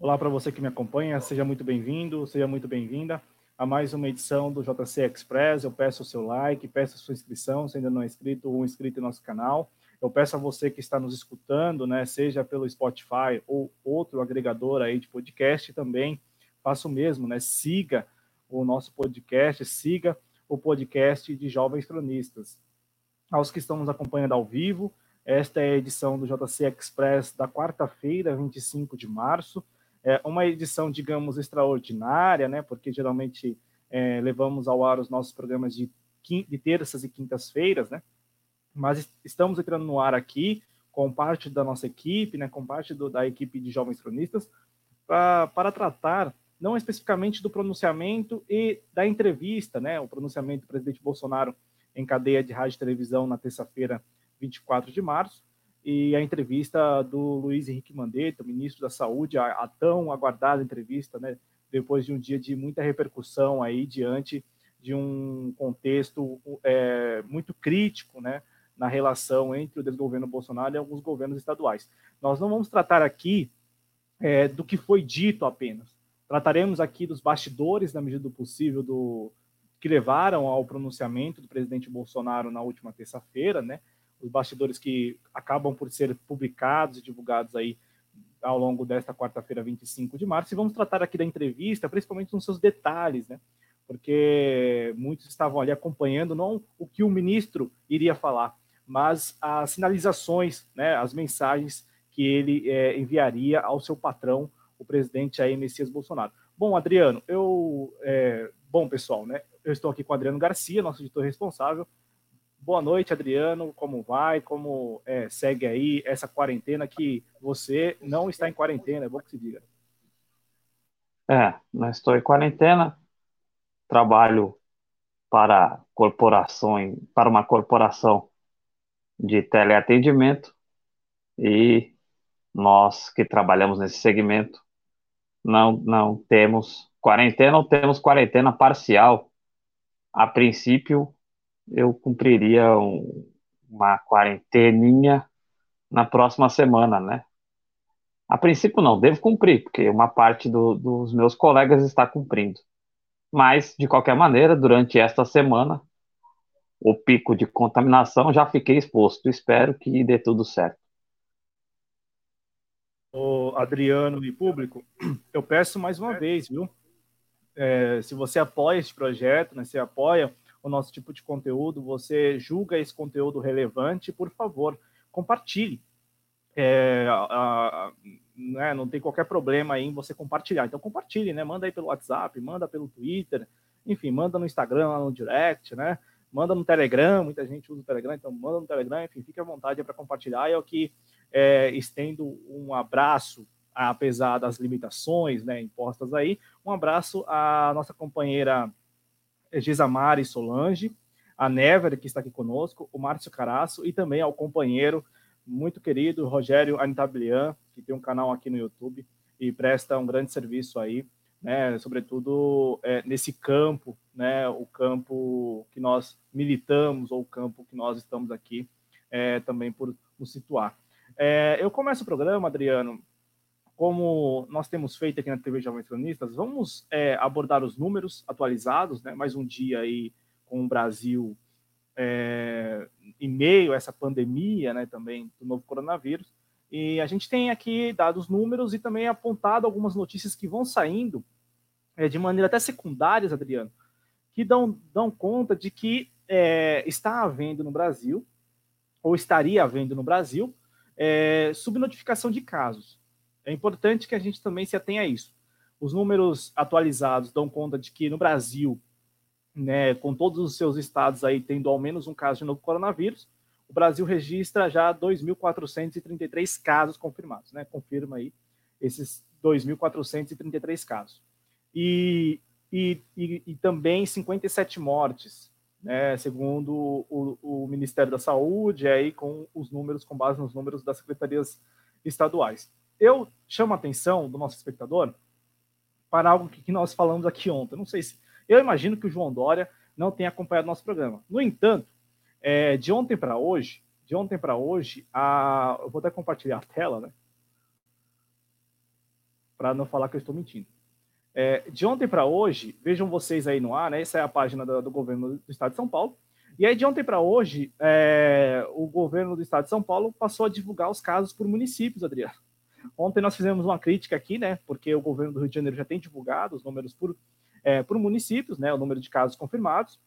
Olá para você que me acompanha, seja muito bem-vindo, seja muito bem-vinda a mais uma edição do JC Express. Eu peço o seu like, peço a sua inscrição, se ainda não é inscrito ou inscrito em nosso canal. Eu peço a você que está nos escutando, né, seja pelo Spotify ou outro agregador aí de podcast também, faça o mesmo, né? Siga o nosso podcast, siga o podcast de Jovens Cronistas. Aos que estão nos acompanhando ao vivo, esta é a edição do JC Express da quarta-feira, 25 de março é uma edição, digamos, extraordinária, né? Porque geralmente é, levamos ao ar os nossos programas de, de terças e quintas-feiras, né? Mas estamos entrando no ar aqui com parte da nossa equipe, né? Com parte do, da equipe de jovens cronistas para tratar não especificamente do pronunciamento e da entrevista, né? O pronunciamento do presidente Bolsonaro em cadeia de rádio e televisão na terça-feira, 24 de março, e a entrevista do Luiz Henrique Mandetta, ministro da Saúde, a, a, tão aguardada entrevista, né, depois de um dia de muita repercussão aí diante de um contexto é, muito crítico, né, na relação entre o desgoverno Bolsonaro e alguns governos estaduais. Nós não vamos tratar aqui é, do que foi dito apenas. Trataremos aqui dos bastidores, na medida do possível, do que levaram ao pronunciamento do presidente Bolsonaro na última terça-feira, né, os bastidores que acabam por ser publicados e divulgados aí ao longo desta quarta-feira, 25 de março, e vamos tratar aqui da entrevista, principalmente nos seus detalhes, né? Porque muitos estavam ali acompanhando não o que o ministro iria falar, mas as sinalizações, né, as mensagens que ele é, enviaria ao seu patrão, o presidente aí, Messias Bolsonaro. Bom, Adriano, eu. É, bom, pessoal, né? Eu estou aqui com o Adriano Garcia, nosso editor responsável, Boa noite, Adriano. Como vai? Como é, segue aí essa quarentena que você não está em quarentena? É bom que se diga. É, não estou em quarentena. Trabalho para corporações, para uma corporação de teleatendimento e nós que trabalhamos nesse segmento não não temos quarentena ou temos quarentena parcial. A princípio, eu cumpriria um, uma quarenteninha na próxima semana, né? A princípio não, devo cumprir, porque uma parte do, dos meus colegas está cumprindo. Mas, de qualquer maneira, durante esta semana, o pico de contaminação já fiquei exposto. Espero que dê tudo certo. O Adriano e público, eu peço mais uma vez, viu? É, se você apoia este projeto, né, se apoia o nosso tipo de conteúdo, você julga esse conteúdo relevante, por favor, compartilhe. É, a, a, né, não tem qualquer problema em você compartilhar. Então compartilhe, né? Manda aí pelo WhatsApp, manda pelo Twitter, enfim, manda no Instagram, lá no direct, né? Manda no Telegram, muita gente usa o Telegram, então manda no Telegram, enfim, fique à vontade para compartilhar. E é o que é, estendo um abraço, apesar das limitações né, impostas aí, um abraço à nossa companheira Gisamari Solange, a Never, que está aqui conosco, o Márcio Caraço e também ao companheiro muito querido Rogério Anitablian, que tem um canal aqui no YouTube e presta um grande serviço aí, né, sobretudo é, nesse campo, né, o campo que nós militamos ou o campo que nós estamos aqui é, também por nos situar. É, eu começo o programa, Adriano, como nós temos feito aqui na TV Jovens Cronistas, vamos é, abordar os números atualizados, né? mais um dia aí com o Brasil é, em meio a essa pandemia né, também do novo coronavírus. E a gente tem aqui dado os números e também apontado algumas notícias que vão saindo é, de maneira até secundárias, Adriano, que dão, dão conta de que é, está havendo no Brasil, ou estaria havendo no Brasil, é, subnotificação de casos. É importante que a gente também se atenha a isso. Os números atualizados dão conta de que no Brasil, né, com todos os seus estados aí tendo ao menos um caso de novo coronavírus, o Brasil registra já 2.433 casos confirmados, né? Confirma aí esses 2.433 casos. E, e, e, e, também 57 mortes, né? Segundo o, o Ministério da Saúde, aí com os números, com base nos números das secretarias estaduais eu chamo a atenção do nosso espectador para algo que, nós falamos aqui ontem. Não sei se. Eu imagino que o João Dória não tenha acompanhado nosso programa. No entanto, é, de ontem para hoje, de ontem para hoje, a, eu vou até compartilhar a tela, né? para não falar que eu estou mentindo. É, de ontem para hoje, vejam vocês aí no ar, né? Essa é a página do, do governo do Estado de São Paulo. E aí, de ontem para hoje, é, o governo do Estado de São Paulo passou a divulgar os casos por municípios, Adriano. Ontem nós fizemos uma crítica aqui, né? Porque o governo do Rio de Janeiro já tem divulgado os números por, é, por municípios, né? O número de casos confirmados.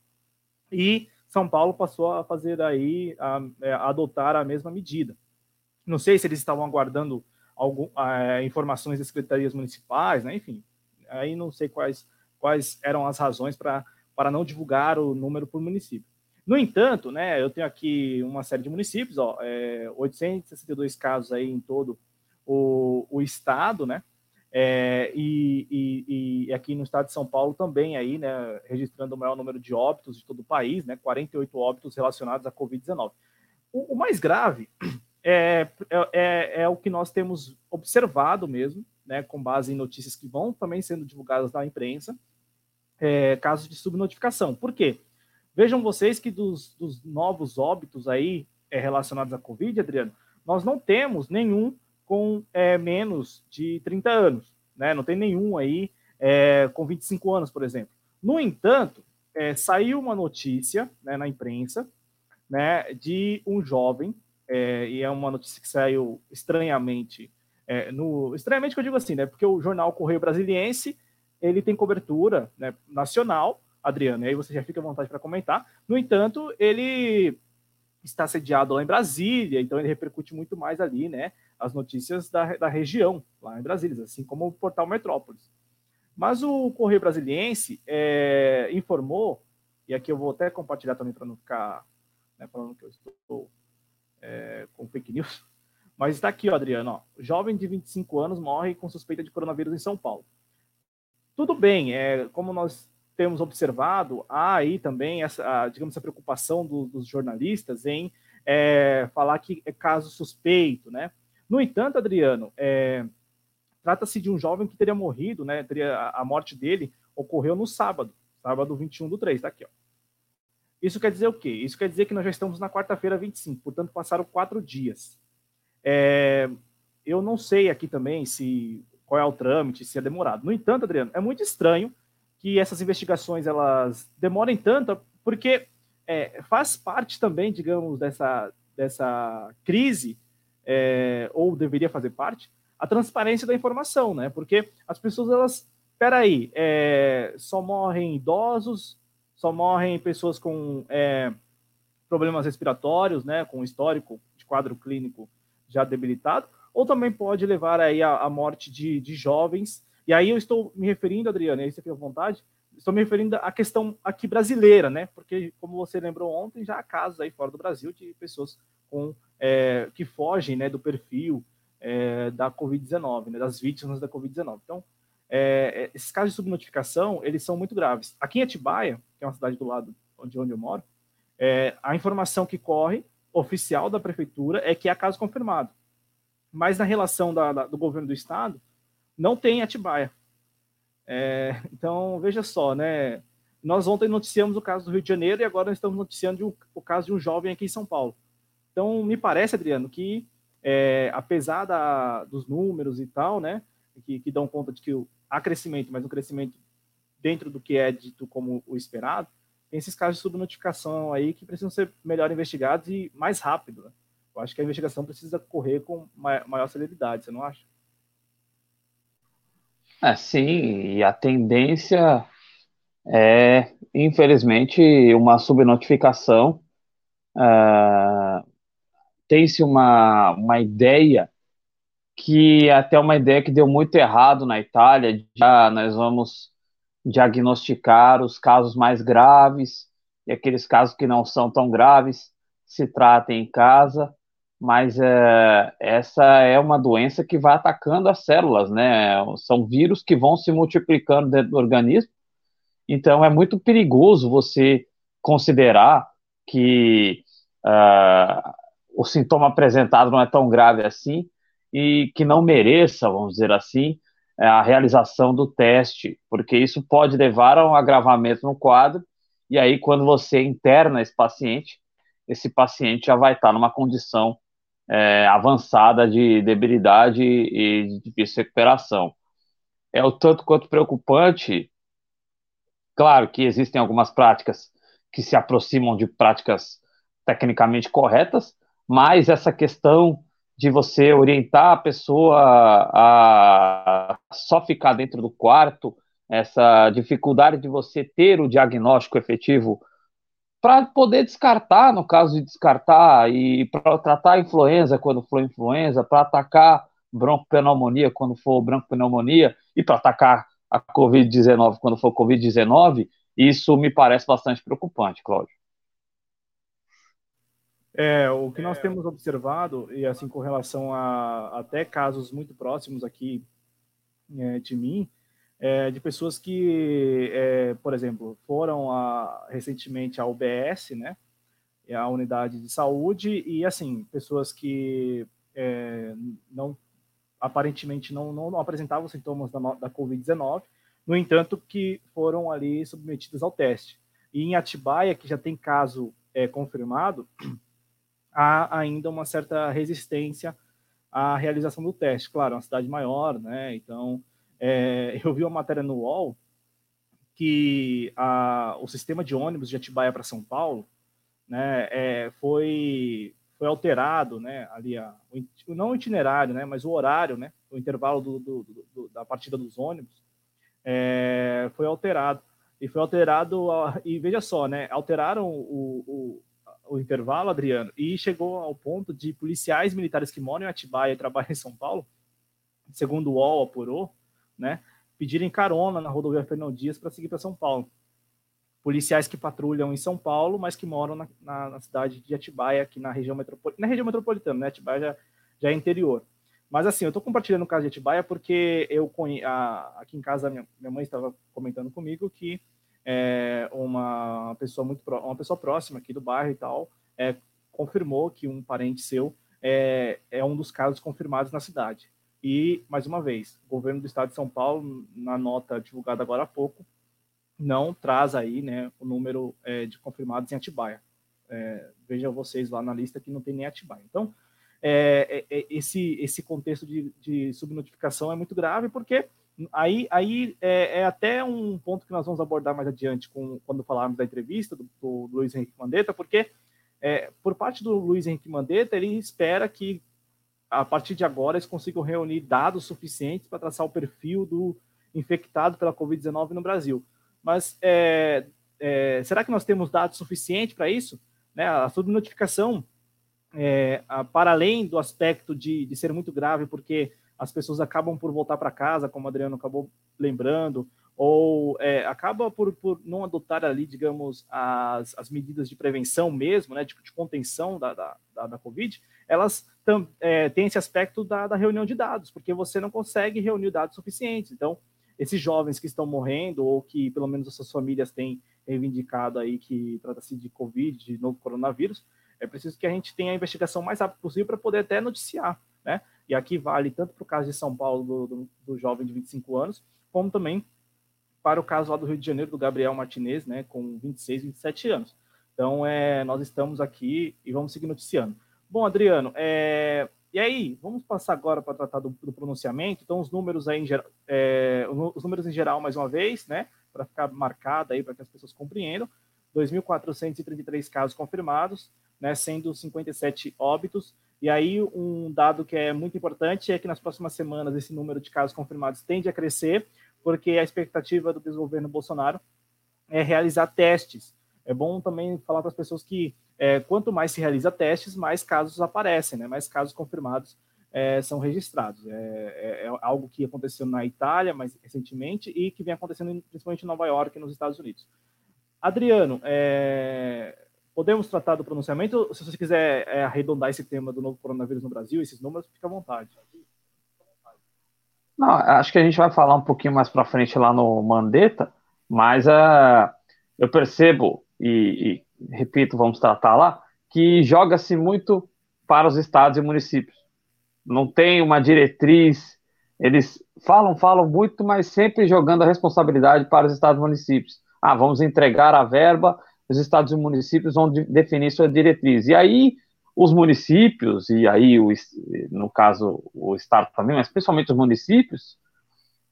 E São Paulo passou a fazer aí, a, é, a adotar a mesma medida. Não sei se eles estavam aguardando algum, é, informações das secretarias municipais, né? Enfim, aí não sei quais, quais eram as razões para não divulgar o número por município. No entanto, né, eu tenho aqui uma série de municípios, ó, é, 862 casos aí em todo o, o estado, né? É, e, e, e, aqui no estado de São Paulo também aí, né, registrando o maior número de óbitos de todo o país, né, 48 óbitos relacionados à Covid-19. O, o, mais grave é, é, é, é, o que nós temos observado mesmo, né, com base em notícias que vão também sendo divulgadas na imprensa, é, casos de subnotificação. Por quê? Vejam vocês que dos, dos novos óbitos aí é, relacionados à Covid, Adriano, nós não temos nenhum com é, menos de 30 anos, né? Não tem nenhum aí é, com 25 anos, por exemplo. No entanto, é, saiu uma notícia né, na imprensa né, de um jovem, é, e é uma notícia que saiu estranhamente, é, no, estranhamente que eu digo assim, né? Porque o jornal Correio Brasiliense ele tem cobertura né, nacional, Adriano, e aí você já fica à vontade para comentar. No entanto, ele está sediado lá em Brasília, então ele repercute muito mais ali, né? As notícias da, da região, lá em Brasília, assim como o portal Metrópolis. Mas o Correio Brasiliense é, informou, e aqui eu vou até compartilhar também para não ficar né, falando que eu estou é, com fake news, mas está aqui, ó, Adriano, ó, jovem de 25 anos morre com suspeita de coronavírus em São Paulo. Tudo bem, é, como nós temos observado, há aí também essa, digamos, essa preocupação do, dos jornalistas em é, falar que é caso suspeito, né? No entanto, Adriano, é, trata-se de um jovem que teria morrido, né? Teria, a morte dele ocorreu no sábado, sábado 21 do 3, tá aqui, ó. Isso quer dizer o quê? Isso quer dizer que nós já estamos na quarta-feira 25, portanto, passaram quatro dias. É, eu não sei aqui também se qual é o trâmite, se é demorado. No entanto, Adriano, é muito estranho que essas investigações elas demorem tanto, porque é, faz parte também, digamos, dessa, dessa crise, é, ou deveria fazer parte, a transparência da informação, né? Porque as pessoas, elas, peraí, é, só morrem idosos, só morrem pessoas com é, problemas respiratórios, né? Com histórico de quadro clínico já debilitado, ou também pode levar aí a, a morte de, de jovens e aí eu estou me referindo, Adriano, e aí você à vontade, estou me referindo à questão aqui brasileira, né? Porque, como você lembrou ontem, já há casos aí fora do Brasil de pessoas com, é, que fogem né, do perfil é, da Covid-19, né, das vítimas da Covid-19. Então, é, é, esses casos de subnotificação, eles são muito graves. Aqui em Atibaia, que é uma cidade do lado de onde eu moro, é, a informação que corre, oficial da prefeitura, é que há caso confirmado. Mas na relação da, da, do governo do estado, não tem Atibaia. É, então, veja só, né? Nós ontem noticiamos o caso do Rio de Janeiro e agora estamos noticiando o, o caso de um jovem aqui em São Paulo. Então, me parece, Adriano, que é, apesar da, dos números e tal, né, que, que dão conta de que há crescimento, mas um crescimento dentro do que é dito como o esperado, tem esses casos de subnotificação aí que precisam ser melhor investigados e mais rápido. Né? Eu acho que a investigação precisa correr com maior celeridade, você não acha? É, sim, e a tendência é, infelizmente, uma subnotificação. Uh, Tem-se uma, uma ideia que até uma ideia que deu muito errado na Itália, já nós vamos diagnosticar os casos mais graves e aqueles casos que não são tão graves se tratem em casa mas é, essa é uma doença que vai atacando as células, né? São vírus que vão se multiplicando dentro do organismo, então é muito perigoso você considerar que uh, o sintoma apresentado não é tão grave assim e que não mereça, vamos dizer assim, a realização do teste, porque isso pode levar a um agravamento no quadro, e aí quando você interna esse paciente, esse paciente já vai estar numa condição é, avançada de debilidade e de difícil recuperação. é o tanto quanto preocupante. Claro que existem algumas práticas que se aproximam de práticas tecnicamente corretas, mas essa questão de você orientar a pessoa a só ficar dentro do quarto, essa dificuldade de você ter o diagnóstico efetivo para poder descartar, no caso de descartar, e para tratar a influenza quando for influenza, para atacar broncopneumonia quando for broncopneumonia, e para atacar a Covid-19 quando for Covid-19, isso me parece bastante preocupante, Cláudio. É, o que nós temos observado, e assim com relação a até casos muito próximos aqui é, de mim, é, de pessoas que, é, por exemplo, foram a, recentemente à UBS, né, a unidade de saúde, e assim, pessoas que é, não aparentemente não, não, não, apresentavam sintomas da, da Covid-19, no entanto, que foram ali submetidas ao teste. E em Atibaia, que já tem caso é, confirmado, há ainda uma certa resistência à realização do teste. Claro, é uma cidade maior, né? Então, é, eu vi uma matéria no UOL que a, o sistema de ônibus de Atibaia para São Paulo, né, é, foi foi alterado, né, ali a, o, não o itinerário, né, mas o horário, né, o intervalo do, do, do, da partida dos ônibus é, foi alterado e foi alterado e veja só, né, alteraram o, o o intervalo, Adriano, e chegou ao ponto de policiais militares que moram em Atibaia e trabalham em São Paulo, segundo o UOL apurou, né, pedirem carona na rodovia Fernão Dias para seguir para São Paulo. Policiais que patrulham em São Paulo, mas que moram na, na, na cidade de Atibaia, aqui na região metropolitana, na região metropolitana, né, Atibaia já, já é interior. Mas assim, eu estou compartilhando o caso de Atibaia porque eu a, aqui em casa minha, minha mãe estava comentando comigo que é, uma pessoa muito uma pessoa próxima aqui do bairro e tal é, confirmou que um parente seu é, é um dos casos confirmados na cidade. E, mais uma vez, o governo do estado de São Paulo, na nota divulgada agora há pouco, não traz aí né, o número é, de confirmados em Atibaia. É, vocês lá na lista que não tem nem Atibaia. Então, é, é, é esse, esse contexto de, de subnotificação é muito grave, porque Aí, aí é, é, até um ponto que nós vamos abordar mais adiante com, quando falarmos da entrevista do, do Luiz Henrique Mandetta, porque é, por parte do Luiz Henrique Mandetta, ele espera que a partir de agora eles consigam reunir dados suficientes para traçar o perfil do infectado pela Covid-19 no Brasil. Mas é, é, será que nós temos dados suficientes para isso? Né, a subnotificação, é, para além do aspecto de, de ser muito grave, porque as pessoas acabam por voltar para casa, como o Adriano acabou lembrando, ou é, acaba por, por não adotar ali, digamos, as, as medidas de prevenção mesmo, né, tipo de contenção da, da, da, da Covid, elas tam, é, têm esse aspecto da, da reunião de dados, porque você não consegue reunir dados suficientes. Então, esses jovens que estão morrendo, ou que pelo menos as suas famílias têm reivindicado aí que trata-se de Covid, de novo coronavírus, é preciso que a gente tenha a investigação mais rápido possível para poder até noticiar, né? E aqui vale tanto para o caso de São Paulo, do, do, do, jovem de 25 anos, como também para o caso lá do Rio de Janeiro, do Gabriel Martinez, né, com 26, 27 anos. Então, é, nós estamos aqui e vamos seguir noticiando. Bom, Adriano, é, e aí, vamos passar agora para tratar do, do, pronunciamento. Então, os números aí, em geral, é, os números em geral, mais uma vez, né, para ficar marcado aí, para que as pessoas compreendam. 2.433 casos confirmados, né, sendo 57 óbitos, e aí, um dado que é muito importante é que nas próximas semanas esse número de casos confirmados tende a crescer, porque a expectativa do desgoverno Bolsonaro é realizar testes. É bom também falar para as pessoas que é, quanto mais se realiza testes, mais casos aparecem, né? mais casos confirmados é, são registrados. É, é, é, algo que aconteceu na Itália mais recentemente e que vem acontecendo principalmente em Nova York, nos Estados Unidos. Adriano, é, Podemos tratar do pronunciamento? Se você quiser é, arredondar esse tema do novo coronavírus no Brasil, esses números, fica à vontade. Não, acho que a gente vai falar um pouquinho mais para frente lá no Mandetta, mas uh, eu percebo, e, e repito, vamos tratar lá, que joga-se muito para os estados e municípios. Não tem uma diretriz, eles falam, falam muito, mas sempre jogando a responsabilidade para os estados e municípios. Ah, vamos entregar a verba os estados e municípios vão de, definir sua diretriz. E aí, os municípios, e aí, o, no caso, o estado também, mas principalmente os municípios,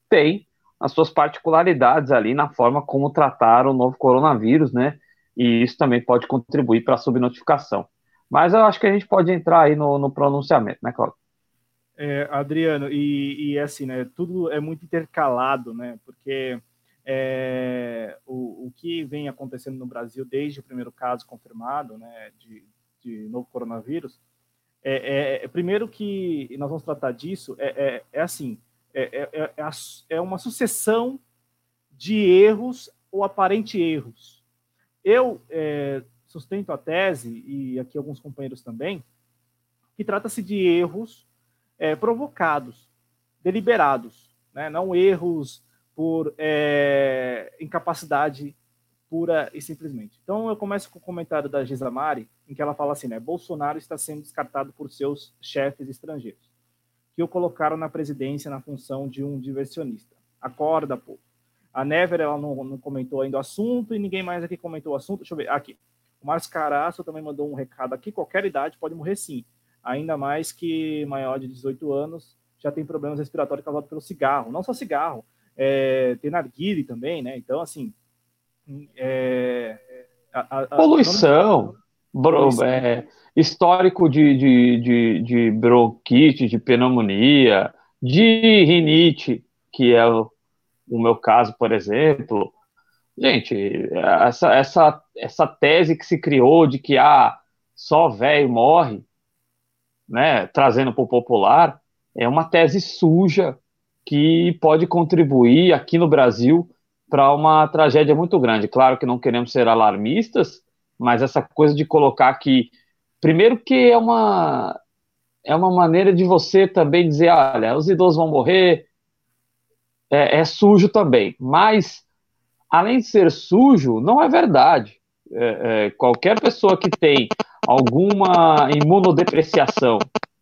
têm as suas particularidades ali na forma como tratar o novo coronavírus, né? E isso também pode contribuir para a subnotificação. Mas eu acho que a gente pode entrar aí no, no pronunciamento, né, Cláudio? É, Adriano, e, e assim, né, tudo é muito intercalado, né, porque é, o, o que vem acontecendo no Brasil desde o primeiro caso confirmado, né, de, de novo coronavírus, é, é, é primeiro que nós vamos tratar disso, é, é, é assim, é, é, é, uma sucessão de erros ou aparente erros. Eu é, sustento a tese, e aqui alguns companheiros também, que trata-se de erros é, provocados, deliberados, né? não erros por é, incapacidade pura e simplesmente. Então eu começo com o comentário da Gisamari, em que ela fala assim, né, Bolsonaro está sendo descartado por seus chefes estrangeiros, que o colocaram na presidência na função de um diversionista. Acorda, pô. A Never, ela não, não comentou ainda o assunto, e ninguém mais aqui comentou o assunto. Deixa eu ver, aqui. O Márcio Caraço também mandou um recado aqui, qualquer idade pode morrer sim, ainda mais que maior de 18 anos já tem problemas respiratórios causados pelo cigarro. Não só cigarro, é, tem narguile também, né? Então, assim... É, a, a, Poluição, bro, é, histórico de, de, de, de bronquite, de pneumonia, de rinite, que é o, o meu caso, por exemplo, Gente, essa, essa, essa tese que se criou de que ah, só velho morre, né, trazendo para o popular, é uma tese suja que pode contribuir aqui no Brasil para uma tragédia muito grande. Claro que não queremos ser alarmistas, mas essa coisa de colocar que, primeiro que é uma é uma maneira de você também dizer, olha, os idosos vão morrer, é, é sujo também, mas além de ser sujo, não é verdade. É, é, qualquer pessoa que tem alguma imunodepreciação,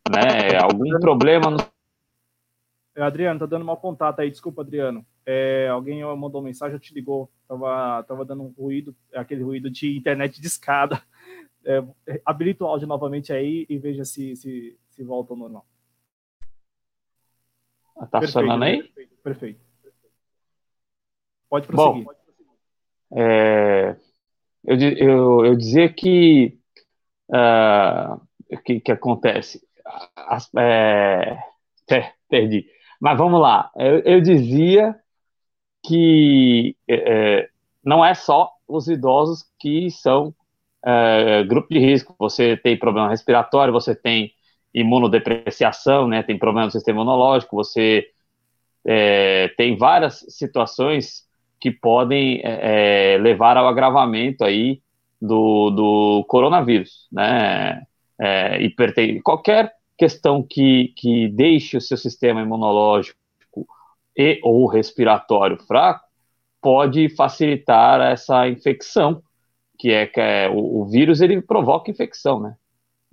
né, algum problema no... É, Adriano, tá dando mau contato aí, desculpa, Adriano. É, alguém mandou mensagem, eu te ligou, tava, tava dando um ruído, aquele ruído de internet de escada. É, habilita o áudio novamente aí e veja se, se, se volta ao normal. Tá perfeito, funcionando aí? Perfeito, perfeito. Pode prosseguir. Bom, é, eu, eu, eu dizia que uh, que, que acontece As, é, perdi mas vamos lá eu, eu dizia que é, não é só os idosos que são é, grupo de risco você tem problema respiratório você tem imunodepreciação né tem problema no sistema imunológico você é, tem várias situações que podem é, é, levar ao agravamento aí do, do coronavírus, né? É. Qualquer questão que, que deixe o seu sistema imunológico e ou respiratório fraco pode facilitar essa infecção, que é que é, o, o, vírus ele provoca infecção, né?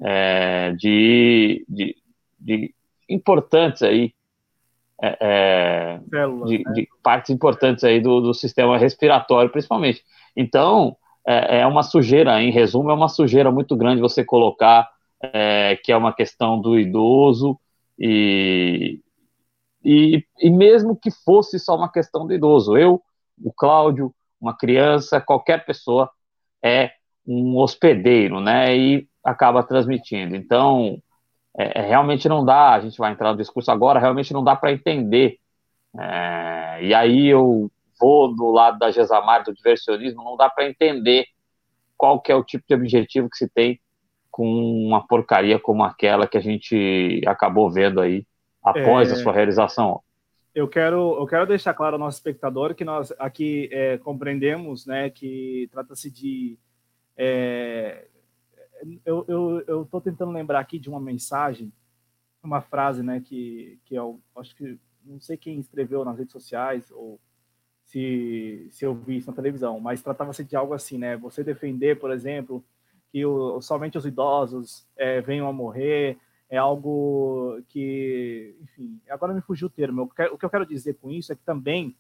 É, de, de, de importantes aí é, é, Células, de, né? de, partes importantes aí do, do, sistema respiratório, principalmente. Então, é, é, uma sujeira, em resumo, é uma sujeira muito grande você colocar é, que é uma questão do idoso e, e, e mesmo que fosse só uma questão do idoso, eu, o Cláudio, uma criança, qualquer pessoa é um hospedeiro, né, e acaba transmitindo. Então, é, é, realmente não dá, a gente vai entrar no discurso agora, realmente não dá para entender. É, e aí eu vou do lado da Gesamar, do diversionismo, não dá para entender qual que é o tipo de objetivo que se tem com uma porcaria como aquela que a gente acabou vendo aí após é, a sua realização. Eu quero, eu quero deixar claro ao nosso espectador que nós aqui é, compreendemos né, que trata-se de é, eu, eu, eu tentando lembrar aqui de uma mensagem, uma frase, né, que, que eu acho que não sei quem escreveu nas redes sociais ou se, se eu vi isso na televisão, mas tratava-se de algo assim, né? Você defender, por exemplo, que o, somente os idosos é, venham a morrer é algo que, enfim, agora me fugiu o termo. O que eu quero dizer com isso é que também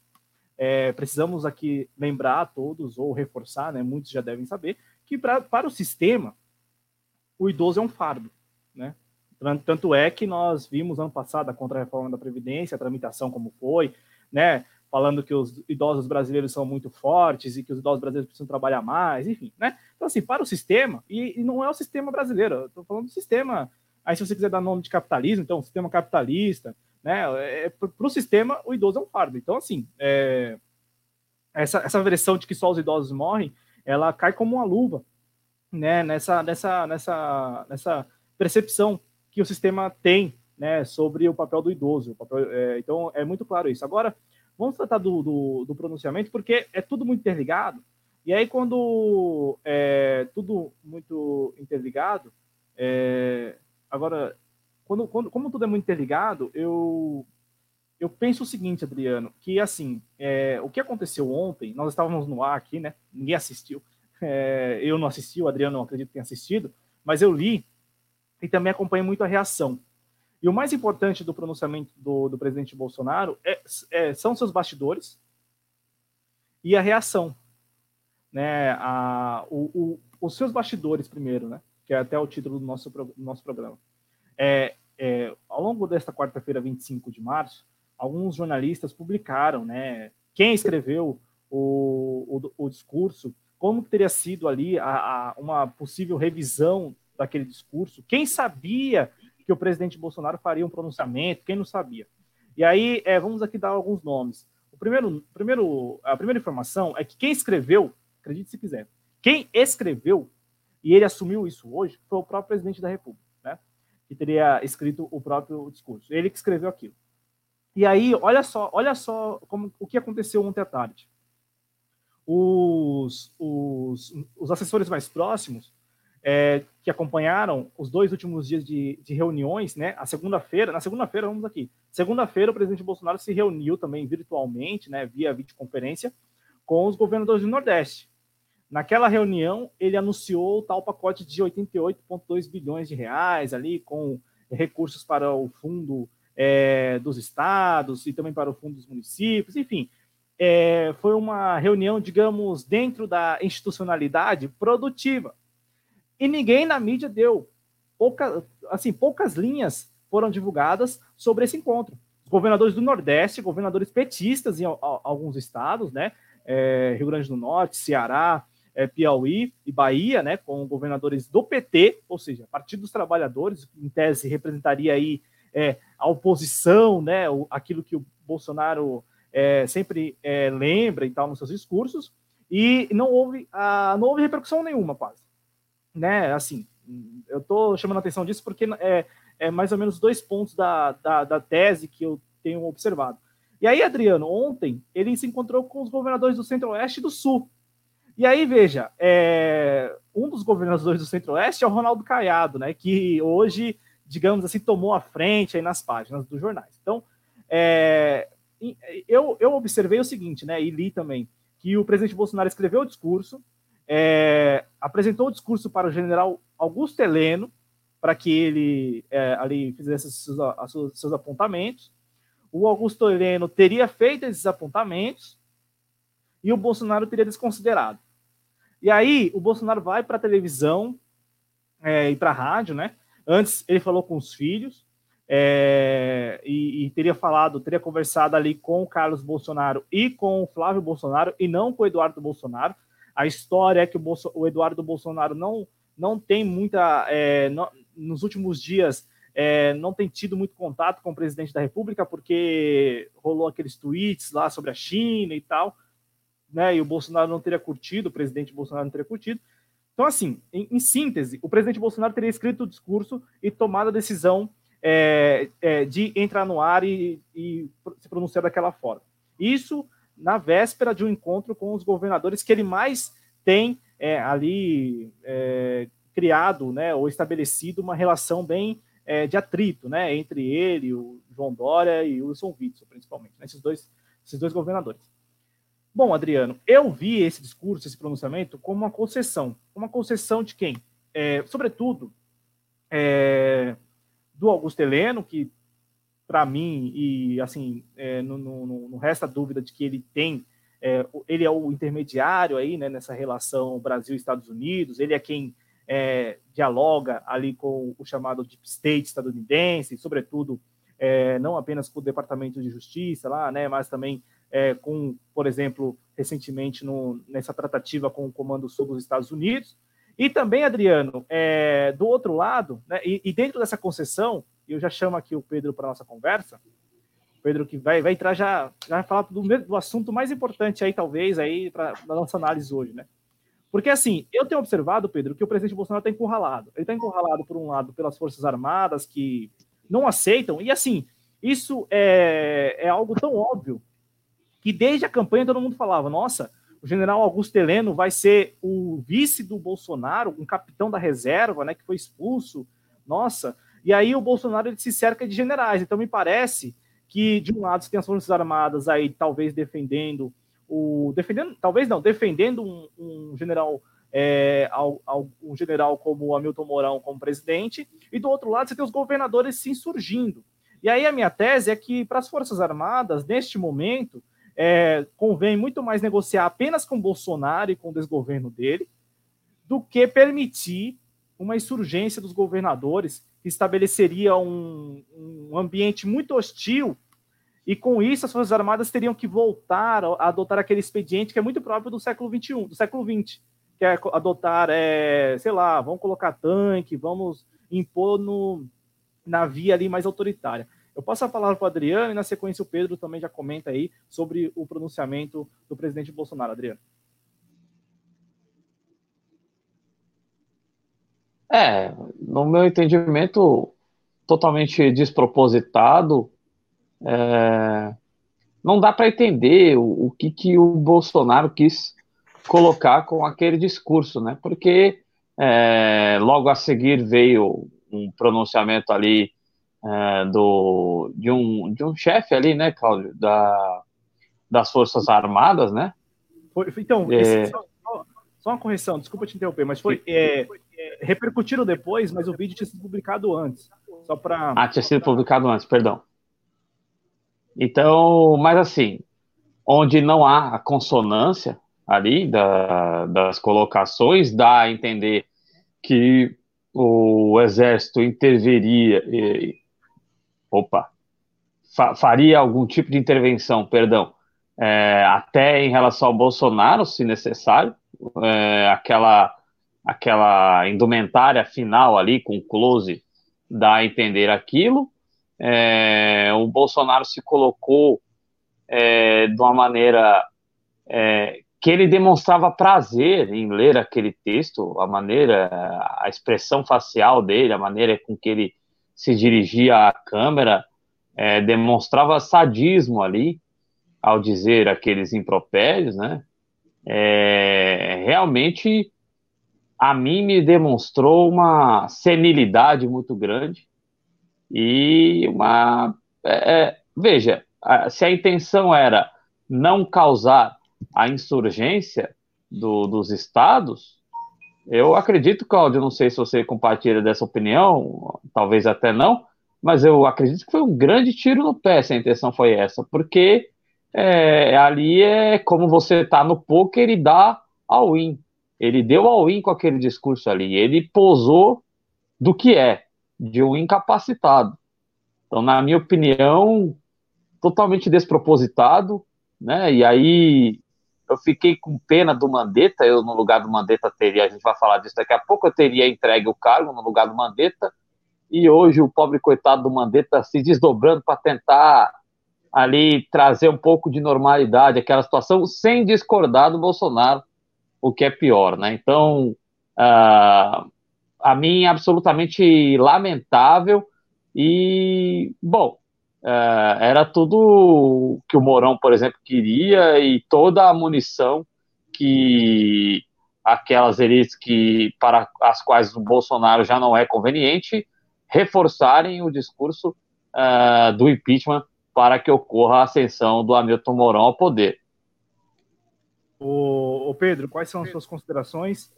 é, precisamos aqui lembrar a todos ou reforçar, né? Muitos já devem saber que pra, para o sistema o idoso é um fardo, né? Tanto é que nós vimos ano passado a contra-reforma da Previdência, a tramitação como foi, né? Falando que os idosos brasileiros são muito fortes e que os idosos brasileiros precisam trabalhar mais, enfim, né? Então, assim, para o sistema, e, e não é o sistema brasileiro, eu estou falando do sistema, aí se você quiser dar nome de capitalismo, então, sistema capitalista, né? É, é para o sistema, o idoso é um fardo. Então, assim, é, essa, essa versão de que só os idosos morrem, ela cai como uma luva, né? Nessa, nessa, nessa, nessa percepção que o sistema tem, né? Sobre o papel do idoso. Papel, é, então, é muito claro isso. Agora, vamos tratar do, do, do, pronunciamento, porque é tudo muito interligado. E aí, quando é tudo muito interligado, é, agora quando, quando, como tudo é muito interligado, eu, eu penso o seguinte, Adriano, que assim, é, o que aconteceu ontem, nós estávamos no ar aqui, né? Ninguém assistiu. É, eu não assisti, o Adriano não acredito que tenha assistido, mas eu li e também acompanhei muito a reação. E o mais importante do pronunciamento do, do presidente Bolsonaro é, é, são seus bastidores e a reação. Né? A, o, o, os seus bastidores, primeiro, né? que é até o título do nosso, do nosso programa. É, é, ao longo desta quarta-feira, 25 de março, alguns jornalistas publicaram né, quem escreveu o, o, o discurso, como teria sido ali a, a, uma possível revisão daquele discurso, quem sabia que o presidente Bolsonaro faria um pronunciamento, quem não sabia. E aí, é, vamos aqui dar alguns nomes. O primeiro, primeiro, a primeira informação é que quem escreveu, acredite se quiser, quem escreveu, e ele assumiu isso hoje, foi o próprio presidente da República que teria escrito o próprio discurso. Ele que escreveu aquilo. E aí, olha só, olha só como, o que aconteceu ontem à tarde. Os, os, os assessores mais próximos, é, que acompanharam os dois últimos dias de, de reuniões, né? A segunda-feira, na segunda-feira, vamos aqui. Segunda-feira, o presidente Bolsonaro se reuniu também virtualmente, né, via videoconferência, com os governadores do Nordeste. Naquela reunião, ele anunciou o tal pacote de 88,2 bilhões de reais ali, com recursos para o fundo é, dos estados e também para o fundo dos municípios, enfim. É, foi uma reunião, digamos, dentro da institucionalidade produtiva. E ninguém na mídia deu. Pouca, assim, poucas linhas foram divulgadas sobre esse encontro. Governadores do Nordeste, governadores petistas em alguns estados, né? É, Rio Grande do Norte, Ceará, é, Piauí e Bahia, né, com governadores do PT, ou seja, Partido dos Trabalhadores, em tese representaria aí é, a oposição, né, o, aquilo que o Bolsonaro é, sempre é, lembra e tal nos seus discursos, e não houve, a, não houve repercussão nenhuma, quase. Né, assim, eu estou chamando a atenção disso porque é, é mais ou menos dois pontos da, da, da tese que eu tenho observado. E aí, Adriano, ontem ele se encontrou com os governadores do Centro-Oeste e do Sul, e aí, veja, é, um dos governadores do Centro-Oeste é o Ronaldo Caiado, né, que hoje, digamos assim, tomou a frente aí nas páginas dos jornais. Então, é, eu, eu observei o seguinte, né, e li também, que o presidente Bolsonaro escreveu o discurso, é, apresentou o discurso para o general Augusto Heleno, para que ele é, ali fizesse seus, seus, seus apontamentos. O Augusto Heleno teria feito esses apontamentos e o Bolsonaro teria desconsiderado. E aí o Bolsonaro vai para a televisão é, e para a rádio, né? Antes ele falou com os filhos é, e, e, teria falado, teria conversado ali com o Carlos Bolsonaro e com o Flávio Bolsonaro e não com o Eduardo Bolsonaro. A história é que o, Bolso, o Eduardo Bolsonaro não, não tem muita. É, não, nos últimos dias é, não tem tido muito contato com o presidente da República, porque rolou aqueles tweets lá sobre a China e tal né, e o Bolsonaro não teria curtido, o presidente Bolsonaro não teria curtido. Então, assim, em, em síntese, o presidente Bolsonaro teria escrito o discurso e tomado a decisão é, é, de entrar no ar e, e, se pronunciar daquela forma. Isso na véspera de um encontro com os governadores que ele mais tem é, ali é, criado, né, ou estabelecido uma relação bem é, de atrito, né, entre ele, o João Dória e o Wilson Witzel, principalmente, né, esses dois, esses dois governadores. Bom, Adriano, eu vi esse discurso, esse pronunciamento, como uma concessão. Uma concessão de quem? É, sobretudo, é, do Augusto Heleno, que, para mim, e assim, é, não, não, não, resta dúvida de que ele tem, é, ele é o intermediário aí, né, nessa relação Brasil-Estados Unidos, ele é quem é, dialoga ali com o chamado Deep State estadunidense, sobretudo, é, não apenas com o Departamento de Justiça lá, né, mas também é, com, por exemplo, recentemente no, nessa tratativa com o Comando Sul dos Estados Unidos. E também, Adriano, é, do outro lado, né, e, e, dentro dessa concessão, eu já chamo aqui o Pedro para nossa conversa, Pedro que vai, vai entrar já, já vai falar do, do assunto mais importante aí, talvez, aí para a nossa análise hoje, né? Porque, assim, eu tenho observado, Pedro, que o presidente Bolsonaro está encurralado. Ele está encurralado, por um lado, pelas Forças Armadas, que não aceitam, e, assim, isso é, é algo tão óbvio que desde a campanha todo mundo falava: nossa, o general Augusto Heleno vai ser o vice do Bolsonaro, um capitão da reserva, né, que foi expulso. Nossa, e aí o Bolsonaro ele se cerca de generais. Então, me parece que, de um lado, você tem as Forças Armadas aí, talvez defendendo o. defendendo, talvez não, defendendo um, um general. É, ao, um general como Hamilton Mourão como presidente, e do outro lado você tem os governadores se insurgindo. E aí a minha tese é que para as Forças Armadas, neste momento, é, convém muito mais negociar apenas com Bolsonaro e com o desgoverno dele, do que permitir uma insurgência dos governadores que estabeleceria um, um ambiente muito hostil e com isso as Forças Armadas teriam que voltar a adotar aquele expediente que é muito próprio do século XXI, do século XX, que é adotar, é, sei lá, vamos colocar tanque, vamos impor no, na via ali mais autoritária. Eu passo a para o Adriano e na sequência o Pedro também já comenta aí sobre o pronunciamento do presidente Bolsonaro. Adriano. É, no meu entendimento, totalmente despropositado, é, não dá para entender o, o, que, que o Bolsonaro quis colocar com aquele discurso, né? Porque é, logo a seguir veio um pronunciamento ali é, do, de um, de um chefe ali, né, Cláudio, da, das Forças Armadas, né? Então, é... só, só, uma correção, desculpa te interromper, mas foi, é, repercutiram depois, mas o vídeo tinha sido publicado antes. Só para. Ah, tinha sido publicado antes, perdão. Então, mas assim, onde não há a consonância ali da, das colocações, dá a entender que o exército interviria, e, opa, fa, faria algum tipo de intervenção, perdão, é, até em relação ao Bolsonaro, se necessário, é, aquela, aquela indumentária final ali com close dá a entender aquilo, é, o Bolsonaro se colocou é, de uma maneira é, que ele demonstrava prazer em ler aquele texto, a maneira, a expressão facial dele, a maneira com que ele se dirigia à câmera, é, demonstrava sadismo ali ao dizer aqueles impropérios, né? É, realmente a mim me demonstrou uma senilidade muito grande e uma. É, é veja, se a intenção era não causar a insurgência do, dos estados, eu acredito, Cláudio, não sei se você compartilha dessa opinião, talvez até não, mas eu acredito que foi um grande tiro no pé se a intenção foi essa, porque é, ali é como você está no poker e dá all-in. Ele deu all-in com aquele discurso ali, ele posou do que é de um incapacitado. Então, na minha opinião, totalmente despropositado, né? E aí eu fiquei com pena do Mandetta, eu no lugar do Mandetta teria, a gente vai falar disso daqui a pouco, eu teria entregue o cargo no lugar do Mandetta, e hoje o pobre coitado do Mandetta se desdobrando para tentar ali trazer um pouco de normalidade aquela situação, sem discordar do Bolsonaro, o que é pior, né? Então, uh, a mim absolutamente lamentável e bom uh, era tudo que o Mourão por exemplo queria e toda a munição que aquelas elites que para as quais o Bolsonaro já não é conveniente reforçarem o discurso uh, do impeachment para que ocorra a ascensão do Hamilton Mourão ao poder. O, o Pedro, quais são as suas considerações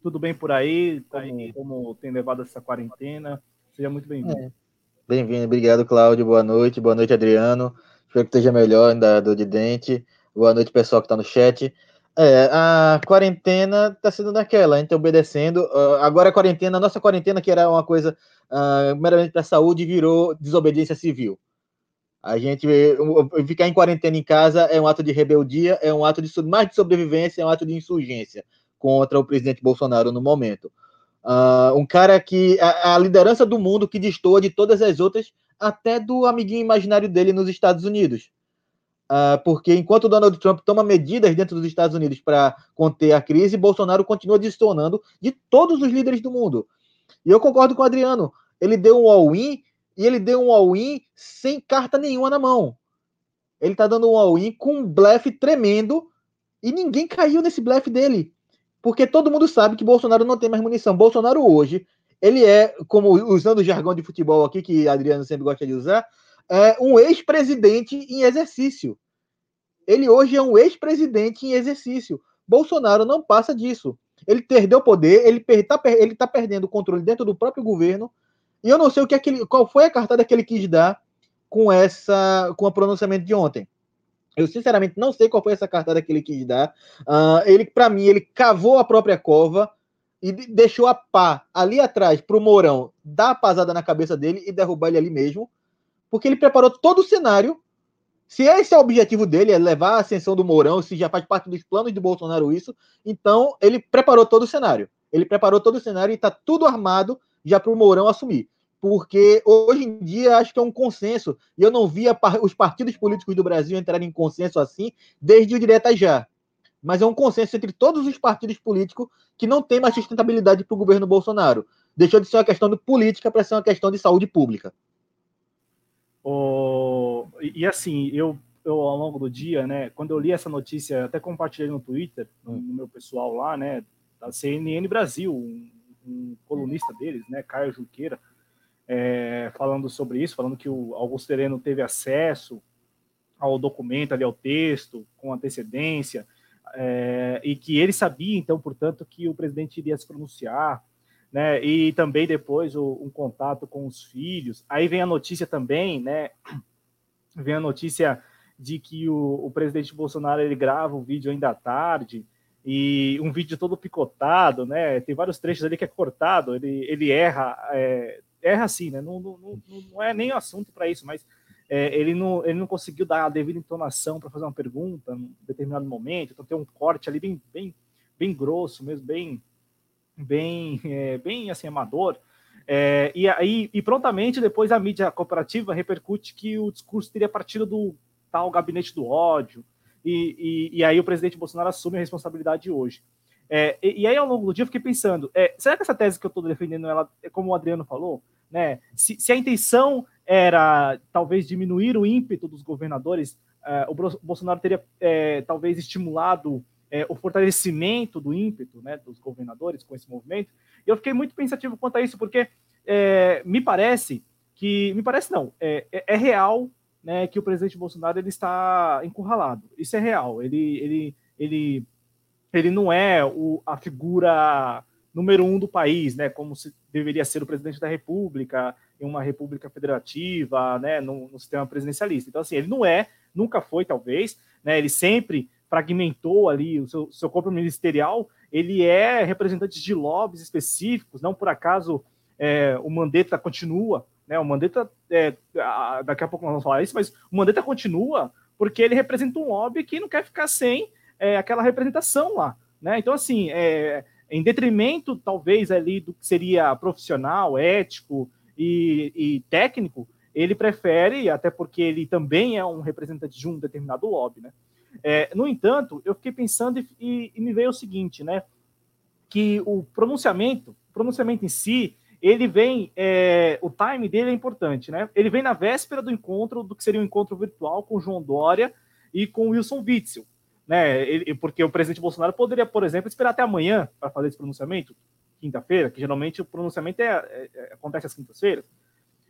tudo bem por aí? Como, como tem levado essa quarentena? Seja muito bem-vindo. É. Bem-vindo, obrigado, Cláudio. Boa noite, boa noite, Adriano. Espero que esteja melhor da dor de dente. Boa noite, pessoal que está no chat. É, a quarentena está sendo daquela, a gente tá obedecendo. Uh, agora a quarentena, a nossa quarentena, que era uma coisa uh, meramente para a saúde, virou desobediência civil. A gente ficar em quarentena em casa é um ato de rebeldia, é um ato de mais de sobrevivência, é um ato de insurgência contra o presidente Bolsonaro no momento. Uh, um cara que a, a, liderança do mundo que destoa de todas as outras, até do amiguinho imaginário dele nos Estados Unidos. Uh, porque enquanto Donald Trump toma medidas dentro dos Estados Unidos para conter a crise, Bolsonaro continua distornando de todos os líderes do mundo. E eu concordo com o Adriano. Ele deu um all-in e ele deu um all-in sem carta nenhuma na mão. Ele tá dando um all-in com um blefe tremendo e ninguém caiu nesse blefe dele. Porque todo mundo sabe que Bolsonaro não tem mais munição. Bolsonaro hoje, ele é, como usando o jargão de futebol aqui, que Adriano sempre gosta de usar, é um ex-presidente em exercício. Ele hoje é um ex-presidente em exercício. Bolsonaro não passa disso. Ele perdeu o poder, ele está ele tá perdendo o controle dentro do próprio governo. E eu não sei o que é que qual foi a cartada que ele quis dar com essa com o pronunciamento de ontem. Eu sinceramente não sei qual foi essa cartada que ele quis dar. Uh, ele, para mim, ele cavou a própria cova e deixou a pá ali atrás para o Mourão dar a pasada na cabeça dele e derrubar ele ali mesmo, porque ele preparou todo o cenário. Se esse é o objetivo dele, é levar a ascensão do Mourão, se já faz parte dos planos de Bolsonaro isso, então ele preparou todo o cenário. Ele preparou todo o cenário e está tudo armado já para o Mourão assumir. Porque hoje em dia acho que é um consenso, e eu não via os partidos políticos do Brasil entrarem em consenso assim desde o Direta Já. Mas é um consenso entre todos os partidos políticos que não tem mais sustentabilidade para o governo Bolsonaro. Deixou de ser uma questão de política para ser uma questão de saúde pública. Oh, e assim, eu, eu ao longo do dia, né, quando eu li essa notícia, até compartilhei no Twitter, no, no meu pessoal lá, né, da CNN Brasil, um, um colunista deles, né, Caio Junqueira, é, falando sobre isso, falando que o Augusto Sereno teve acesso ao documento, ali ao texto, com antecedência, é, e que ele sabia, então, portanto, que o presidente iria se pronunciar, né, e também depois o, um contato com os filhos. Aí vem a notícia também, né, vem a notícia de que o, o presidente Bolsonaro ele grava um vídeo ainda à tarde, e um vídeo todo picotado, né? Tem vários trechos ali que é cortado, ele, ele erra é, erra assim, né? Não, não, não é nem assunto para isso, mas é, ele, não, ele não conseguiu dar a devida entonação para fazer uma pergunta em determinado momento, então tem um corte ali bem, bem, bem grosso mesmo, bem, bem, é, bem assim, amador. É, e aí, e prontamente depois a mídia cooperativa repercute que o discurso teria partido do tal gabinete do ódio, e, e, e aí o presidente Bolsonaro assume a responsabilidade hoje. É, e, e, aí, ao longo do dia, eu fiquei pensando: é, será que essa tese que eu estou defendendo, ela, é como o Adriano falou, né? Se, se, a intenção era talvez diminuir o ímpeto dos governadores, é, o Bolsonaro teria é, talvez estimulado é, o fortalecimento do ímpeto né, dos governadores com esse movimento. E eu fiquei muito pensativo quanto a isso, porque me parece que. Me parece não, é, real né, que o presidente Bolsonaro ele está encurralado. Isso é real. Ele. ele, ele ele não é o, a figura número um do país, né? Como se deveria ser o presidente da República em uma república federativa, né? No, no, sistema presidencialista. Então, assim, ele não é, nunca foi, talvez, né? Ele sempre fragmentou ali o seu, seu corpo ministerial. Ele é representante de lobbies específicos. Não por acaso é, o Mandetta continua, né? O Mandetta, é, daqui a pouco nós vamos falar isso, mas o Mandetta continua porque ele representa um lobby que não quer ficar sem é, aquela representação lá, né? Então, assim, é, em detrimento, talvez, ali do que seria profissional, ético e, e, técnico, ele prefere, até porque ele também é um representante de um determinado lobby, né? É, no entanto, eu fiquei pensando e, e, e, me veio o seguinte, né? Que o pronunciamento, o pronunciamento em si, ele vem, é, o time dele é importante, né? Ele vem na véspera do encontro, do que seria um encontro virtual com João Dória e com Wilson Witzel né? Ele, porque o presidente Bolsonaro poderia, por exemplo, esperar até amanhã para fazer esse pronunciamento, quinta-feira, que geralmente o pronunciamento é, é, é, acontece às quintas-feiras.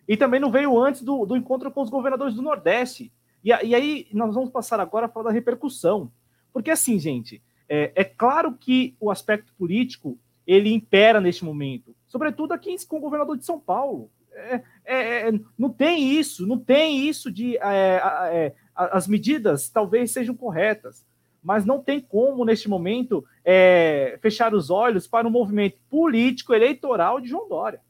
E também não veio antes do, do encontro com os governadores do Nordeste. E, e, aí nós vamos passar agora a falar da repercussão. Porque assim, gente, é, é claro que o aspecto político ele impera neste momento, sobretudo aqui com o governador de São Paulo. É, é, é, não tem isso, não tem isso de é, é, as medidas talvez sejam corretas mas não tem como, neste momento, fechar os olhos para o movimento político eleitoral de João Dória.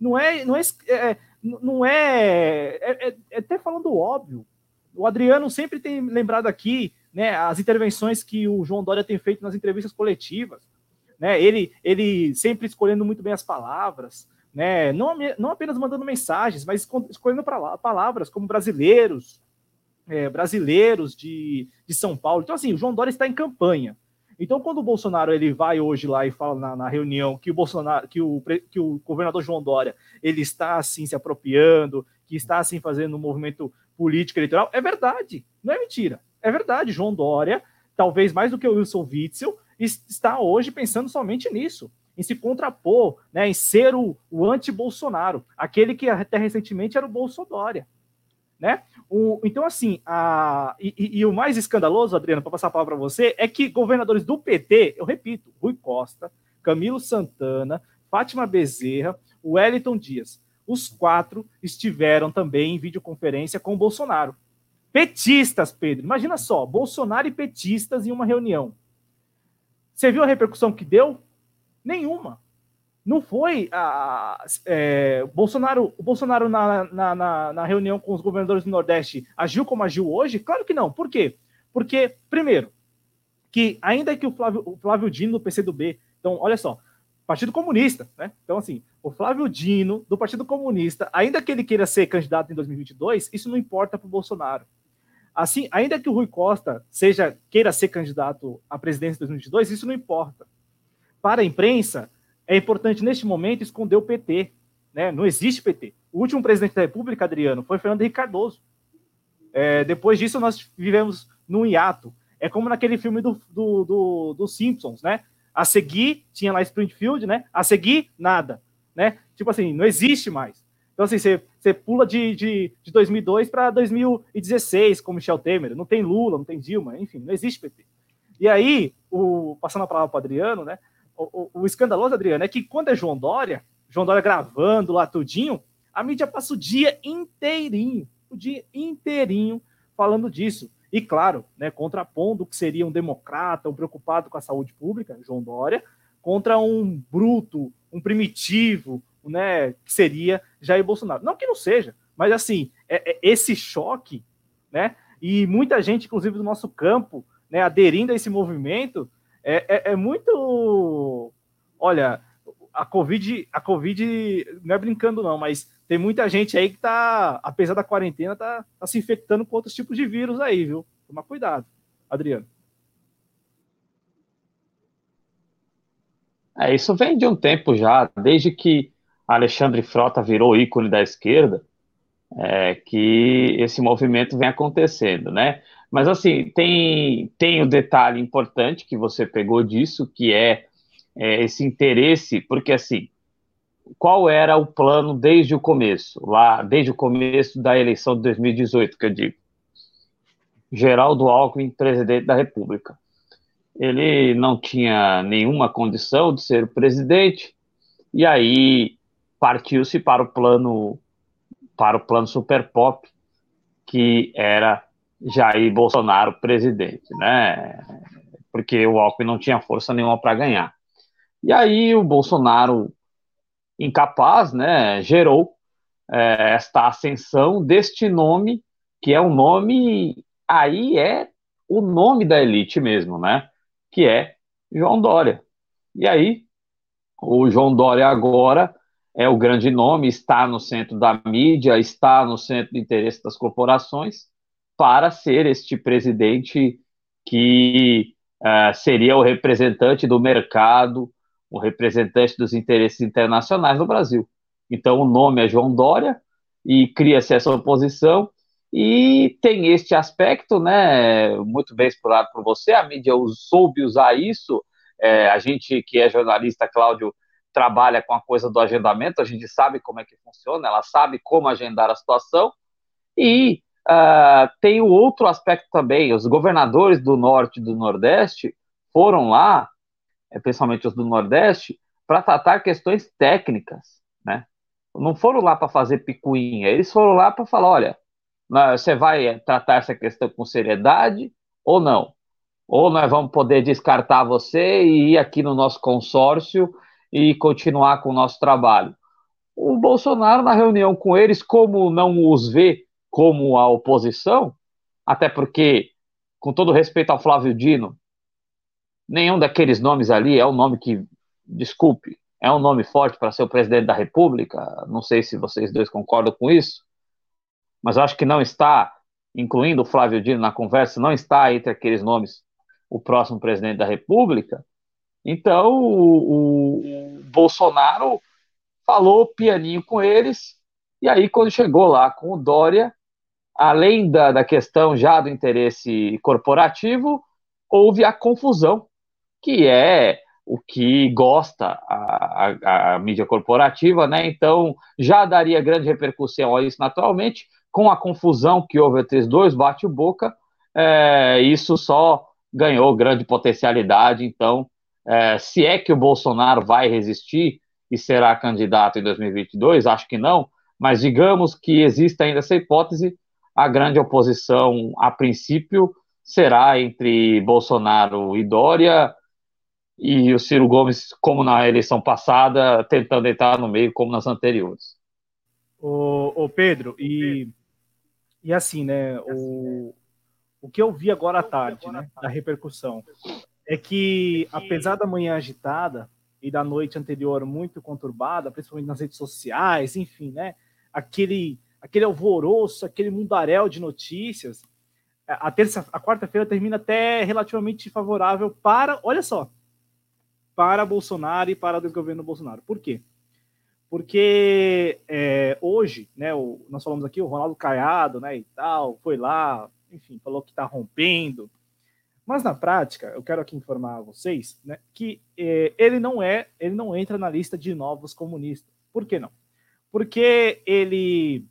Não é, não é, não é até falando óbvio. O Adriano sempre tem lembrado aqui né, as intervenções que o João Dória tem feito nas entrevistas coletivas. Né, ele, ele sempre escolhendo muito bem as palavras, né, não, não apenas mandando mensagens, mas escolhendo palavras como brasileiros, é, brasileiros de, de São Paulo. Então, assim, o João Dória está em campanha. Então, quando o Bolsonaro ele vai hoje lá e fala na, na, reunião que o Bolsonaro, que o, que o governador João Dória ele está assim se apropriando, que está assim fazendo um movimento político eleitoral, é verdade, não é mentira. É verdade, João Dória, talvez mais do que o Wilson Witzel, está hoje pensando somente nisso, em se contrapor, né, em ser o, o anti-Bolsonaro, aquele que até recentemente era o Bolsonaro. Né? O, então, assim, a, e, e, e, o mais escandaloso, Adriano, para passar a palavra para você, é que governadores do PT, eu repito, Rui Costa, Camilo Santana, Fátima Bezerra, Wellington Dias, os quatro estiveram também em videoconferência com o Bolsonaro. Petistas, Pedro. Imagina só, Bolsonaro e petistas em uma reunião. Você viu a repercussão que deu? Nenhuma. Não foi a, é, Bolsonaro, o Bolsonaro na, na, na, na, reunião com os governadores do Nordeste agiu como agiu hoje? Claro que não. Por quê? Porque, primeiro, que ainda que o Flávio, o Flávio Dino do PCdoB, então, olha só, Partido Comunista, né? Então, assim, o Flávio Dino, do Partido Comunista, ainda que ele queira ser candidato em 2022, isso não importa para o Bolsonaro. Assim, ainda que o Rui Costa seja queira ser candidato à presidência em 2022, isso não importa. Para a imprensa, é importante neste momento esconder o PT, né? Não existe PT. O último presidente da República, Adriano, foi Fernando Henrique Cardoso. É, depois disso, nós vivemos num hiato. É como naquele filme do, do, do, do Simpsons, né? A seguir, tinha lá Springfield, né? A seguir, nada, né? Tipo assim, não existe mais. Então, assim, você, você pula de, de, de 2002 para 2016 com Michel Temer. Não tem Lula, não tem Dilma, enfim, não existe PT. E aí, o, passando a palavra para Adriano, né? O, o, o, escandaloso, Adriano, é que quando é João Dória, João Dória gravando lá tudinho, a mídia passa o dia inteirinho, o dia inteirinho falando disso. E, claro, né, contrapondo o que seria um democrata, um preocupado com a saúde pública, João Dória, contra um bruto, um primitivo, né, que seria Jair Bolsonaro. Não que não seja, mas assim, é, é esse choque, né, e muita gente, inclusive do nosso campo, né, aderindo a esse movimento, é, é, é muito. Olha, a Covid, a Covid não é brincando, não, mas tem muita gente aí que tá, apesar da quarentena, tá, tá se infectando com outros tipos de vírus aí, viu? Toma cuidado, Adriano. É, isso vem de um tempo já, desde que Alexandre Frota virou ícone da esquerda, é, que esse movimento vem acontecendo, né? Mas assim, tem, tem o um detalhe importante que você pegou disso, que é, é esse interesse, porque assim, qual era o plano desde o começo, lá, desde o começo da eleição de 2018, que eu digo? Geraldo Alckmin, presidente da República. Ele não tinha nenhuma condição de ser presidente, e aí partiu-se para o plano para o plano super pop que era Jair Bolsonaro presidente, né? Porque o Alckmin não tinha força nenhuma para ganhar. E aí o Bolsonaro incapaz, né, gerou é, esta ascensão deste nome que é um nome aí é o nome da elite mesmo, né? Que é João Dória. E aí o João Dória agora é o grande nome, está no centro da mídia, está no centro do interesse das corporações, para ser este presidente que uh, seria o representante do mercado, o representante dos interesses internacionais no Brasil. Então, o nome é João Dória e cria-se essa oposição. E tem este aspecto, né, muito bem explorado por você, a mídia soube usar isso, é, a gente que é jornalista, Cláudio, trabalha com a coisa do agendamento, a gente sabe como é que funciona, ela sabe como agendar a situação, e uh, tem o outro aspecto também, os governadores do Norte e do Nordeste foram lá, é, principalmente os do Nordeste, para tratar questões técnicas, né? Não foram lá para fazer picuinha, eles foram lá para falar, olha, você vai tratar essa questão com seriedade ou não? Ou nós vamos poder descartar você e ir aqui no nosso consórcio e continuar com o nosso trabalho. o Bolsonaro, na reunião com eles, como não os vê como a oposição, até porque, com todo respeito ao Flávio Dino, nenhum daqueles nomes ali é um nome que, desculpe, é um nome forte para ser o presidente da República. Não sei se vocês dois concordam com isso, mas acho que não está, incluindo o Flávio Dino na conversa, não está entre aqueles nomes o próximo presidente da República. Então, o, o Bolsonaro falou pianinho com eles, e aí, quando chegou lá com o Dória, além da, da questão já do interesse corporativo, houve a confusão, que é o que gosta a, a, a, mídia corporativa, né? Então já daria grande repercussão a isso naturalmente, com a confusão que houve entre os dois bate-boca, é, isso só ganhou grande potencialidade. Então, é, se é que o Bolsonaro vai resistir e será candidato em 2022, acho que não, mas digamos que exista ainda essa hipótese, a grande oposição, a princípio, será entre Bolsonaro e Dória, e o Ciro Gomes, como na eleição passada, tentando entrar no meio, como nas anteriores. O, o Pedro, e, e assim, né, o, o que eu vi agora à tarde, né, da repercussão, é que, apesar da manhã agitada e da noite anterior muito conturbada, principalmente nas redes sociais, enfim, né, aquele, aquele alvoroço, aquele mundaréu de notícias, a terça, a quarta-feira termina até relativamente favorável para, olha só, para Bolsonaro e para o desgoverno Bolsonaro. Por quê? Porque é, hoje, né, o, nós falamos aqui, o Ronaldo Caiado, né, e tal, foi lá, enfim, falou que está rompendo. Mas na prática, eu quero aqui informar a vocês, né, que é, ele não é, ele não entra na lista de novos comunistas. Por que não? Porque ele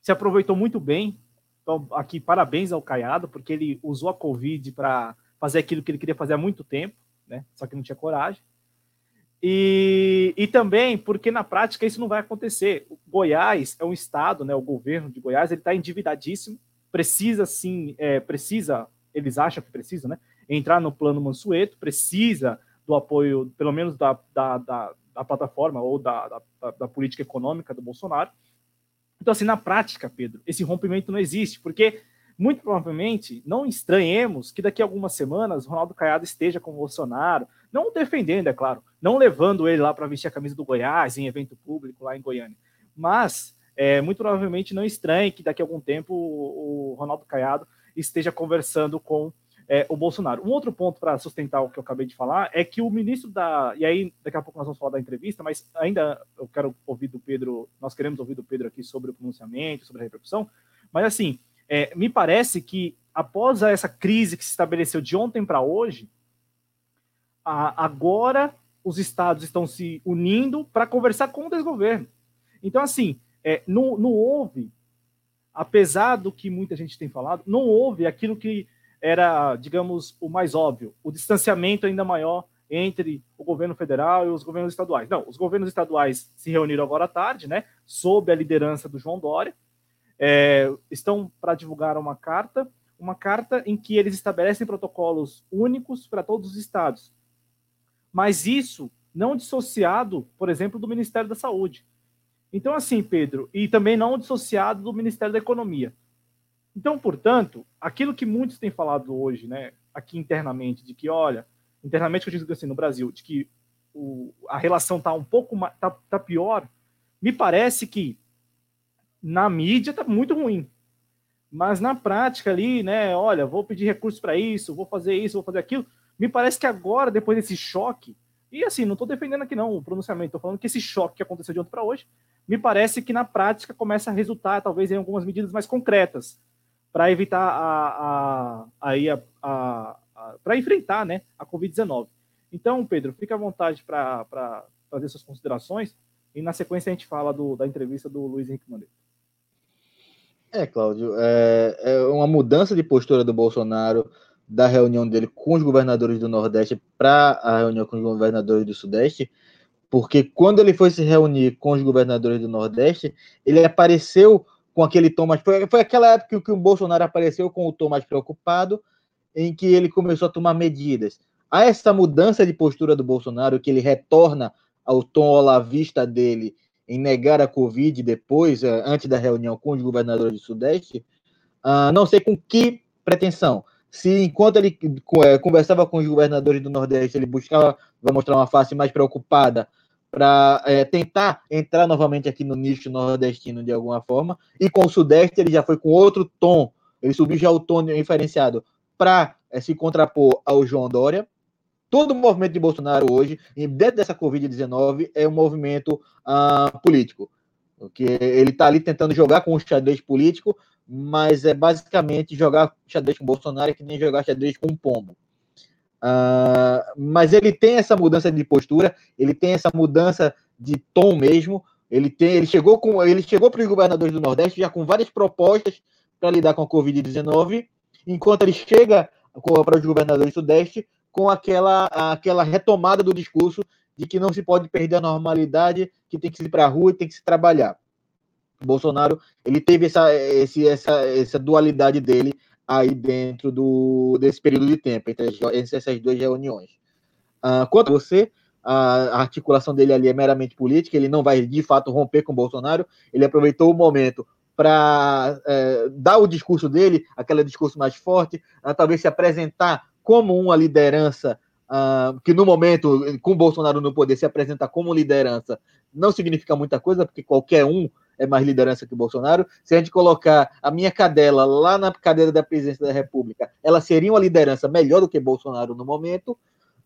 se aproveitou muito bem então, aqui, parabéns ao Caiado, porque ele usou a Covid para fazer aquilo que ele queria fazer há muito tempo, né? Só que não tinha coragem. E, e também porque na prática isso não vai acontecer. O Goiás é um estado, né? O governo de Goiás ele está endividadíssimo, precisa sim, é, precisa, eles acham que precisa, né? Entrar no plano Mansueto, precisa do apoio, pelo menos da, da, da, da plataforma ou da, da, da política econômica do Bolsonaro. Então, assim, na prática, Pedro, esse rompimento não existe, porque muito provavelmente não estranhemos que daqui a algumas semanas Ronaldo Caiado esteja com o Bolsonaro, não defendendo, é claro, não levando ele lá para vestir a camisa do Goiás em evento público lá em Goiânia, mas é, muito provavelmente não estranhe que daqui a algum tempo o, o Ronaldo Caiado esteja conversando com é, o Bolsonaro. Um outro ponto para sustentar o que eu acabei de falar é que o ministro da. E aí, daqui a pouco nós vamos falar da entrevista, mas ainda eu quero ouvir do Pedro, nós queremos ouvir do Pedro aqui sobre o pronunciamento, sobre a repercussão, mas assim, é, me parece que após essa crise que se estabeleceu de ontem para hoje, a, agora os estados estão se unindo para conversar com o desgoverno. Então, assim, é, não, não houve, apesar do que muita gente tem falado, não houve aquilo que era, digamos, o mais óbvio, o distanciamento ainda maior entre o governo federal e os governos estaduais. Não, os governos estaduais se reuniram agora à tarde, né, sob a liderança do João Dória, é, estão para divulgar uma carta, uma carta em que eles estabelecem protocolos únicos para todos os estados. Mas isso não dissociado, por exemplo, do Ministério da Saúde. Então, assim, Pedro, e também não dissociado do Ministério da Economia. Então, portanto, aquilo que muitos têm falado hoje, né, aqui internamente, de que, olha, internamente que eu digo assim, no Brasil, de que o, a relação está um pouco tá, tá pior, me parece que na mídia está muito ruim. Mas na prática ali, né, olha, vou pedir recursos para isso, vou fazer isso, vou fazer aquilo. Me parece que agora, depois desse choque, e assim, não estou defendendo aqui não o pronunciamento, estou falando que esse choque que aconteceu de ontem para hoje, me parece que na prática começa a resultar, talvez, em algumas medidas mais concretas para evitar a, a, a, a, a para enfrentar né, a Covid-19. Então, Pedro, fica à vontade para fazer suas considerações e na sequência a gente fala do, da entrevista do Luiz Henrique Mandetta. É, Cláudio, é, é, uma mudança de postura do Bolsonaro da reunião dele com os governadores do Nordeste para a reunião com os governadores do Sudeste, porque quando ele foi se reunir com os governadores do Nordeste, ele apareceu com aquele tom mais. Foi, foi aquela época que o Bolsonaro apareceu com o tom mais preocupado, em que ele começou a tomar medidas. Há essa mudança de postura do Bolsonaro, que ele retorna ao tom olavista dele em negar a Covid depois, eh, antes da reunião com os governadores do Sudeste, uh, não sei com que pretensão. Se enquanto ele é, conversava com os governadores do Nordeste, ele buscava vai mostrar uma face mais preocupada para é, tentar entrar novamente aqui no nicho nordestino de alguma forma, e com o Sudeste ele já foi com outro tom, ele subiu já o tom diferenciado para é, se contrapor ao João Dória. Todo o movimento de Bolsonaro hoje, dentro dessa Covid-19, é um movimento ah, político. Porque ele está ali tentando jogar com o xadrez político, mas é basicamente jogar xadrez com Bolsonaro é que nem jogar xadrez com um pombo. Uh, mas ele tem essa mudança de postura, ele tem essa mudança de tom mesmo. Ele tem, ele chegou com, ele chegou para os governadores do Nordeste já com várias propostas para lidar com a Covid-19, enquanto ele chega para os governadores do Sudeste com aquela, aquela retomada do discurso de que não se pode perder a normalidade, que tem que ir para a rua e tem que se trabalhar. Bolsonaro ele teve essa, esse, essa, essa dualidade dele aí dentro do, desse período de tempo, entre, entre essas duas reuniões. Uh, quanto a você, a articulação dele ali é meramente política, ele não vai de fato romper com Bolsonaro, ele aproveitou o momento para é, dar o discurso dele, aquele discurso mais forte, uh, talvez se apresentar como uma liderança uh, que no momento, com o Bolsonaro no poder, se apresentar como liderança não significa muita coisa, porque qualquer um é mais liderança que Bolsonaro. Se a gente colocar a minha cadela lá na cadeira da presidência da República, ela seria uma liderança melhor do que Bolsonaro no momento.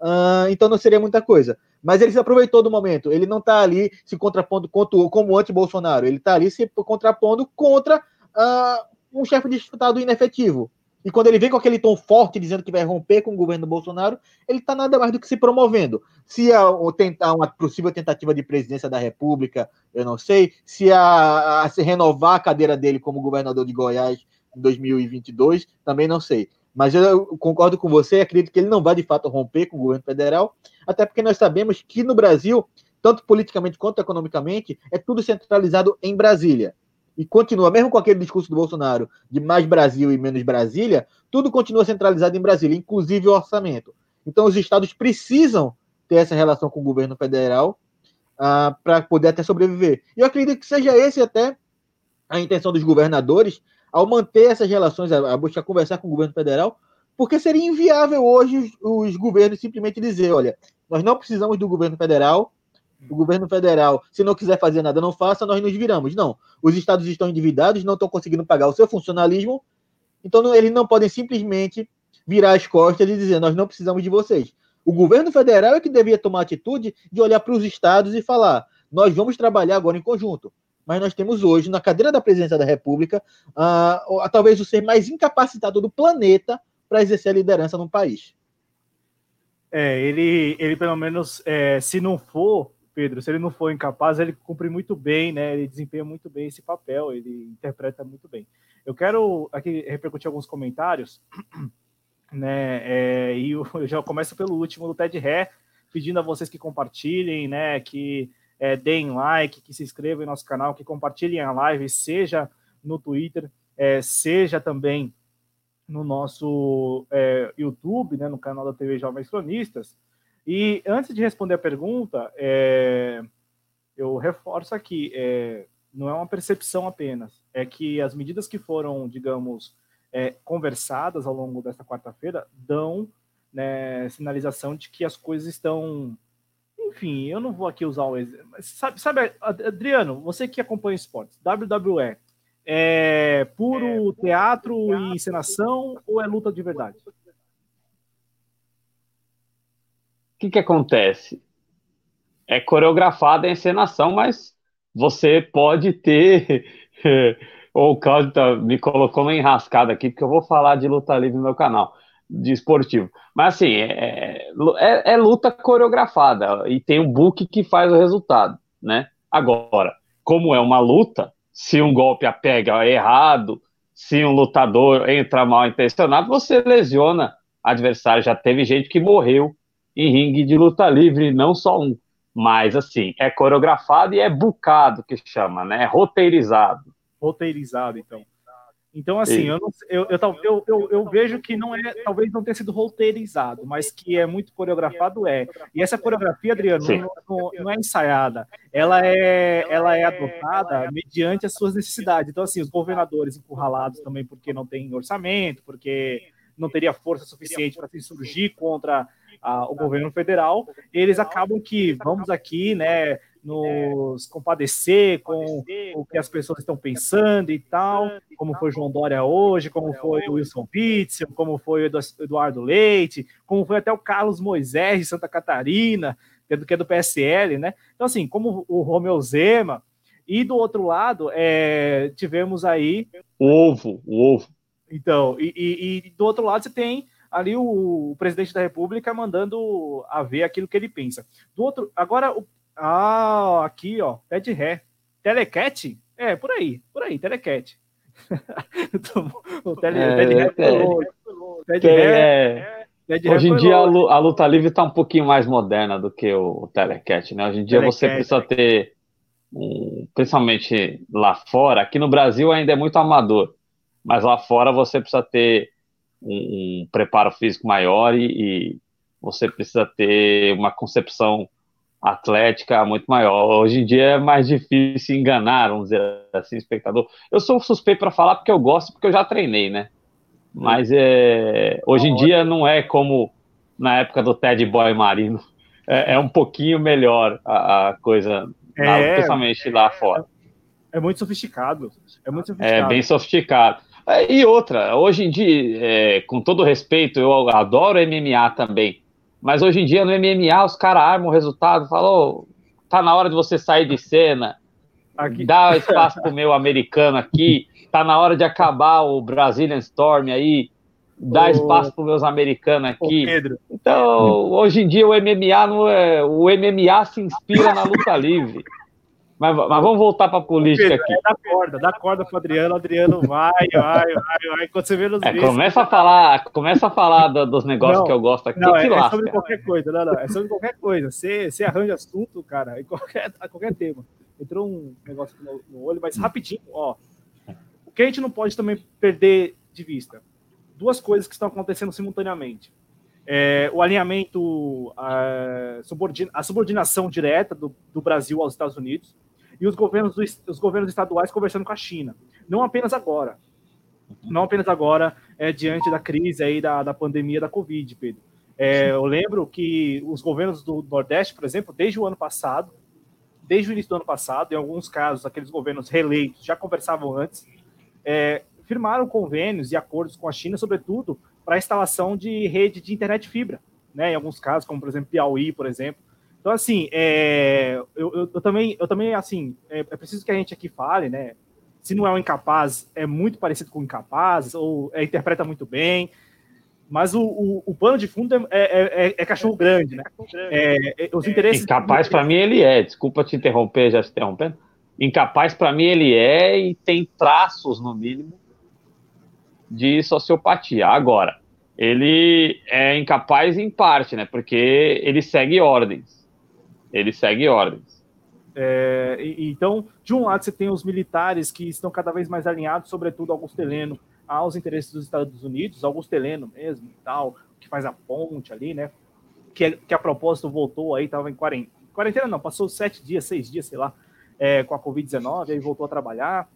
Uh, então não seria muita coisa. Mas ele se aproveitou do momento. Ele não está ali se contrapondo contra, como anti-Bolsonaro. Ele está ali se contrapondo contra uh, um chefe de Estado inefetivo. E quando ele vem com aquele tom forte dizendo que vai romper com o governo Bolsonaro, ele está nada mais do que se promovendo. Se há tentar uma possível tentativa de presidência da República, eu não sei. Se a, a se renovar a cadeira dele como governador de Goiás em 2022, também não sei. Mas eu concordo com você, acredito que ele não vai de fato romper com o governo federal, até porque nós sabemos que no Brasil, tanto politicamente quanto economicamente, é tudo centralizado em Brasília e continua, mesmo com aquele discurso do Bolsonaro de mais Brasil e menos Brasília, tudo continua centralizado em Brasília, inclusive o orçamento. Então, os estados precisam ter essa relação com o governo federal uh, para poder até sobreviver. E eu acredito que seja esse até a intenção dos governadores ao manter essas relações, a, a buscar conversar com o governo federal, porque seria inviável hoje os, os governos simplesmente dizer: olha, nós não precisamos do governo federal, o governo federal, se não quiser fazer nada, não faça, nós nos viramos. Não. Os estados estão endividados, não estão conseguindo pagar o seu funcionalismo, então não, eles não podem simplesmente virar as costas e dizer: nós não precisamos de vocês. O governo federal é que devia tomar a atitude de olhar para os estados e falar: nós vamos trabalhar agora em conjunto. Mas nós temos hoje, na cadeira da presidência da República, uh, talvez o ser mais incapacitado do planeta para exercer a liderança no país. É, ele, ele pelo menos, é, se não for Pedro, se ele não for incapaz, ele cumpre muito bem, né? Ele desempenha muito bem esse papel, ele interpreta muito bem. Eu quero aqui repercutir alguns comentários, né? É, e eu, já começo pelo último do Ted Ré, pedindo a vocês que compartilhem, né? Que é, deem like, que se inscrevam em nosso canal, que compartilhem a live, seja no Twitter, é, seja também no nosso é, YouTube, né? No canal da TV Jovens Cronistas. E antes de responder a pergunta, é, eu reforço aqui, é, não é uma percepção apenas, é que as medidas que foram, digamos, é, conversadas ao longo desta quarta-feira dão né, sinalização de que as coisas estão. Enfim, eu não vou aqui usar o exemplo. Sabe, sabe, Adriano, você que acompanha esportes, WWE, é puro é, teatro e encenação ou é luta de verdade? Que, que acontece? É coreografada a encenação, mas você pode ter. o Claudio tá, me colocou uma enrascada aqui, porque eu vou falar de luta livre no meu canal, de esportivo. Mas assim, é, é, é luta coreografada e tem um book que faz o resultado, né? Agora, como é uma luta, se um golpe a pega errado, se um lutador entra mal intencionado, você lesiona adversário. Já teve gente que morreu em ringue de luta livre, não só um. Mas, assim, é coreografado e é bucado que chama, né? É roteirizado. Roteirizado, então. Então, assim, eu, não, eu, eu, eu, eu, vejo que não é, talvez não tenha sido roteirizado, mas que é muito coreografado, é. E essa coreografia, Adriano, não, não, é ensaiada, ela é, ela é adotada mediante as suas necessidades. Então, assim, os governadores encurralados também porque não tem orçamento, porque não teria força suficiente para se insurgir contra a, o governo federal, eles acabam que vamos aqui, né, nos compadecer com o que as pessoas estão pensando e tal, como foi João Dória hoje, como foi o Wilson Witzel, como foi o Eduardo Leite, como foi até o Carlos Moisés de Santa Catarina, que é do, que é do PSL, né? Então, assim, como o Romeu Zema, e do outro lado, é, tivemos aí. O ovo, o ovo. Então, e, e, e do outro lado você tem ali o, o, presidente da República mandando a ver aquilo que ele pensa. Do outro, agora, o, ah, aqui, ó, pé de ré. Telecat? É, por aí, por aí, telecat. o tele, é, pé de ré Pé de ré. É, hoje em dia a luta livre está um pouquinho mais moderna do que o telecat, né? Hoje em dia telecat, você precisa ter, um, principalmente lá fora, aqui no Brasil ainda é muito amador, mas lá fora você precisa ter um, um preparo físico maior e, e você precisa ter uma concepção atlética muito maior. Hoje em dia é mais difícil enganar, vamos dizer assim, espectador. Eu sou suspeito para falar porque eu gosto, porque eu já treinei, né? Mas é, hoje em dia não é como na época do Ted Boy Marino. É, é um pouquinho melhor a, a coisa, é, principalmente lá fora. É muito sofisticado. É muito é sofisticado. É bem sofisticado. É, e outra, hoje em dia, é, com todo respeito, eu adoro MMA também. Mas hoje em dia no MMA os caras armam o resultado, falam, oh, tá na hora de você sair de cena, aqui. dá espaço pro meu americano aqui, tá na hora de acabar o Brazilian Storm aí, dá espaço para meus americanos aqui. Então, hoje em dia o MMA não é, o MMA se inspira na luta livre. Mas, mas vamos voltar para a política aqui. É, dá corda, dá corda para Adriano, Adriano vai, vai, vai, vai. Quando você vê nos é, começa a falar, começa a falar do, dos negócios não, que eu gosto aqui. Não, é, é, sobre qualquer coisa, não, não, é sobre qualquer coisa. Você, você arranja assunto, cara, em qualquer, qualquer tema. Entrou um negócio no, no olho, mas rapidinho, ó. O que a gente não pode também perder de vista? Duas coisas que estão acontecendo simultaneamente. É, o alinhamento, a, subordina, a subordinação direta do, do Brasil aos Estados Unidos, e os governos, os governos estaduais conversando com a China. Não apenas agora. Não apenas agora, é, diante da crise aí da, da pandemia da Covid, Pedro. É, eu lembro que os governos do Nordeste, por exemplo, desde o ano passado, desde o início do ano passado, em alguns casos, aqueles governos reeleitos já conversavam antes, é, firmaram convênios e acordos com a China, sobretudo para a instalação de rede de internet fibra, né? Em alguns casos, como por exemplo Piauí, por exemplo, então, assim, é, eu, eu, eu, também, eu também, assim, é, é, preciso que a gente aqui fale, né? Se não é um incapaz, é muito parecido com um incapaz, ou é, interpreta muito bem. Mas o, o, o pano de fundo é, é, é, é cachorro grande, né? os interesses. Incapaz, para mim, ele é. Desculpa te interromper, já se interrompendo. Incapaz, para mim, ele é e tem traços, no mínimo, de sociopatia. Agora, ele é incapaz em parte, né? Porque ele segue ordens ele segue ordens. É, então, de um lado, você tem os militares que estão cada vez mais alinhados, sobretudo Augusto Heleno, aos interesses dos Estados Unidos, Augusto Heleno mesmo e tal, que faz a ponte ali, né? Que, que a propósito voltou aí, estava em quarentena. Quarentena não, passou sete dias, seis dias, sei lá, é, com a Covid-19, aí voltou a trabalhar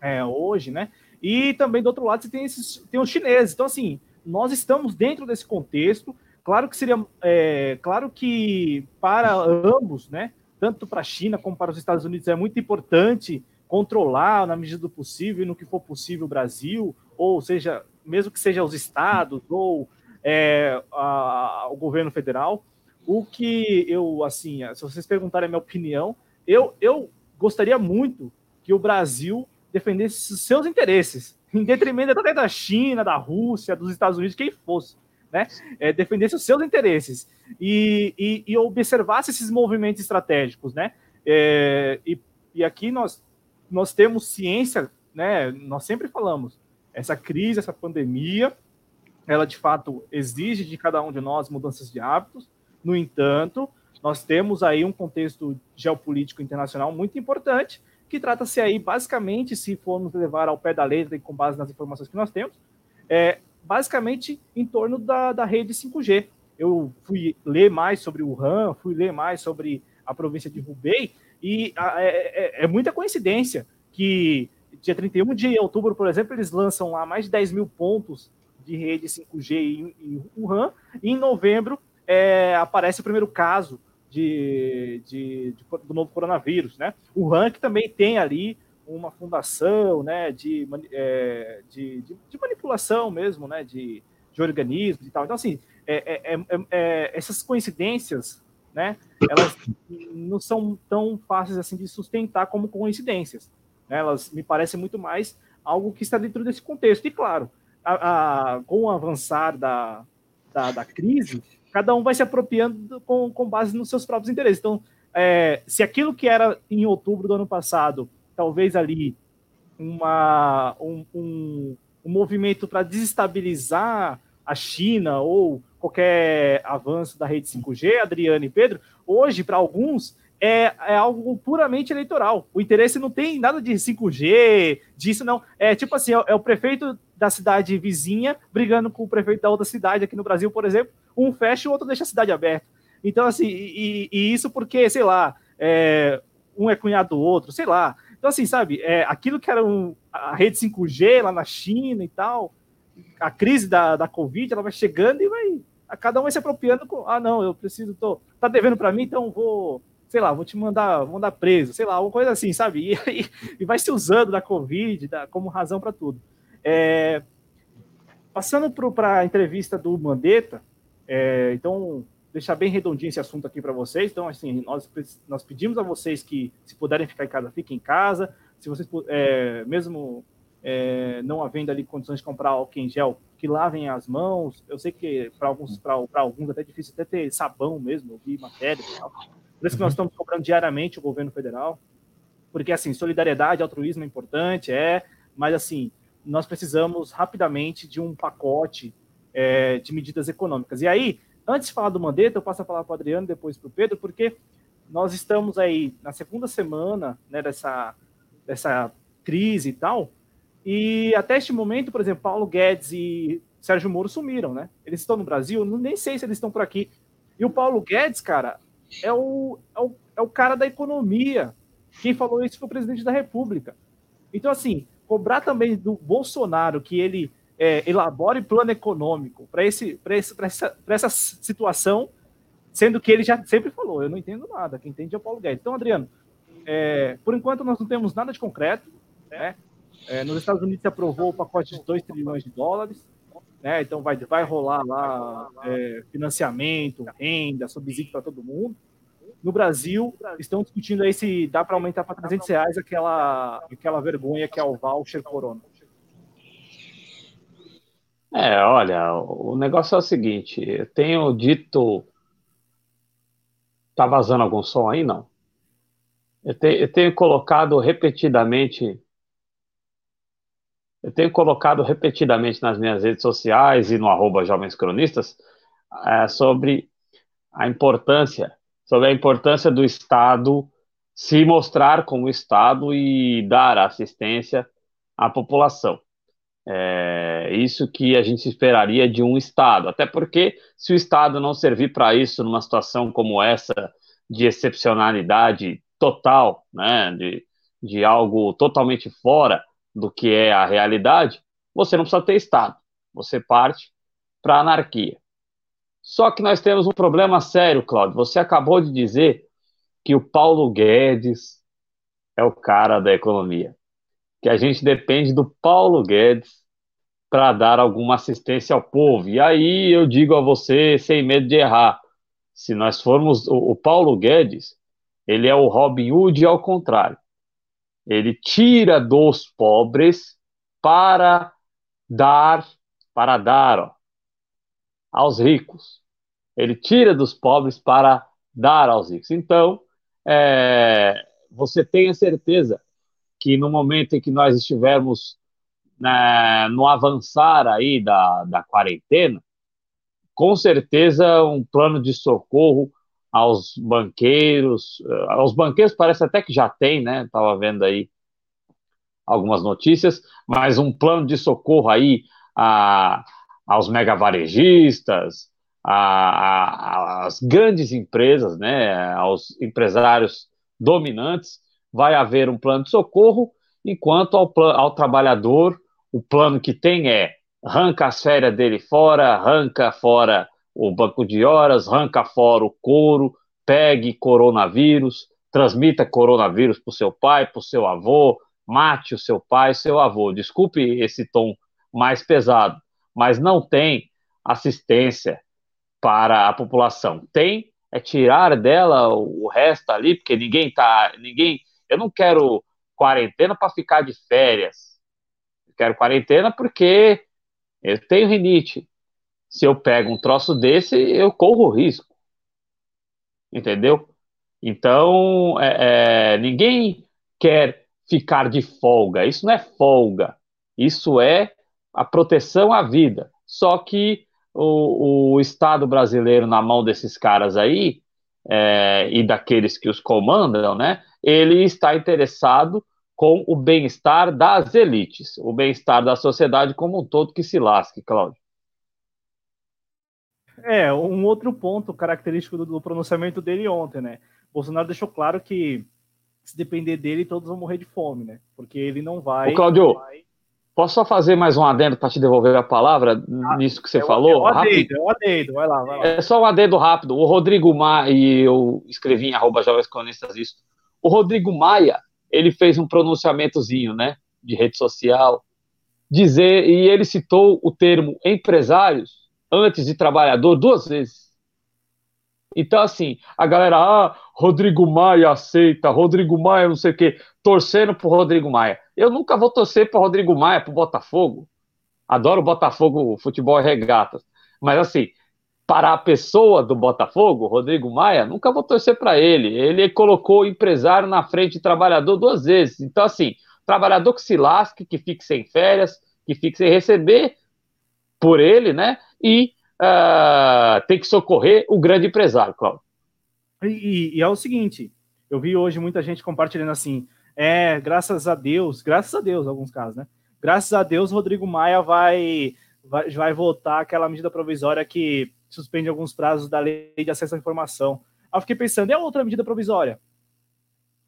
é, hoje, né? E também do outro lado você tem, esses, tem os chineses. Então, assim, nós estamos dentro desse contexto Claro que seria, é, claro que para ambos, né, tanto para a China como para os Estados Unidos, é muito importante controlar na medida do possível e no que for possível o Brasil, ou seja, mesmo que seja os estados ou é, a, o governo federal. O que eu, assim, se vocês perguntarem a minha opinião, eu, eu gostaria muito que o Brasil defendesse seus interesses, em detrimento até da China, da Rússia, dos Estados Unidos, quem fosse né? É, defendesse os seus interesses e, e, e, observasse esses movimentos estratégicos, né? É, e, e aqui nós, nós temos ciência, né? Nós sempre falamos, essa crise, essa pandemia, ela de fato exige de cada um de nós mudanças de hábitos. No entanto, nós temos aí um contexto geopolítico internacional muito importante que trata-se aí, basicamente, se formos levar ao pé da letra e com base nas informações que nós temos, é basicamente em torno da, da rede 5G. Eu fui ler mais sobre o RAM, fui ler mais sobre a província de Hubei, e é, é, é muita coincidência que dia 31 de outubro, por exemplo, eles lançam lá mais de 10 mil pontos de rede 5G em, em Wuhan, e em novembro é, aparece o primeiro caso de, de, de, do novo coronavírus, né? O Han que também tem ali uma fundação, né, de, é, de, de, de, manipulação mesmo, né, de, de organismos e tal. Então, assim, é, é, é, essas coincidências, né, elas não são tão fáceis assim de sustentar como coincidências. Né? Elas me parecem muito mais algo que está dentro desse contexto. E, claro, a, a, com o avançar da, da, da crise, cada um vai se apropriando com, com base nos seus próprios interesses. Então, é, se aquilo que era em outubro do ano passado, talvez ali uma, um, um, um movimento para desestabilizar a China ou qualquer avanço da rede 5G, Adriano e Pedro, hoje, para alguns, é, é algo puramente eleitoral. O interesse não tem nada de 5G, disso não. É tipo assim, é, é o prefeito da cidade vizinha brigando com o prefeito da outra cidade aqui no Brasil, por exemplo, um fecha o outro deixa a cidade aberta. Então, assim, e, e isso porque, sei lá, é, um é cunhado do outro, sei lá. Então, assim, sabe, é, aquilo que era um, a rede 5G lá na China e tal, a crise da, da Covid, ela vai chegando e vai. A cada um vai se apropriando com. Ah, não, eu preciso, tô. Tá devendo para mim, então vou. Sei lá, vou te mandar, vou mandar preso, sei lá, alguma coisa assim, sabe? E, e, e vai se usando da Covid da, como razão para tudo. É, passando para a entrevista do Mandetta, é, então, deixar bem redondinho esse assunto aqui para vocês. Então, assim, nós, nós pedimos a vocês que, se puderem ficar em casa, fiquem em casa. Se vocês, é, mesmo é, não havendo ali condições de comprar álcool em gel, que lavem as mãos. Eu sei que para alguns, para alguns até é difícil até ter sabão mesmo, eu matéria e tal. Por isso que nós estamos cobrando diariamente o governo federal. Porque, assim, solidariedade, altruísmo é importante, é, mas, assim, nós precisamos rapidamente de um pacote é, de medidas econômicas. E aí, antes de falar do Mandetta, eu passo a falar para o Adriano, depois para o Pedro, porque nós estamos aí na segunda semana né, dessa, dessa crise e tal, e até este momento, por exemplo, Paulo Guedes e Sérgio Moro sumiram, né? Eles estão no Brasil, nem sei se eles estão por aqui. E o Paulo Guedes, cara, é o, é o, é o cara da economia. Quem falou isso foi o presidente da República. Então, assim, cobrar também do Bolsonaro que ele é, elabore plano econômico para esse, esse, essa, essa situação, sendo que ele já sempre falou, eu não entendo nada, quem entende é o Paulo Guedes. Então, Adriano, é, por enquanto nós não temos nada de concreto, né? É, nos Estados Unidos se aprovou o pacote de 2 trilhões de dólares, né? então vai, vai rolar lá é, financiamento, renda, subsídio para todo mundo. No Brasil, estão discutindo aí se dá para aumentar para 300 reais aquela, aquela vergonha que é o voucher corona. É, olha, o negócio é o seguinte, eu tenho dito. Tá vazando algum som aí? Não. Eu, te, eu tenho colocado repetidamente. Eu tenho colocado repetidamente nas minhas redes sociais e no arroba Jovens Cronistas é, sobre a importância sobre a importância do Estado se mostrar como Estado e dar assistência à população. É isso que a gente esperaria de um Estado, até porque se o Estado não servir para isso numa situação como essa, de excepcionalidade total, né, de, de algo totalmente fora do que é a realidade, você não precisa ter Estado, você parte para a anarquia. Só que nós temos um problema sério, Claudio. Você acabou de dizer que o Paulo Guedes é o cara da economia. Que a gente depende do Paulo Guedes para dar alguma assistência ao povo. E aí eu digo a você, sem medo de errar, se nós formos o, o Paulo Guedes, ele é o Robin Hood ao contrário. Ele tira dos pobres para dar, para dar, ó, aos ricos. Ele tira dos pobres para dar aos ricos. Então, é, você tenha certeza que no momento em que nós estivermos né, no avançar aí da, da quarentena, com certeza um plano de socorro aos banqueiros, eh, aos banqueiros parece até que já tem, né? Estava vendo aí algumas notícias, mas um plano de socorro aí a, aos megavarejistas, às grandes empresas, né, aos empresários dominantes, vai haver um plano de socorro, enquanto ao, ao trabalhador, o plano que tem é arranca as férias dele fora, arranca fora o banco de horas, arranca fora o couro, pegue coronavírus, transmita coronavírus para o seu pai, para o seu avô, mate o seu pai, seu avô. Desculpe esse tom mais pesado, mas não tem assistência para a população. Tem é tirar dela o resto ali, porque ninguém tá, ninguém, eu não quero quarentena para ficar de férias. Quero quarentena porque eu tenho rinite. Se eu pego um troço desse, eu corro risco. Entendeu? Então, é, é, ninguém quer ficar de folga. Isso não é folga. Isso é a proteção à vida. Só que o, o Estado brasileiro, na mão desses caras aí, é, e daqueles que os comandam, né, ele está interessado com o bem-estar das elites, o bem-estar da sociedade como um todo que se lasque, Cláudio. É, um outro ponto característico do, do pronunciamento dele ontem, né? Bolsonaro deixou claro que se depender dele, todos vão morrer de fome, né? Porque ele não vai. Ô, Claudio, vai... posso só fazer mais um adendo para te devolver a palavra ah, nisso que você é falou? É um adendo, é um adendo, vai lá, vai lá. É só um adendo rápido. O Rodrigo Maia, e eu escrevi em arroba Jovens Cronistas isso. O Rodrigo Maia, ele fez um pronunciamentozinho, né? De rede social, dizer, e ele citou o termo empresários antes de trabalhador duas vezes. Então, assim, a galera, ah, Rodrigo Maia aceita, Rodrigo Maia não sei o quê, torcendo pro Rodrigo Maia. Eu nunca vou torcer pro Rodrigo Maia, pro Botafogo. Adoro Botafogo, futebol e regatas. Mas, assim, para a pessoa do Botafogo, Rodrigo Maia, nunca vou torcer para ele. Ele colocou o empresário na frente de trabalhador duas vezes. Então, assim, trabalhador que se lasque, que fique sem férias, que fique sem receber por ele, né? E uh, tem que socorrer o grande empresário, Cláudio. E, e, é o seguinte, eu vi hoje muita gente compartilhando assim, é, graças a Deus, graças a Deus, alguns casos, né? Graças a Deus, Rodrigo Maia vai, vai, vai votar aquela medida provisória que suspende alguns prazos da lei de acesso à informação. Aí eu fiquei pensando, é outra medida provisória?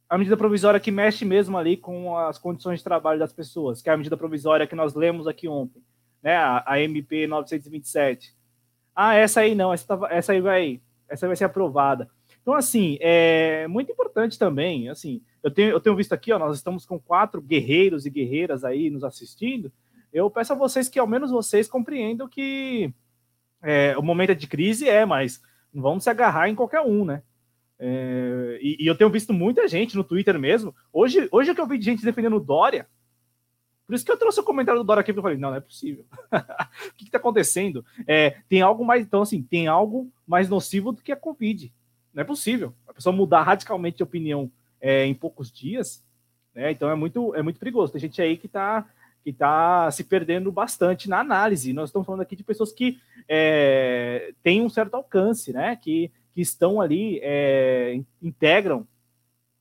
A medida provisória que mexe mesmo ali com as condições de trabalho das pessoas, que é a medida provisória que nós lemos aqui ontem, né? A, a MP 927. Ah, essa aí não, essa, tá, essa aí vai, essa vai ser aprovada. Então, assim, é muito importante também, assim, eu tenho, eu tenho visto aqui, ó, nós estamos com quatro guerreiros e guerreiras aí nos assistindo. Eu peço a vocês que ao menos vocês compreendam que é, o momento é de crise é, mas não vamos se agarrar em qualquer um, né? É, e, e, eu tenho visto muita gente no Twitter mesmo. Hoje, hoje é que eu vi gente defendendo Dória, por isso que eu trouxe o comentário do Dora aqui, porque eu falei, não, não é possível. o que está acontecendo? É, tem algo mais, então assim, tem algo mais nocivo do que a Covid. Não é possível. A pessoa mudar radicalmente de opinião é, em poucos dias, né? Então é muito, é muito perigoso. Tem gente aí que está que tá se perdendo bastante na análise. Nós estamos falando aqui de pessoas que é, têm um certo alcance, né? Que, que estão ali, é, integram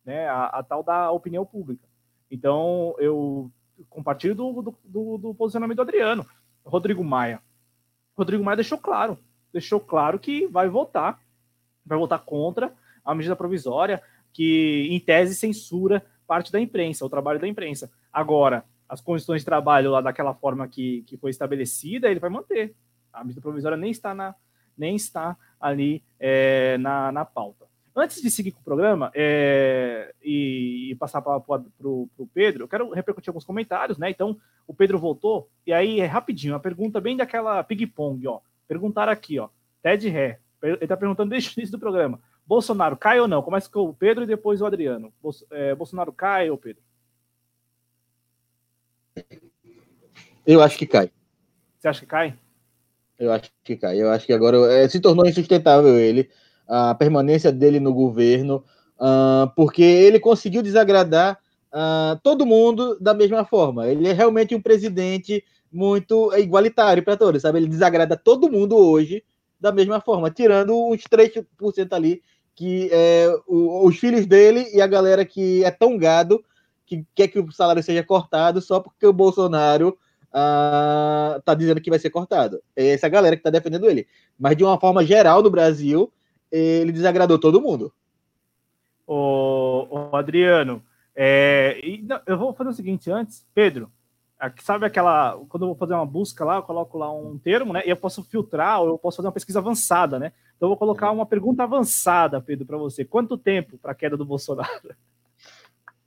né, a, a tal da opinião pública. Então, eu compartilho do, do, do, do posicionamento do Adriano. Rodrigo Maia. Rodrigo Maia deixou claro, deixou claro que vai votar, vai votar contra a medida provisória que, em tese, censura parte da imprensa, o trabalho da imprensa. Agora, as condições de trabalho lá daquela forma que, que foi estabelecida, ele vai manter. A medida provisória nem está, na, nem está ali é, na, na pauta. Antes de seguir com o programa é, e, e, passar para o Pedro, eu quero repercutir alguns comentários, né? Então, o Pedro voltou, e aí é rapidinho, uma pergunta bem daquela ping-pong, ó. Perguntaram aqui, ó. Ted Ré. Ele está perguntando desde o início do programa. Bolsonaro cai ou não? Começa com o Pedro e depois o Adriano. É, Bolsonaro cai ou Pedro? Eu acho que cai. Você acha que cai? Eu acho que cai. Eu acho que agora é, se tornou insustentável ele a permanência dele no governo, uh, porque ele conseguiu desagradar uh, todo mundo da mesma forma. Ele é realmente um presidente muito igualitário para todos, sabe? Ele desagrada todo mundo hoje da mesma forma, tirando uns 3% ali que é, o, os filhos dele e a galera que é tão gado que quer que o salário seja cortado só porque o Bolsonaro uh, tá dizendo que vai ser cortado. É essa galera que tá defendendo ele. Mas de uma forma geral no Brasil, ele desagradou todo mundo. O, o Adriano, é, e, não, eu vou fazer o seguinte antes, Pedro. Aqui, sabe aquela. Quando eu vou fazer uma busca lá, eu coloco lá um termo, né? E eu posso filtrar, ou eu posso fazer uma pesquisa avançada, né? Então eu vou colocar uma pergunta avançada, Pedro, para você. Quanto tempo para a queda do Bolsonaro?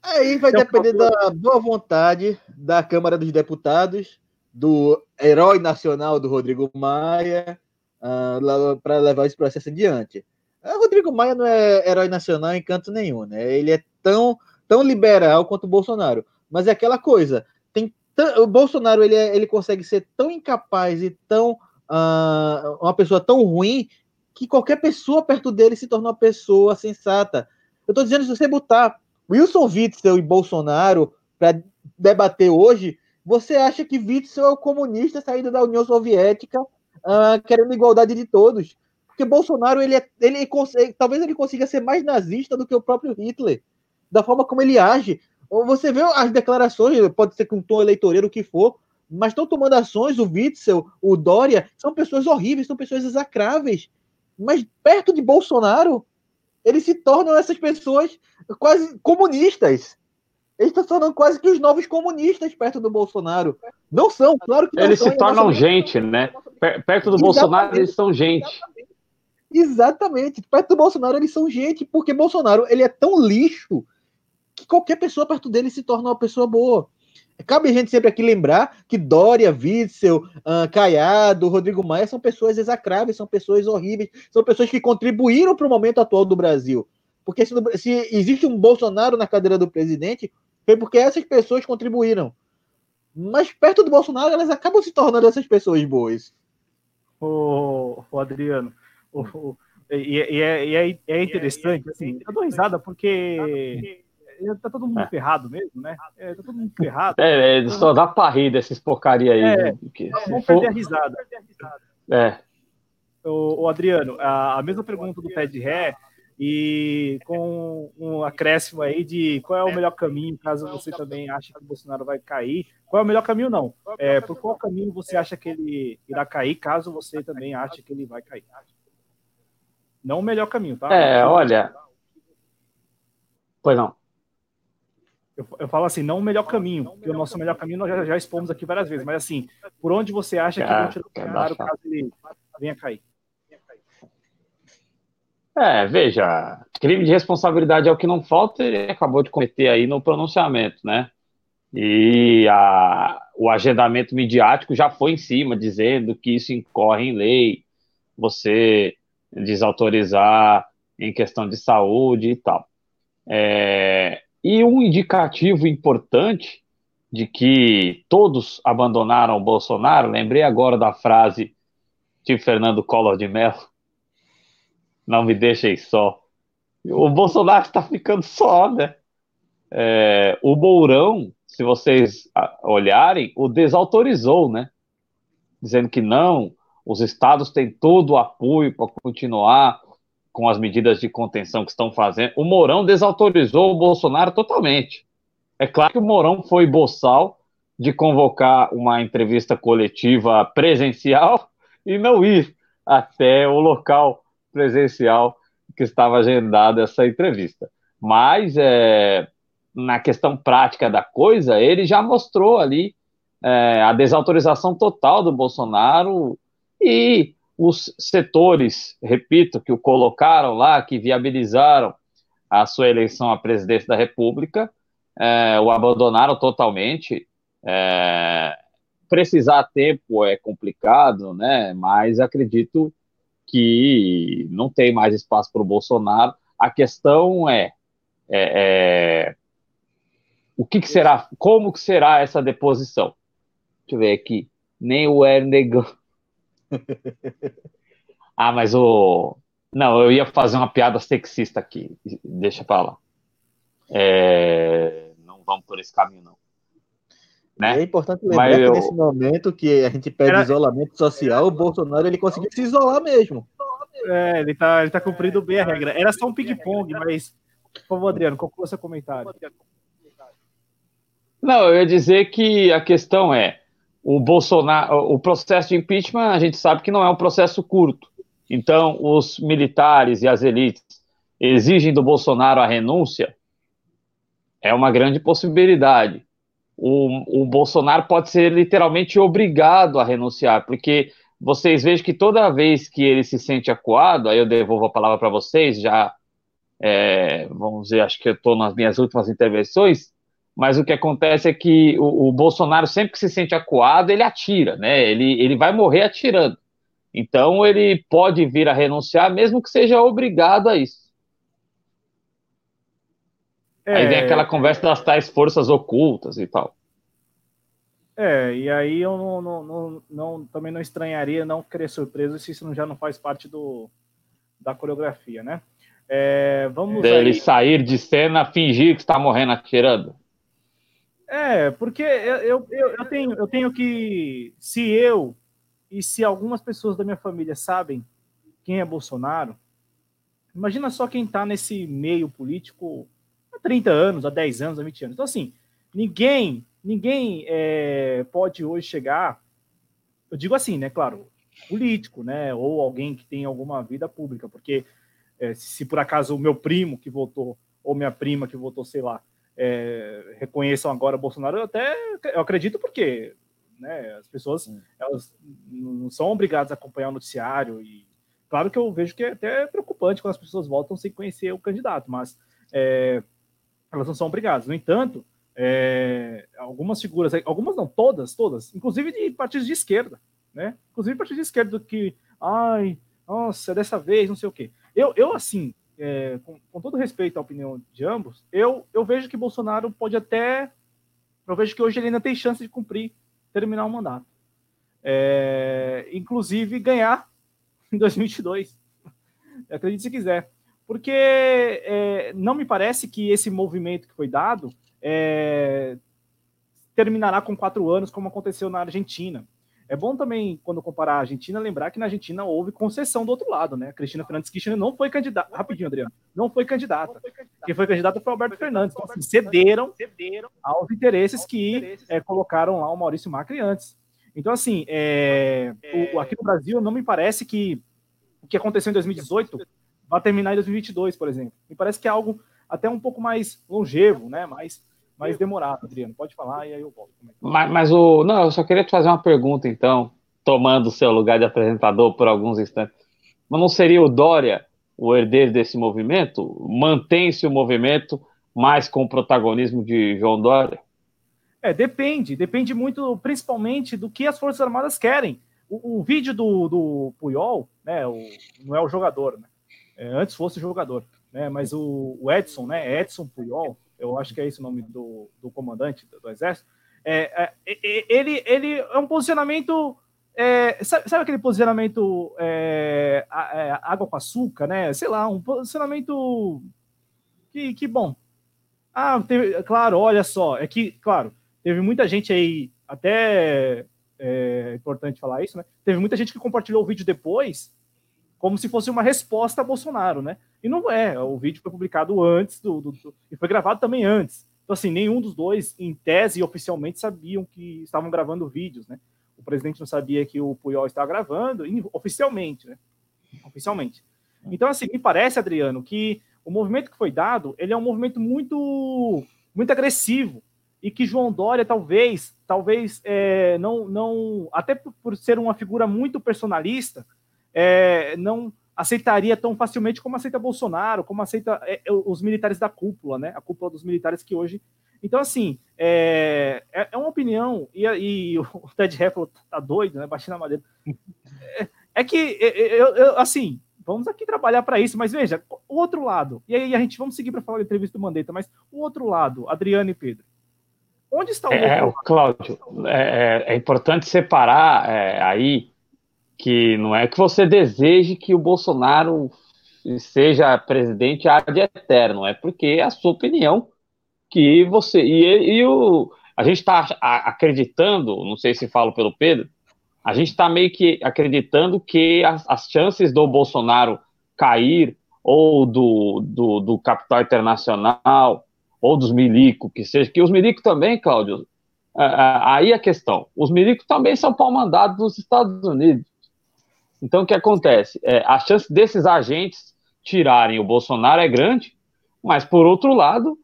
Aí vai então, depender da boa vontade da Câmara dos Deputados, do herói nacional do Rodrigo Maia, uh, para levar esse processo adiante. O Rodrigo Maia não é herói nacional em canto nenhum, né? Ele é tão, tão liberal quanto o Bolsonaro. Mas é aquela coisa, tem o Bolsonaro ele, é, ele consegue ser tão incapaz e tão uh, uma pessoa tão ruim que qualquer pessoa perto dele se torna uma pessoa sensata. Eu estou dizendo, se você botar Wilson Witzel e Bolsonaro para debater hoje, você acha que Witzel é o comunista saído da União Soviética, uh, querendo igualdade de todos? Porque Bolsonaro, ele, é, ele consegue, talvez ele consiga ser mais nazista do que o próprio Hitler, da forma como ele age. Você vê as declarações, pode ser com um tom eleitoreiro, o que for, mas estão tomando ações, o Witzel, o Dória, são pessoas horríveis, são pessoas execráveis. Mas perto de Bolsonaro, eles se tornam essas pessoas quase comunistas. Eles estão tornando quase que os novos comunistas perto do Bolsonaro. Não são, claro que não Eles são, se tornam gente, né? Perto do Exatamente. Bolsonaro, eles são gente. Exatamente. Exatamente. Perto do Bolsonaro, eles são gente, porque Bolsonaro ele é tão lixo que qualquer pessoa perto dele se torna uma pessoa boa. Cabe a gente sempre aqui lembrar que Dória, Witzel, uh, Caiado, Rodrigo Maia são pessoas execráveis, são pessoas horríveis, são pessoas que contribuíram para o momento atual do Brasil. Porque se, se, existe um Bolsonaro na cadeira do presidente, foi porque essas pessoas contribuíram. Mas perto do Bolsonaro, elas acabam se tornando essas pessoas boas. Ô, Adriano, e, e, é, e, é, é interessante, assim, eu dou risada porque tá todo mundo é. ferrado mesmo, né? É, tá todo mundo ferrado. É, é só dá pra rir desses porcaria aí. É, né? Porque, vamos perder a risada. É. O, o Adriano, a, a, mesma pergunta do pé de ré e com um acréscimo aí de qual é o melhor caminho, caso você também ache que o Bolsonaro vai cair. Qual é o melhor caminho, não? É, por qual caminho você acha que ele irá cair, caso você também ache que ele vai cair? Não o melhor caminho, tá? É, olha. Pois não. Eu, eu, falo assim, não o melhor caminho, porque o nosso melhor caminho nós já, já expomos aqui várias vezes, mas assim, por onde você acha que vão tirar o Bolsonaro caso ele venha cair? É, veja, crime de responsabilidade é o que não falta, ele acabou de cometer aí no pronunciamento, né? E a, o agendamento midiático já foi em cima, dizendo que isso incorre em lei, você desautorizar em questão de saúde e tal. É, e um indicativo importante de que todos abandonaram o Bolsonaro, lembrei agora da frase de Fernando Collor de Mello, não me deixem só. O Bolsonaro está ficando só, né? É, o Mourão, se vocês olharem, o desautorizou, né? Dizendo que não, os estados têm todo o apoio para continuar com as medidas de contenção que estão fazendo. O Mourão desautorizou o Bolsonaro totalmente. É claro que o Mourão foi boçal de convocar uma entrevista coletiva presencial e não ir até o local presencial que estava agendada essa entrevista. Mas é, na questão prática da coisa, ele já mostrou ali é, a desautorização total do Bolsonaro e os setores, repito, que o colocaram lá, que viabilizaram a sua eleição à presidência da República, é, o abandonaram totalmente. É, precisar tempo é complicado, né? Mas acredito que não tem mais espaço para o Bolsonaro. A questão é, é, é o que, que, será, como que será essa deposição? Deixa eu ver aqui. Nem o Ernegan ah, mas o. Não, eu ia fazer uma piada sexista aqui. Deixa pra lá. É... Não vamos por esse caminho, não. Né? É importante lembrar mas que nesse momento que a gente pede Era... isolamento social, o Bolsonaro ele conseguiu se isolar mesmo. É, ele tá, ele tá cumprindo bem a regra. Era só um ping-pong, mas, por favor, Adriano, conclua seu comentário. Não, eu ia dizer que a questão é o Bolsonaro, o processo de impeachment, a gente sabe que não é um processo curto. Então, os militares e as elites exigem do Bolsonaro a renúncia, é uma grande possibilidade. O, o Bolsonaro pode ser literalmente obrigado a renunciar, porque vocês vejam que toda vez que ele se sente acuado, aí eu devolvo a palavra para vocês, já, é, vamos dizer, acho que eu estou nas minhas últimas intervenções, mas o que acontece é que o, o, Bolsonaro, sempre que se sente acuado, ele atira, né? Ele, ele vai morrer atirando. Então, ele pode vir a renunciar, mesmo que seja obrigado a isso. É, aí vem aquela conversa das tais forças ocultas e tal. É, e aí eu não, não, não, também não estranharia não querer surpresa se isso já não faz parte do, da coreografia, né? É, vamos Dele aí... sair de cena, fingir que está morrendo atirando. É, porque eu, eu, eu, tenho, eu tenho que. Se eu e se algumas pessoas da minha família sabem quem é Bolsonaro, imagina só quem está nesse meio político há 30 anos, há 10 anos, há 20 anos. Então, assim, ninguém, ninguém é, pode hoje chegar. Eu digo assim, né? Claro, político, né? Ou alguém que tem alguma vida pública, porque é, se por acaso o meu primo que votou, ou minha prima que votou, sei lá, é, reconheçam agora Bolsonaro, eu até eu acredito porque né, as pessoas elas não são obrigadas a acompanhar o noticiário e claro que eu vejo que é até preocupante quando as pessoas voltam sem conhecer o candidato, mas é, elas não são obrigadas. No entanto, é, algumas figuras, algumas não, todas, todas, inclusive de partidos de esquerda, né? Inclusive partidos de esquerda que, ai, nossa, dessa vez, não sei o quê. Eu, eu assim, é, com, com, todo respeito à opinião de ambos, eu, eu vejo que Bolsonaro pode até. Eu vejo que hoje ele ainda tem chance de cumprir, terminar o mandato. É, inclusive ganhar em 2022. Acredite se quiser. Porque é, não me parece que esse movimento que foi dado é, terminará com quatro anos, como aconteceu na Argentina. É bom também, quando comparar a Argentina, lembrar que na Argentina houve concessão do outro lado, né? A Cristina Fernandes Kirchner não foi candidata. Rapidinho, Adriano. Não foi candidata. Quem foi candidata foi o Alberto Fernandes. Então, assim, cederam aos interesses que é, colocaram lá o Maurício Macri antes. Então, assim, é, o, aqui no Brasil, não me parece que o que aconteceu em 2018 vai terminar em 2022, por exemplo. Me parece que é algo até um pouco mais longevo, né? Mais mais demorado, Adriano. Pode falar e aí eu volto. É mas, mas, o. Não, eu só queria te fazer uma pergunta, então, tomando o seu lugar de apresentador por alguns instantes. Mas não seria o Dória o herdeiro desse movimento? Mantém-se o movimento mais com o protagonismo de João Dória? É, depende. Depende muito, principalmente, do que as Forças Armadas querem. O, o vídeo do, do Puyol, né, o, não é o jogador, né? É, antes fosse o jogador, né? Mas o, o Edson, né? Edson Puyol, eu acho que é esse o nome do, do comandante do, do exército, é, é, ele, ele é um posicionamento. É, sabe, sabe, aquele posicionamento é, é, água com açúcar, né? Sei lá, um posicionamento que, que bom. Ah, teve, claro, olha só, é que, claro, teve muita gente aí, até é importante falar isso, né? Teve muita gente que compartilhou o vídeo depois, como se fosse uma resposta a Bolsonaro, né? E não é. O vídeo foi publicado antes do, do, do, e foi gravado também antes. Então, assim, nenhum dos dois, em tese oficialmente, sabiam que estavam gravando vídeos, né? O presidente não sabia que o Puyol estava gravando, oficialmente, né? Oficialmente. Então, assim, me parece, Adriano, que o movimento que foi dado, ele é um movimento muito, muito agressivo e que João Dória talvez, talvez é, não, não, até por ser uma figura muito personalista, é, não aceitaria tão facilmente como aceita Bolsonaro, como aceita é, é, os militares da cúpula, né? A cúpula dos militares que hoje. Então, assim, é, é, é uma opinião, e, e o Ted Heffel tá doido, né? Baixando a madeira. É, é que, eu, eu, assim, vamos aqui trabalhar para isso, mas veja, o outro lado, e aí a gente vamos seguir para falar da entrevista do Mandetta, mas o outro lado, Adriano e Pedro. Onde está o é, outro Cláudio, é, é, importante separar aí que não é que você deseje que o Bolsonaro seja presidente ad eterno, é porque é a sua opinião que você e, e o a gente está acreditando, não sei se falo pelo Pedro, A gente está meio que acreditando que as, as, chances do Bolsonaro cair, ou do, do, do capital internacional, ou dos milicos, que seja, que os milicos também, Cláudio, aí a questão, os milicos também são pau-mandados dos Estados Unidos. Então, o que acontece? É, a chance desses agentes tirarem o Bolsonaro é grande, mas, por outro lado,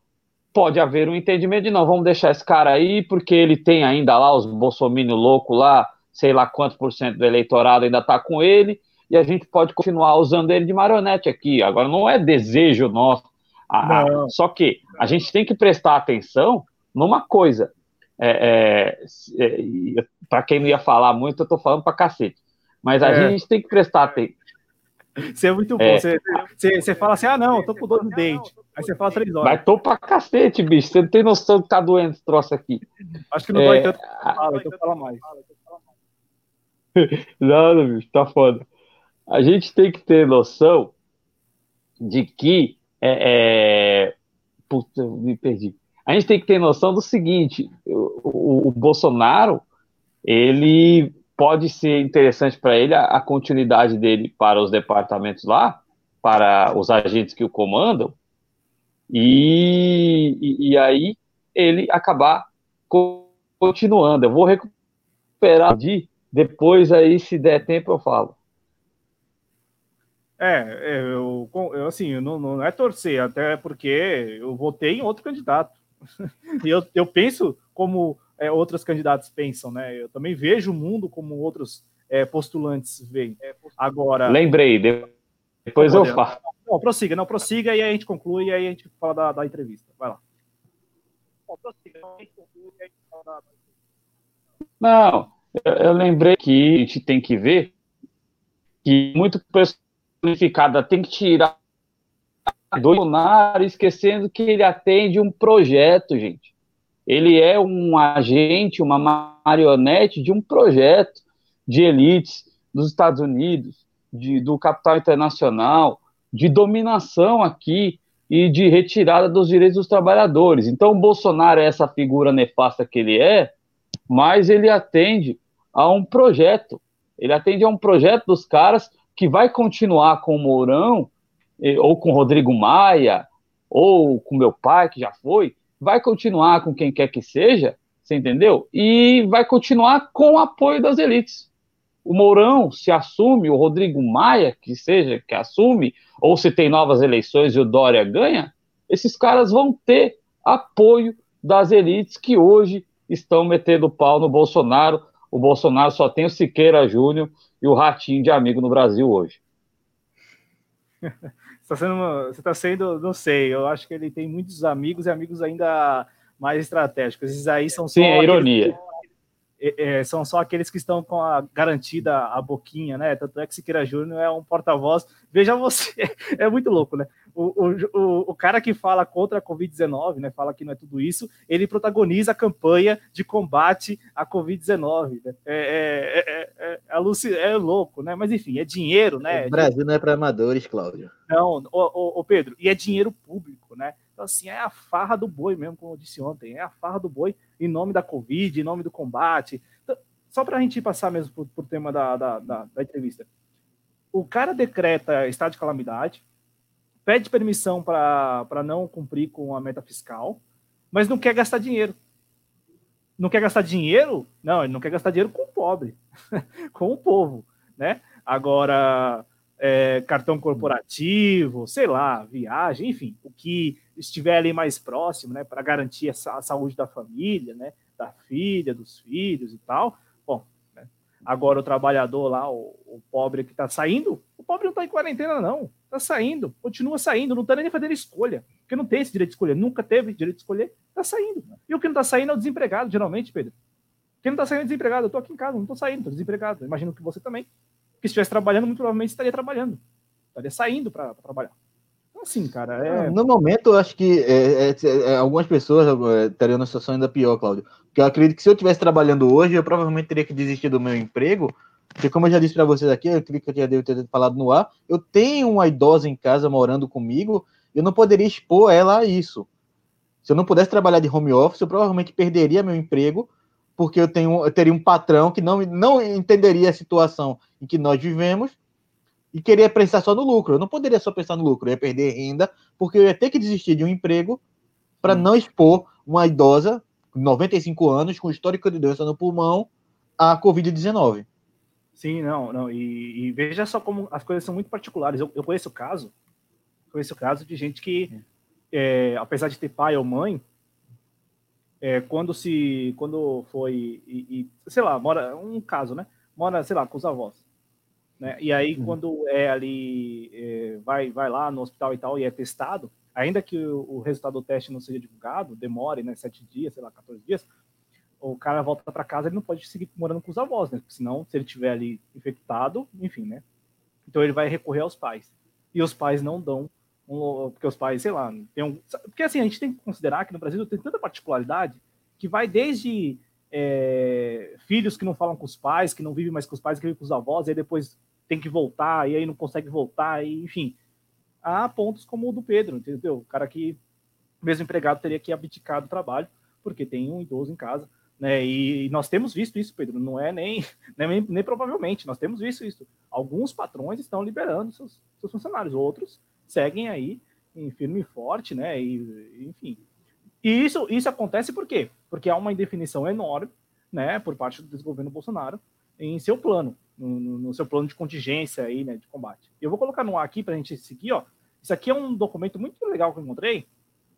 pode haver um entendimento de não, vamos deixar esse cara aí, porque ele tem ainda lá os bolsominions loucos lá, sei lá quantos por cento do eleitorado ainda está com ele, e a gente pode continuar usando ele de marionete aqui. Agora, não é desejo nosso. Ah, só que a gente tem que prestar atenção numa coisa. É, é, é, para quem não ia falar muito, eu estou falando para cacete. Mas a é. gente tem que prestar atenção. Você é muito bom. É. Você, você, você, fala assim: ah, não, eu tô com dor no dente. Aí você fala três horas. Mas tô pra cacete, bicho. Você não tem noção que tá doendo esse troço aqui. Acho que não dói é, tanto que fala, então fala mais. Não, bicho, tá foda. A gente tem que ter noção de que. É, é... Puta, me perdi. A gente tem que ter noção do seguinte: o, o, o Bolsonaro ele pode ser interessante para ele a, a, continuidade dele para os departamentos lá, para os agentes que o comandam, e, e, e aí ele acabar continuando. Eu vou recuperar de depois aí, se der tempo, eu falo. É, é eu, eu assim, não, não é torcer, até porque eu votei em outro candidato. e eu, eu penso como é, outros candidatos pensam, né? Eu também vejo o mundo como outros é, postulantes veem. Agora. Lembrei, depois eu falo. Não, prossiga, não, prossiga e aí a gente conclui e aí a gente fala da, da entrevista. Vai lá. Não, prossiga, não, a gente conclui e aí a gente fala da. Não, eu, eu lembrei que a gente tem que ver que muito personificada tem que tirar do Bolsonaro, esquecendo que ele atende um projeto, gente ele é um agente, uma marionete de um projeto de elites dos Estados Unidos, de, do capital internacional, de dominação aqui e de retirada dos direitos dos trabalhadores. Então, o Bolsonaro é essa figura nefasta que ele é, mas ele atende a um projeto. Ele atende a um projeto dos caras que vai continuar com o Mourão, eh, ou com o Rodrigo Maia, ou com meu pai, que já foi, vai continuar com quem quer que seja, você entendeu? E vai continuar com o apoio das elites. O Mourão se assume, o Rodrigo Maia, que seja, que assume, ou se tem novas eleições e o Dória ganha, esses caras vão ter apoio das elites que hoje estão metendo pau no Bolsonaro. O Bolsonaro só tem o Siqueira Júnior e o Ratinho de amigo no Brasil hoje. está sendo, você está sendo, não sei, eu acho que ele tem muitos amigos e amigos ainda mais estratégicos. Esses aí são Sim, é ironia. Que, é, é, são só aqueles que estão com a garantida a boquinha, né? Tanto é que Siqueira Júnior é um porta-voz. Veja você, é muito louco, né? O, o, o cara que fala contra a Covid-19, né, fala que não é tudo isso, ele protagoniza a campanha de combate à Covid-19. Né? É, é, é, é, é, é, louco, né? Mas enfim, é dinheiro, né? O Brasil não é para amadores, Cláudio. Não, o, o, Pedro, e é dinheiro público, né? Então, assim, é a farra do boi mesmo, como eu disse ontem, é a farra do boi em nome da Covid, em nome do combate. Então, só para a gente passar mesmo por, por tema da, da, da, da entrevista. O cara decreta estado de calamidade, pede permissão para não cumprir com a meta fiscal, mas não quer gastar dinheiro. Não quer gastar dinheiro? Não, ele não quer gastar dinheiro com o pobre, com o povo, né? Agora, é, cartão corporativo, sei lá, viagem, enfim, o que estiver ali mais próximo, né, para garantir a, saúde da família, né, da filha, dos filhos e tal. Bom, né? agora o trabalhador lá, o, o pobre que está saindo, o pobre não está em quarentena, não. Tá saindo, continua saindo, não tá nem fazendo escolha. Porque não tem esse direito de escolher, nunca teve direito de escolher, tá saindo. E o que não tá saindo é o desempregado, geralmente, Pedro. Quem não tá saindo é desempregado. Eu tô aqui em casa, não tô saindo, tô desempregado. imagino que você também. Que se estivesse trabalhando, muito provavelmente estaria trabalhando. Estaria saindo para trabalhar. Então, assim, cara. É... No momento, eu acho que é, é, é algumas pessoas é, estariam numa situação ainda pior, Cláudio. Porque eu acredito que se eu estivesse trabalhando hoje, eu provavelmente teria que desistir do meu emprego porque, como eu já disse para vocês aqui, eu creio que eu já devo ter falado no ar, eu tenho uma idosa em casa morando comigo, eu não poderia expor ela a isso. Se eu não pudesse trabalhar de home office, eu provavelmente perderia meu emprego porque eu, tenho, eu teria um patrão que não, não entenderia a situação em que nós vivemos e queria pensar só no lucro. Eu não poderia só pensar no lucro, eu ia perder renda, porque eu ia ter que desistir de um emprego para não expor uma idosa, 95 anos, com histórico de doença no pulmão, à Covid-19. Sim, não, não. E, e, veja só como as coisas são muito particulares. Eu, eu conheço o caso, conheço o caso de gente que, é, apesar de ter pai ou mãe, é, quando se, quando foi, e, e, sei lá, mora, um caso, né? Mora, sei lá, com os avós. Né? E aí, uhum. quando é ali, é, vai, vai lá no hospital e tal, e é testado, ainda que o, o resultado do teste não seja divulgado, demore, né, sete dias, sei lá, 14 dias, o cara volta para casa, ele não pode seguir morando com os avós, né? Porque senão, se ele tiver ali infectado, enfim, né? Então ele vai recorrer aos pais. E os pais não dão, um, porque os pais, sei lá, tem um, porque assim, a gente tem que considerar que no Brasil tem tanta particularidade que vai desde é, filhos que não falam com os pais, que não vivem mais com os pais, que vivem com os avós, e aí depois tem que voltar, e aí não consegue voltar, e, enfim. Há pontos como o do Pedro, entendeu? O cara que, mesmo empregado, teria que abdicar do trabalho, porque tem um idoso em casa. Né? E nós temos visto isso, Pedro, não é nem, nem, nem provavelmente, nós temos visto isso. Alguns patrões estão liberando seus, seus funcionários, outros seguem aí em firme e forte, né? E, enfim. E isso, isso acontece por quê? Porque há uma indefinição enorme, né, por parte do desgoverno Bolsonaro em seu plano, no, no, seu plano de contingência aí, né, de combate. Eu vou colocar no ar aqui para a gente seguir, ó. Isso aqui é um documento muito legal que eu encontrei,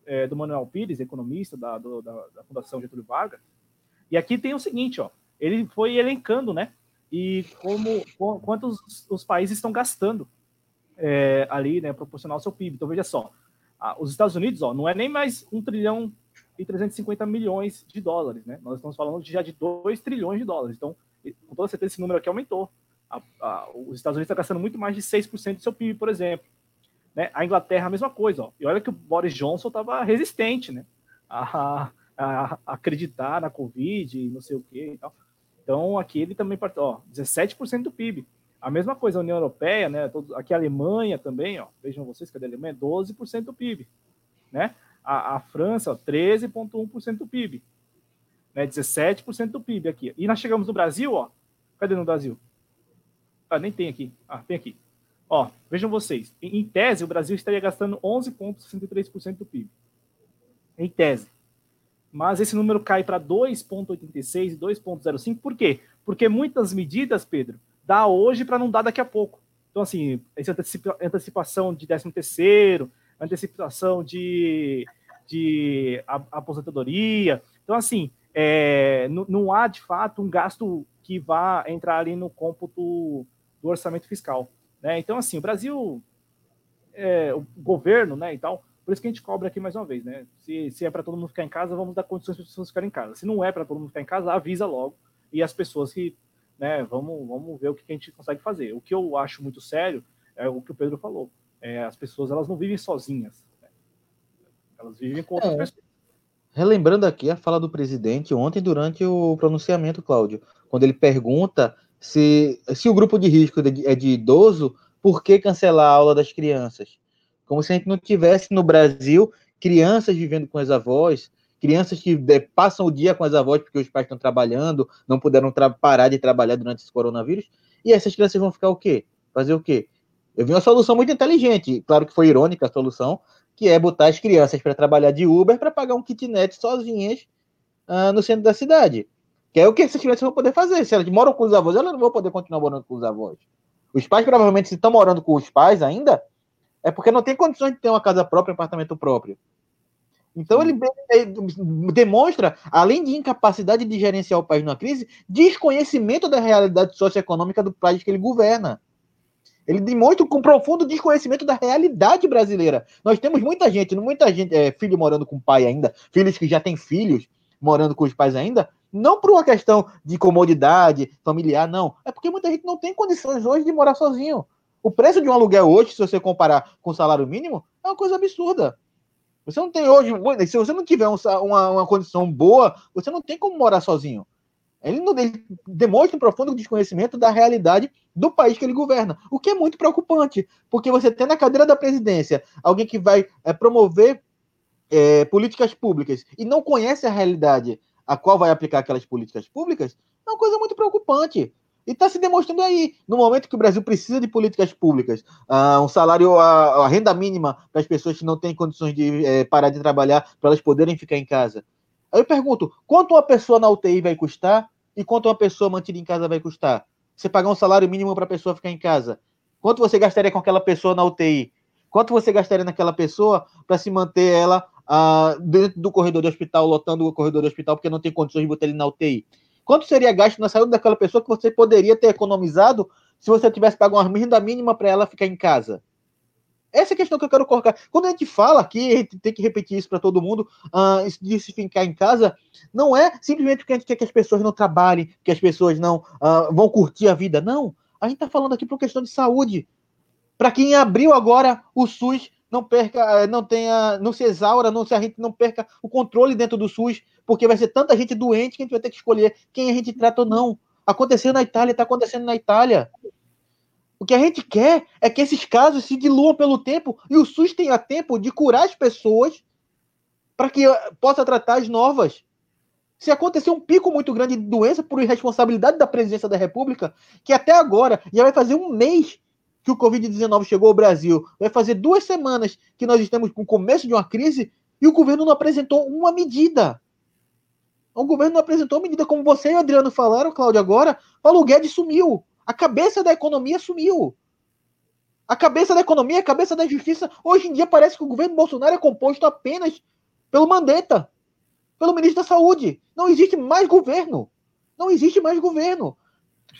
é, do Manuel Pires, economista da, do, da, da Fundação Getúlio Vargas, e aqui tem o seguinte, ó, ele foi elencando, né? E como quantos os países estão gastando é, ali, né, proporcional ao seu PIB. Então veja só, os Estados Unidos, ó, não é nem mais um trilhão e 350 milhões de dólares, né? Nós estamos falando de, já de 2 trilhões de dólares. Então, com toda certeza, esse número aqui aumentou. A, a, os Estados Unidos estão gastando muito mais de 6% do seu PIB, por exemplo. Né? A Inglaterra, a mesma coisa. Ó. E olha que o Boris Johnson estava resistente né? a, a, acreditar na Covid não sei o quê e tal. Então, aqui ele também partiu, ó, 17% do PIB. A mesma coisa a União Europeia, né? Aqui a Alemanha também, ó. Vejam vocês, cadê a Alemanha? 12% do PIB, né? A, a França, 13,1% do PIB. Né? 17% do PIB aqui. E nós chegamos no Brasil, ó. Cadê no Brasil? Ah, nem tem aqui. Ah, tem aqui. Ó, vejam vocês. Em, em tese, o Brasil estaria gastando 11,63% do PIB. Em tese mas esse número cai para 2,86 e 2,05. Por quê? Porque muitas medidas, Pedro, dá hoje para não dar daqui a pouco. Então, assim, essa antecipação de 13 terceiro, antecipação de, de aposentadoria. Então, assim, é, não, não, há, de fato, um gasto que vá entrar ali no cômputo do orçamento fiscal. Né? Então, assim, o Brasil, é, o governo né, e tal, por isso que a gente cobra aqui mais uma vez, né? Se, se é para todo mundo ficar em casa, vamos dar condições para as pessoas ficarem em casa. Se não é para todo mundo ficar em casa, avisa logo. E as pessoas que, né, vamos, vamos ver o que a gente consegue fazer. O que eu acho muito sério é o que o Pedro falou. É, as pessoas, elas não vivem sozinhas. Né? Elas vivem com outras é. pessoas. Relembrando aqui a fala do presidente ontem durante o pronunciamento, Cláudio, quando ele pergunta se, se o grupo de risco é de idoso, por que cancelar a aula das crianças? Como se a gente não tivesse no Brasil crianças vivendo com as avós, crianças que passam o dia com as avós porque os pais estão trabalhando, não puderam parar de trabalhar durante esse coronavírus, e essas crianças vão ficar o quê? Fazer o quê? Eu vi uma solução muito inteligente, claro que foi irônica a solução, que é botar as crianças para trabalhar de Uber para pagar um kitnet sozinhas uh, no centro da cidade. Que é o que essas crianças vão poder fazer. Se elas moram com os avós, elas não vão poder continuar morando com os avós. Os pais, provavelmente, se estão morando com os pais ainda, é porque não tem condições de ter uma casa própria, um apartamento próprio. Então ele, ele, demonstra, além de incapacidade de gerenciar o país numa crise, desconhecimento da realidade socioeconômica do país que ele governa. Ele demonstra com profundo desconhecimento da realidade brasileira. Nós temos muita gente, muita gente, é, filho morando com o pai ainda, filhos que já têm filhos morando com os pais ainda, não por uma questão de comodidade familiar, não. É porque muita gente não tem condições hoje de morar sozinho. O preço de um aluguel hoje, se você comparar com o salário mínimo, é uma coisa absurda. Você não tem hoje, se você não tiver uma, uma condição boa, você não tem como morar sozinho. Ele, não, ele demonstra um profundo desconhecimento da realidade do país que ele governa, o que é muito preocupante, porque você tem na cadeira da presidência alguém que vai é, promover é, políticas públicas e não conhece a realidade a qual vai aplicar aquelas políticas públicas, é uma coisa muito preocupante. E está se demonstrando aí, no momento que o Brasil precisa de políticas públicas, uh, um salário, a, a, renda mínima para as pessoas que não têm condições de é, parar de trabalhar, para elas poderem ficar em casa. Aí eu pergunto, quanto uma pessoa na UTI vai custar e quanto uma pessoa mantida em casa vai custar? Você pagar um salário mínimo para a pessoa ficar em casa. Quanto você gastaria com aquela pessoa na UTI? Quanto você gastaria naquela pessoa para se manter ela uh, dentro do corredor do hospital, lotando o corredor do hospital, porque não tem condições de botar ele na UTI? Quanto seria gasto na saúde daquela pessoa que você poderia ter economizado se você tivesse pago uma renda mínima para ela ficar em casa? Essa é a questão que eu quero colocar. Quando a gente fala aqui, a gente tem que repetir isso para todo mundo, uh, de se ficar em casa, não é simplesmente porque a gente quer que as pessoas não trabalhem, que as pessoas não uh, vão curtir a vida. Não. A gente está falando aqui por questão de saúde. Para quem abriu agora o SUS não perca, eh, não tenha, não se exaura, não se a gente não perca o controle dentro do SUS, porque vai ser tanta gente doente que a gente vai ter que escolher quem a gente trata ou não. Aconteceu na Itália, está acontecendo na Itália. O que a gente quer é que esses casos se diluam pelo tempo e o SUS tenha tempo de curar as pessoas para que eh, possa tratar as novas. Se acontecer um pico muito grande de doença por irresponsabilidade da presidência da República, que até agora já vai fazer um mês que o Covid-19 chegou ao Brasil, vai fazer duas semanas que nós estamos com o começo de uma crise e o governo não apresentou uma medida. O governo não apresentou medida, como você e o Adriano falaram, Cláudio, agora. Paulo Guedes sumiu. A cabeça da economia sumiu. A cabeça da economia, a cabeça da justiça. Hoje em dia parece que o governo Bolsonaro é composto apenas pelo Mandetta, pelo ministro da Saúde. Não existe mais governo. Não existe mais governo.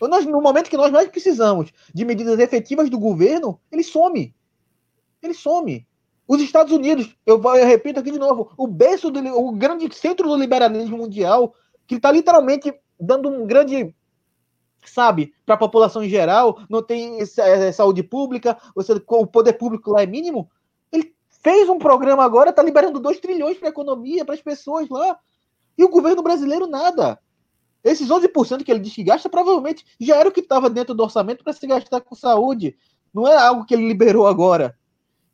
Nós, no momento que nós mais precisamos de medidas efetivas do governo, ele some. Ele some. Os Estados Unidos, eu, eu repito aqui de novo, o berço, do, o grande centro do liberalismo mundial, que está literalmente dando um grande, sabe, para a população em geral, não tem saúde pública, você, o poder público lá é mínimo. Ele fez um programa agora, está liberando 2 trilhões para a economia, para as pessoas lá. E o governo brasileiro nada. Esses 11% que ele diz que gasta, provavelmente já era o que estava dentro do orçamento para se gastar com saúde. Não é algo que ele liberou agora.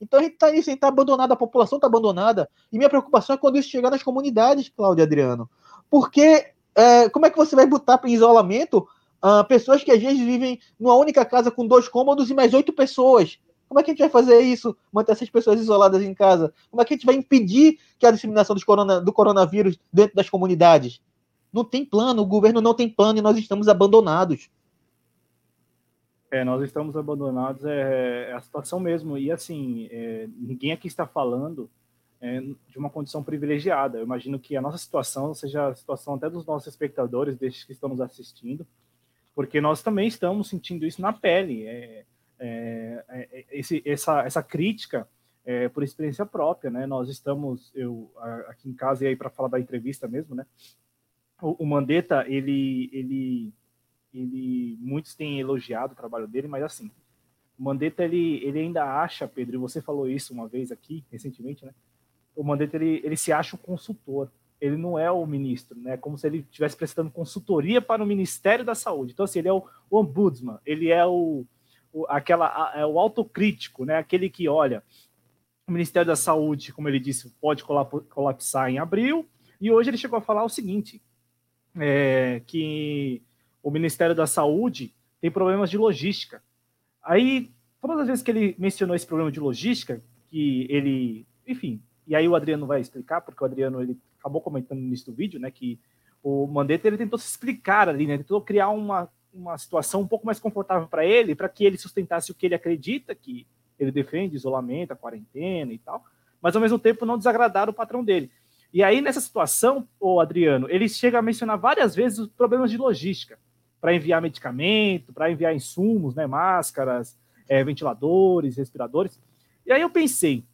Então a gente está nisso, a gente está abandonado, a população está abandonada. E minha preocupação é quando isso chegar nas comunidades, Cláudio Adriano. Porque é, como é que você vai botar para isolamento uh, pessoas que às vezes vivem numa única casa com dois cômodos e mais oito pessoas? Como é que a gente vai fazer isso? Manter essas pessoas isoladas em casa? Como é que a gente vai impedir que a disseminação corona, do coronavírus dentro das comunidades? Não tem plano, o governo não tem plano e nós estamos abandonados. É, nós estamos abandonados, é, é a situação mesmo. E assim, é, ninguém aqui está falando é, de uma condição privilegiada. Eu imagino que a nossa situação seja a situação até dos nossos espectadores, destes que estão nos assistindo, porque nós também estamos sentindo isso na pele. É, é, é esse, essa, essa crítica é, por experiência própria, né? Nós estamos, eu aqui em casa e aí para falar da entrevista mesmo, né? O, o Mandetta, ele, ele, ele, muitos têm elogiado o trabalho dele, mas assim, o Mandetta, ele, ele ainda acha, Pedro, e você falou isso uma vez aqui, recentemente, né? O Mandetta, ele, ele se acha o consultor, ele não é o ministro, né? Como se ele estivesse prestando consultoria para o Ministério da Saúde. Então, assim, ele é o, o ombudsman, ele é o, o, aquela, é o autocrítico, né? Aquele que, olha, o Ministério da Saúde, como ele disse, pode colapsar em abril, e hoje ele chegou a falar o seguinte: é, que o Ministério da Saúde tem problemas de logística. Aí, todas as vezes que ele mencionou esse problema de logística, que ele, enfim, e aí o Adriano vai explicar, porque o Adriano ele acabou comentando no início do vídeo, né, que o Mandetta ele tentou se explicar ali, né, tentou criar uma, uma situação um pouco mais confortável para ele, para que ele sustentasse o que ele acredita, que ele defende isolamento, a quarentena e tal, mas ao mesmo tempo não desagradar o patrão dele. E aí, nessa situação, o Adriano, ele chega a mencionar várias vezes os problemas de logística para enviar medicamento, para enviar insumos, né, máscaras, é, ventiladores, respiradores. E aí eu pensei,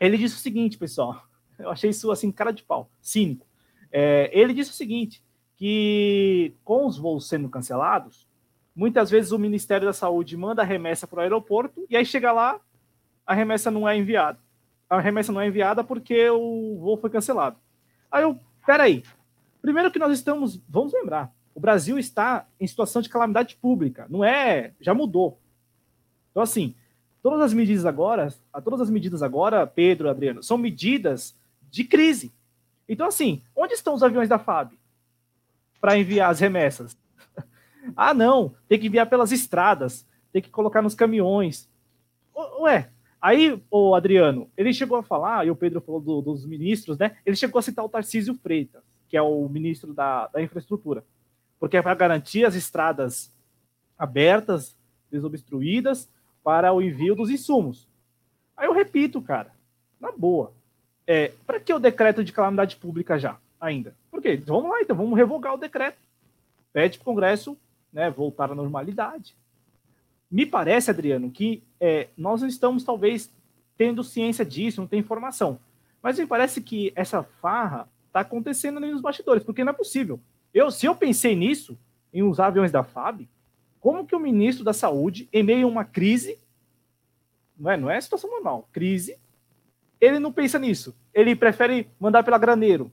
ele disse o seguinte, pessoal, eu achei isso assim, cara de pau, cínico. É, ele disse o seguinte, que com os voos sendo cancelados, muitas vezes o Ministério da Saúde manda remessa para o aeroporto e aí chega lá, a remessa não é enviada a remessa não é enviada porque o voo foi cancelado. Aí eu, peraí. Primeiro que nós estamos, vamos lembrar, o Brasil está em situação de calamidade pública, não é, já mudou. Então assim, todas as medidas agora, todas as medidas agora, Pedro, Adriano, são medidas de crise. Então assim, onde estão os aviões da FAB? para enviar as remessas? ah, não, tem que enviar pelas estradas, tem que colocar nos caminhões. Ué, aí o Adriano, ele chegou a falar, e o Pedro falou do, dos ministros, né? Ele chegou a citar o Tarcísio Freitas, que é o ministro da, da infraestrutura, porque é para garantir as estradas abertas, desobstruídas, para o envio dos insumos. Aí eu repito, cara, na boa, é, para que o decreto de calamidade pública já, ainda? Por quê? Vamos lá, então, vamos revogar o decreto. Pede para o Congresso né, voltar à normalidade. Me parece, Adriano, que é, nós estamos talvez tendo ciência disso, não tem informação. Mas me parece que essa farra está acontecendo ali nos bastidores, porque não é possível. Eu, se eu pensei nisso, em usar aviões da FAB, como que o ministro da Saúde, em meio a uma crise, não é, não é situação normal, crise, ele não pensa nisso. Ele prefere mandar pela graneiro.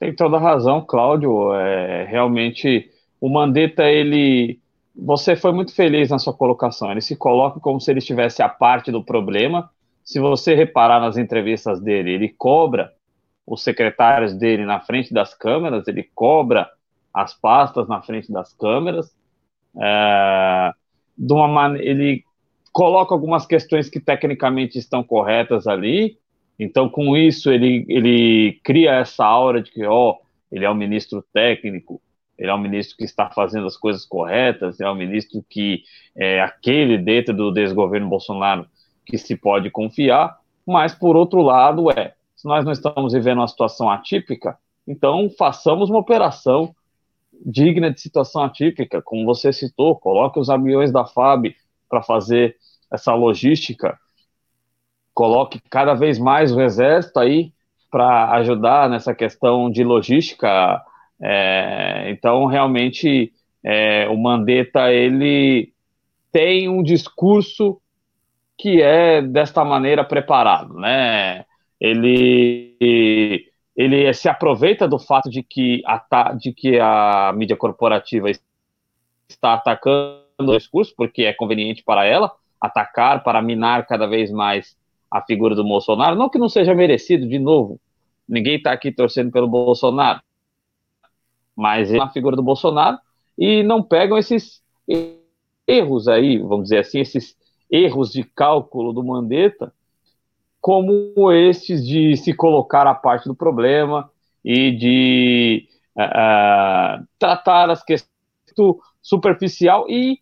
Tem toda razão, Cláudio. É, realmente, o Mandetta, ele. Você foi muito feliz na sua colocação. Ele se coloca como se ele estivesse a parte do problema. Se você reparar nas entrevistas dele, ele cobra os secretários dele na frente das câmeras, ele cobra as pastas na frente das câmeras. É, de uma maneira, ele coloca algumas questões que tecnicamente estão corretas ali, então, com isso, ele, ele cria essa aura de que, ó, ele é um ministro técnico, ele é um ministro que está fazendo as coisas corretas, é um ministro que é aquele dentro do desgoverno Bolsonaro que se pode confiar, mas, por outro lado, é, se nós não estamos vivendo uma situação atípica, então façamos uma operação digna de situação atípica, como você citou, coloque os aviões da FAB para fazer essa logística coloque cada vez mais o exército aí para ajudar nessa questão de logística. É, então, realmente, é, o Mandetta ele tem um discurso que é desta maneira preparado, né? Ele ele se aproveita do fato de que a, de que a mídia corporativa está atacando o discurso, porque é conveniente para ela atacar, para minar cada vez mais a figura do Bolsonaro, não que não seja merecido, de novo, ninguém está aqui torcendo pelo Bolsonaro, mas é a figura do Bolsonaro e não pegam esses erros aí, vamos dizer assim, esses erros de cálculo do Mandetta, como estes de se colocar a parte do problema e de uh, tratar as questões superficial e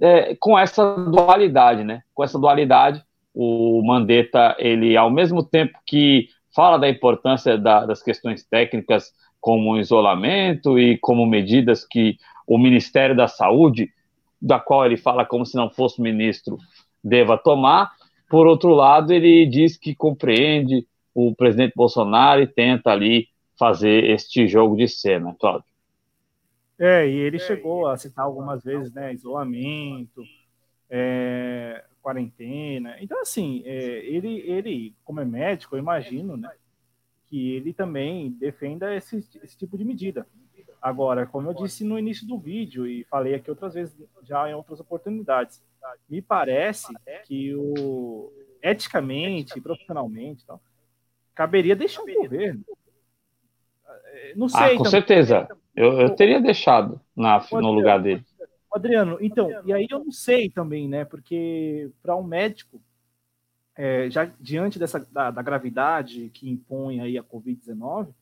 uh, com essa dualidade, né? Com essa dualidade o Mandetta, ele, ao mesmo tempo que fala da importância da, das questões técnicas, como isolamento e como medidas que o Ministério da Saúde, da qual ele fala como se não fosse ministro, deva tomar. Por outro lado, ele diz que compreende o presidente Bolsonaro e tenta ali fazer este jogo de cena, Cláudio. É, e ele chegou a citar algumas vezes, né, isolamento, é, quarentena. Então, assim, é, ele, ele, como é médico, eu imagino, né, que ele também defenda esse, esse tipo de medida. Agora, como eu disse no início do vídeo e falei aqui outras vezes já em outras oportunidades, me parece que o eticamente, profissionalmente, tal, caberia deixar o governo. É, não sei. Ah, com também. certeza. Eu, eu teria deixado na, no lugar dele. Adriano, então, e aí eu não sei também, né? Porque para um médico, é, já diante dessa da, da, gravidade que impõe aí a Covid-19,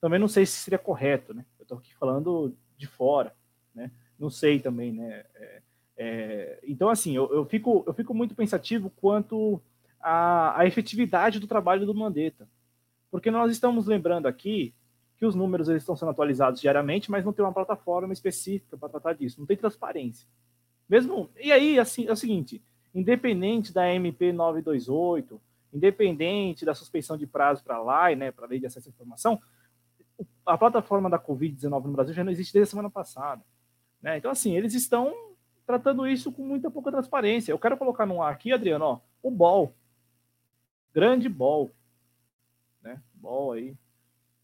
também não sei se seria correto, né? Eu estou aqui falando de fora, né? Não sei também, né? É, é, então, assim, eu, eu, fico, eu fico muito pensativo quanto à, à efetividade do trabalho do Mandetta. Porque nós estamos lembrando aqui que os números eles estão sendo atualizados diariamente, mas não tem uma plataforma específica para tratar disso, não tem transparência. Mesmo e aí assim é o seguinte, independente da MP 928, independente da suspensão de prazo para lá, né, para a lei de acesso à informação, a plataforma da Covid-19 no Brasil já não existe desde a semana passada, né? Então assim, eles estão tratando isso com muita pouca transparência. Eu quero colocar no ar aqui, Adriano, ó, o BOL. Grande BOL, né? BOL aí,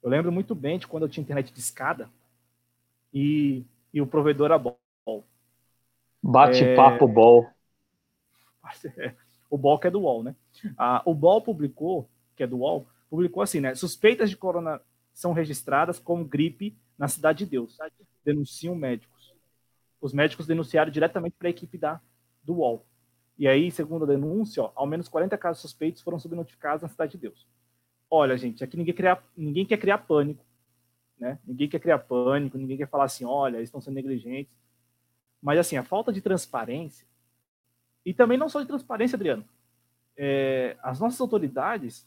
eu lembro muito bem de quando eu tinha internet de escada e, e o provedor era bom. Bate-papo é... bol. O bol que é do UOL, né? Ah, o BOL publicou, que é do UOL, publicou assim, né? Suspeitas de corona são registradas como gripe na Cidade de Deus. Denunciam médicos. Os médicos denunciaram diretamente para a equipe da, do UOL. E aí, segundo a denúncia, ó, ao menos 40 casos suspeitos foram subnotificados na Cidade de Deus. Olha, gente, aqui ninguém, ninguém quer criar pânico, né? Ninguém quer criar pânico, ninguém quer falar assim, olha, eles estão sendo negligentes. Mas, assim, a falta de transparência, e também não só de transparência, Adriano, é, as nossas autoridades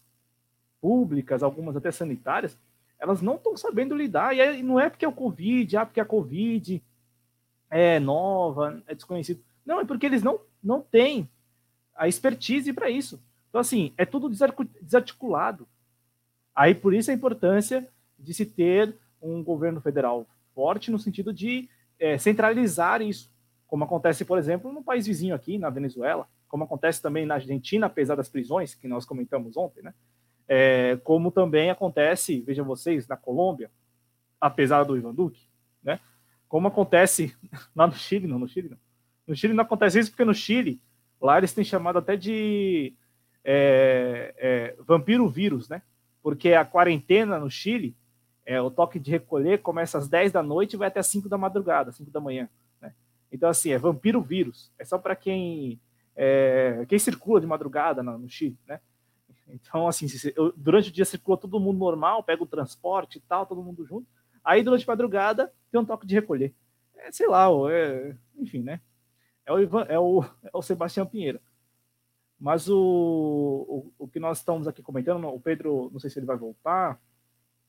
públicas, algumas até sanitárias, elas não estão sabendo lidar. E aí, não é porque é o Covid, ah, porque a Covid é nova, é desconhecido. Não, é porque eles não, não têm a expertise para isso. Então, assim, é tudo desarticulado. Aí, por isso a importância de se ter um governo federal forte no sentido de é, centralizar isso, como acontece, por exemplo, no país vizinho aqui, na Venezuela, como acontece também na Argentina, apesar das prisões que nós comentamos ontem, né? É, como também acontece, vejam vocês, na Colômbia, apesar do Ivan Duque, né? Como acontece lá no Chile, não, no Chile não. No Chile não acontece isso porque no Chile, lá eles têm chamado até de é, é, vampiro vírus, né? Porque a quarentena no Chile, é, o toque de recolher começa às 10 da noite e vai até às 5 da madrugada, 5 da manhã. Né? Então, assim, é vampiro vírus. É só para quem, é, quem circula de madrugada no, no Chile, né? Então, assim, eu, durante o dia circula todo mundo normal, pega o transporte e tal, todo mundo junto. Aí, durante a madrugada, tem um toque de recolher. É, sei lá, é, enfim, né? É o, Ivan, é, o, é o Sebastião Pinheiro. Mas o, o, o, que nós estamos aqui comentando, o Pedro, não sei se ele vai voltar,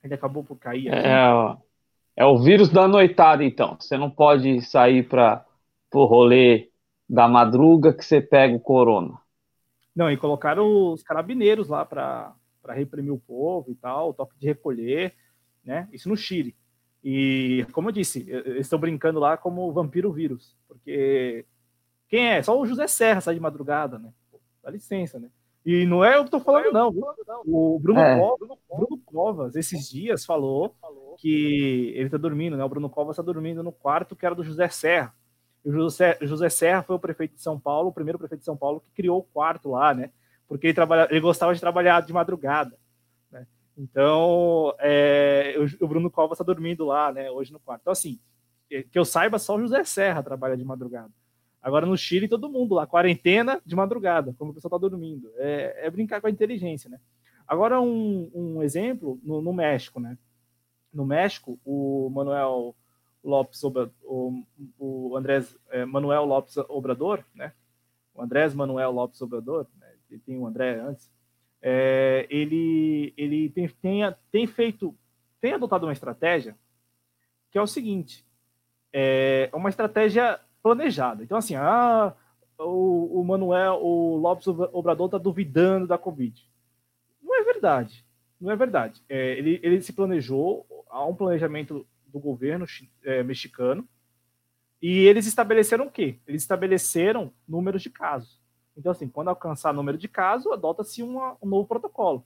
ele acabou por cair. Aqui. É, é o vírus da noitada, então. Você não pode sair para o rolê da madruga que você pega o corona. Não, e colocaram os carabineiros lá para reprimir o povo e tal, o toque de recolher, né? Isso no Chile. E, como eu disse, eles estão brincando lá como vampiro vírus, porque quem é? Só o José Serra sai de madrugada, né? Dá licença, né? E não é eu que estou falando, não. O Bruno, é. Covas, Bruno Covas, esses dias, falou que ele está dormindo, né? O Bruno Covas está dormindo no quarto que era do José Serra. E o José, José Serra foi o prefeito de São Paulo, o primeiro prefeito de São Paulo que criou o quarto lá, né? Porque ele, trabalha, ele gostava de trabalhar de madrugada. Né? Então, é, o, o Bruno Covas está dormindo lá, né? Hoje no quarto. Então, assim, que eu saiba, só o José Serra trabalha de madrugada. Agora no Chile, todo mundo lá, quarentena de madrugada, como o pessoal está dormindo. É, é, brincar com a inteligência, né? Agora, um, um exemplo no, no, México, né? No México, o Manuel Lopes, o, o Andrés é, Manuel Lopes Obrador, né? O Andrés Manuel Lopes Obrador, né? ele tem o André antes, é, ele, ele tem, tem, tem feito, tem adotado uma estratégia que é o seguinte, é uma estratégia planejada. Então, assim, ah, o, o Manuel, o Lopes Obrador está duvidando da Covid. Não é verdade. Não é verdade. É, ele, ele se planejou, há um planejamento do governo é, mexicano, e eles estabeleceram o quê? Eles estabeleceram números de casos. Então, assim, quando alcançar número de casos, adota-se um novo protocolo.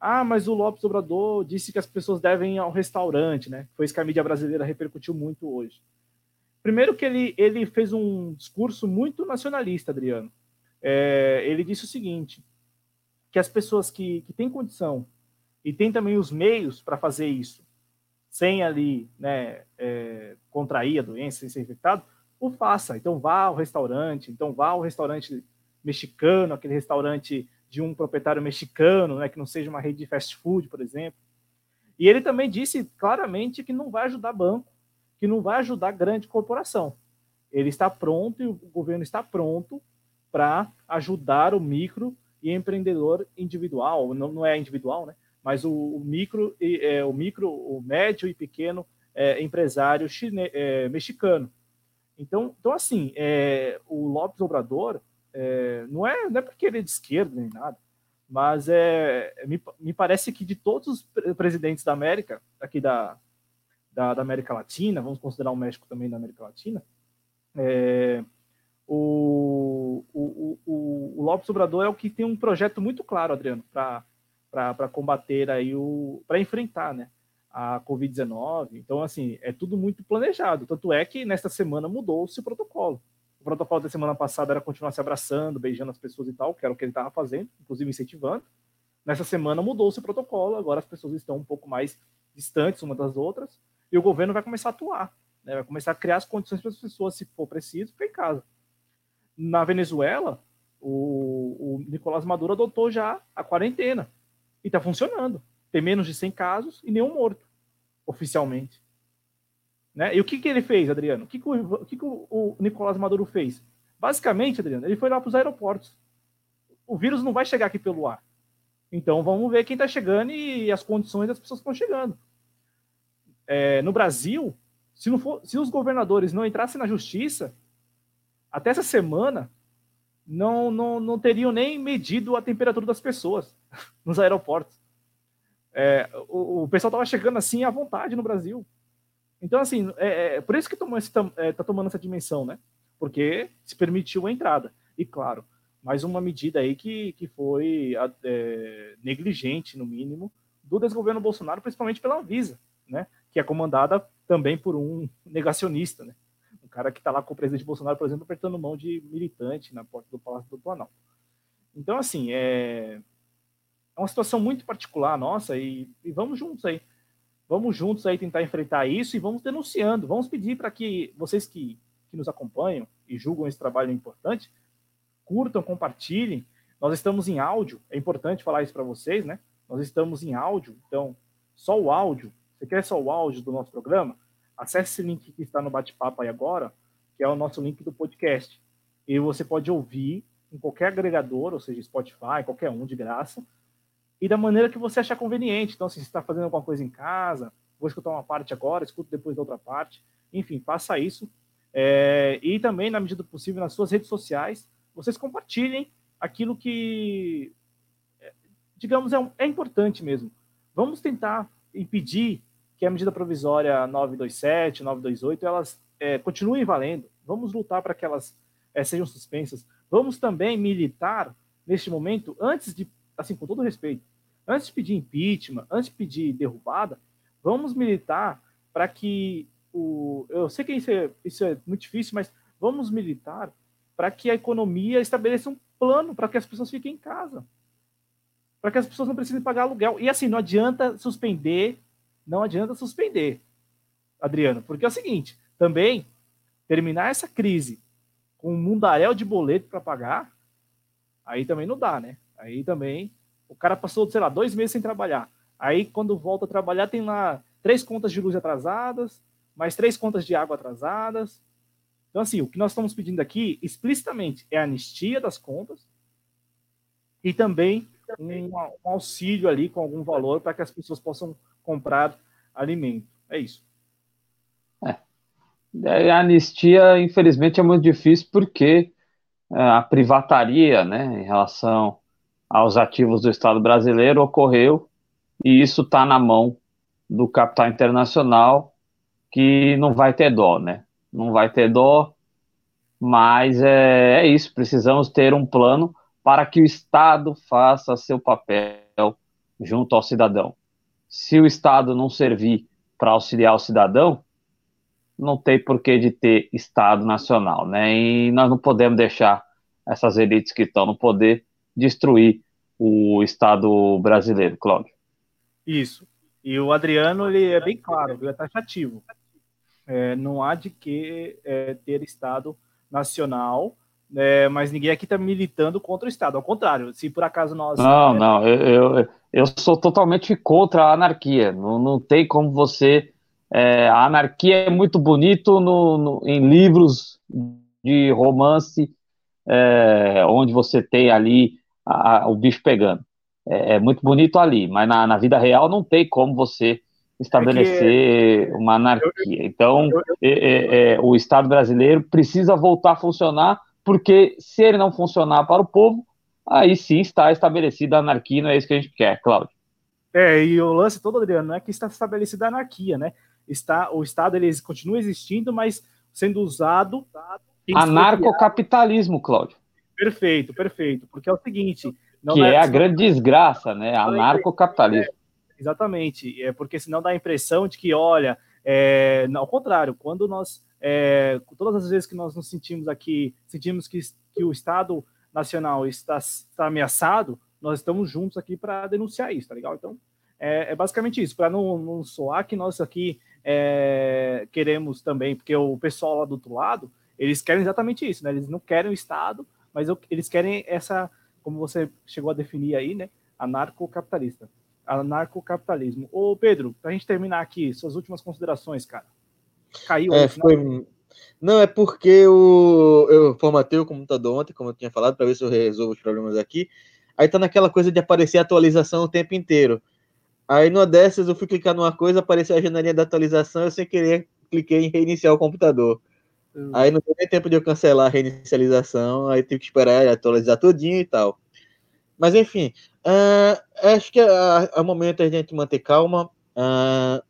Ah, mas o Lopes Obrador disse que as pessoas devem ir ao restaurante, né? Foi isso que a mídia brasileira repercutiu muito hoje. Primeiro que ele, ele fez um discurso muito nacionalista, Adriano. É, ele disse o seguinte, que as pessoas que, que têm condição e têm também os meios para fazer isso, sem ali né, é, contrair a doença, sem ser infectado, o faça. Então vá ao restaurante, então vá ao restaurante mexicano, aquele restaurante de um proprietário mexicano, né, que não seja uma rede de fast food, por exemplo. E ele também disse claramente que não vai ajudar banco, que não vai ajudar a grande corporação. Ele está pronto e o governo está pronto para ajudar o micro e empreendedor individual, não, não é individual, né? Mas o, o micro, é, o micro, o médio e pequeno é, empresário chine, é, mexicano. Então, então assim, é, o Lopes Obrador é, não é não é porque ele é de esquerda nem nada, mas é me, me parece que de todos os presidentes da América, aqui da, da, da, América Latina, vamos considerar o México também da América Latina, é, o, o, o, o, Lopes Obrador é o que tem um projeto muito claro, Adriano, para combater aí o. para enfrentar né, a Covid-19. Então, assim, é tudo muito planejado. Tanto é que nesta semana mudou-se o protocolo. O protocolo da semana passada era continuar se abraçando, beijando as pessoas e tal, que era o que ele estava fazendo, inclusive incentivando. Nessa semana mudou-se o protocolo, agora as pessoas estão um pouco mais distantes umas das outras, e o governo vai começar a atuar, né? vai começar a criar as condições para as pessoas, se for preciso, ficar em casa. Na Venezuela, o, o Nicolás Maduro adotou já a quarentena, e está funcionando. Tem menos de 100 casos e nenhum morto, oficialmente. Né? E o que, que ele fez, Adriano? O que, que, o, o, que, que o, o Nicolás Maduro fez? Basicamente, Adriano, ele foi lá para os aeroportos. O vírus não vai chegar aqui pelo ar. Então vamos ver quem está chegando e as condições das pessoas que estão chegando. É, no Brasil, se, não for, se os governadores não entrassem na justiça, até essa semana não, não, não teriam nem medido a temperatura das pessoas nos aeroportos. É, o, o, pessoal estava chegando assim à vontade no Brasil. Então, assim, é, é por isso que está é, tomando essa dimensão, né? Porque se permitiu a entrada. E, claro, mais uma medida aí que, que foi é, negligente, no mínimo, do desgoverno Bolsonaro, principalmente pela Anvisa, né? Que é comandada também por um negacionista, né? Um cara que está lá com o presidente Bolsonaro, por exemplo, apertando mão de militante na porta do Palácio do Planalto. Então, assim, é, é uma situação muito particular nossa e, e vamos juntos aí. Vamos juntos aí tentar enfrentar isso e vamos denunciando. Vamos pedir para que vocês que, que nos acompanham e julgam esse trabalho importante, curtam, compartilhem. Nós estamos em áudio, é importante falar isso para vocês, né? Nós estamos em áudio, então só o áudio. Você quer só o áudio do nosso programa? Acesse esse link que está no bate-papo aí agora, que é o nosso link do podcast. E você pode ouvir em qualquer agregador, ou seja, Spotify, qualquer um de graça, e da maneira que você achar conveniente. Então, se você está fazendo alguma coisa em casa, vou escutar uma parte agora, escuto depois da outra parte. Enfim, faça isso. É, e também, na medida do possível, nas suas redes sociais, vocês compartilhem aquilo que, é, digamos, é, é importante mesmo. Vamos tentar impedir que a medida provisória 927, 928, elas é, continuem valendo. Vamos lutar para que elas é, sejam suspensas. Vamos também militar neste momento, antes de, assim, com todo respeito, antes de pedir impeachment, antes de pedir derrubada, vamos militar para que o. Eu sei que isso é, isso é muito difícil, mas vamos militar para que a economia estabeleça um plano para que as pessoas fiquem em casa. Para que as pessoas não precisem pagar aluguel. E assim, não adianta suspender, não adianta suspender, Adriano, porque é o seguinte, também terminar essa crise com um mundaréu de boleto para pagar, aí também não dá, né? Aí também o cara passou, sei lá, dois meses sem trabalhar. Aí quando volta a trabalhar tem lá três contas de luz atrasadas, mais três contas de água atrasadas, então, assim, o que nós estamos pedindo aqui, explicitamente, é a anistia das contas e também um, um auxílio ali com algum valor para que as pessoas possam comprar alimento. É isso. É. é. A anistia, infelizmente, é muito difícil porque é, a privataria, né, em relação aos ativos do Estado brasileiro ocorreu e isso está na mão do capital internacional que não vai ter dó, né? não vai ter dó, mas é, é isso, precisamos ter um plano para que o Estado faça seu papel junto ao cidadão. Se o Estado não servir para auxiliar o cidadão, não tem porquê de ter Estado nacional, né? E nós não podemos deixar essas elites que estão no poder destruir o Estado brasileiro, Cláudio. Isso. E o Adriano, ele é bem claro, ele é taxativo é, não há de que é, ter Estado nacional, é, mas ninguém aqui está militando contra o Estado. Ao contrário, se por acaso nós. Não, não, eu, eu, eu, sou totalmente contra a anarquia. Não, não tem como você. É, a anarquia é muito bonito no, no em livros de romance, é, onde você tem ali a, a, o bicho pegando. É, é, muito bonito ali, mas na, na vida real não tem como você estabelecer é uma anarquia. Então, é, é, o Estado brasileiro precisa voltar a funcionar, porque se ele não funcionar para o povo, aí sim está estabelecida a anarquia, não é isso que a gente quer, Cláudio. É, e o lance todo, Adriano, não é que está estabelecida a anarquia, né? Está, o Estado ele continua existindo, mas sendo usado. Anarcocapitalismo, Cláudio. Perfeito, perfeito. Porque é o seguinte. que é, é a grande desgraça, né? Anarcocapitalismo. Exatamente, é porque senão dá a impressão de que, olha, É, ao contrário, quando nós, é, todas as vezes que nós nos sentimos aqui, sentimos que, que o Estado Nacional está, está ameaçado, nós estamos juntos aqui para denunciar isso, tá legal? Então, é, é basicamente isso, para não, não soar que nós aqui é, queremos também, porque o pessoal lá do outro lado, eles querem exatamente isso, né? Eles não querem o Estado, mas eles querem essa, como você chegou a definir aí, né? Anarcocapitalista. Anarcocapitalismo. Ô, Pedro, para a gente terminar aqui, suas últimas considerações, cara. Caiu é, foi... Não, é porque eu, eu formatei o computador ontem, como eu tinha falado, para ver se eu resolvo os problemas aqui. Aí tá naquela coisa de aparecer atualização o tempo inteiro. Aí numa dessas eu fui clicar numa coisa, apareceu a janelinha da atualização, eu sem querer cliquei em reiniciar o computador. Uhum. Aí não deu nem tempo de eu cancelar a reinicialização, aí tive que esperar atualizar tudinho e tal. Mas enfim, uh, acho que é, é o momento a gente manter calma, uh,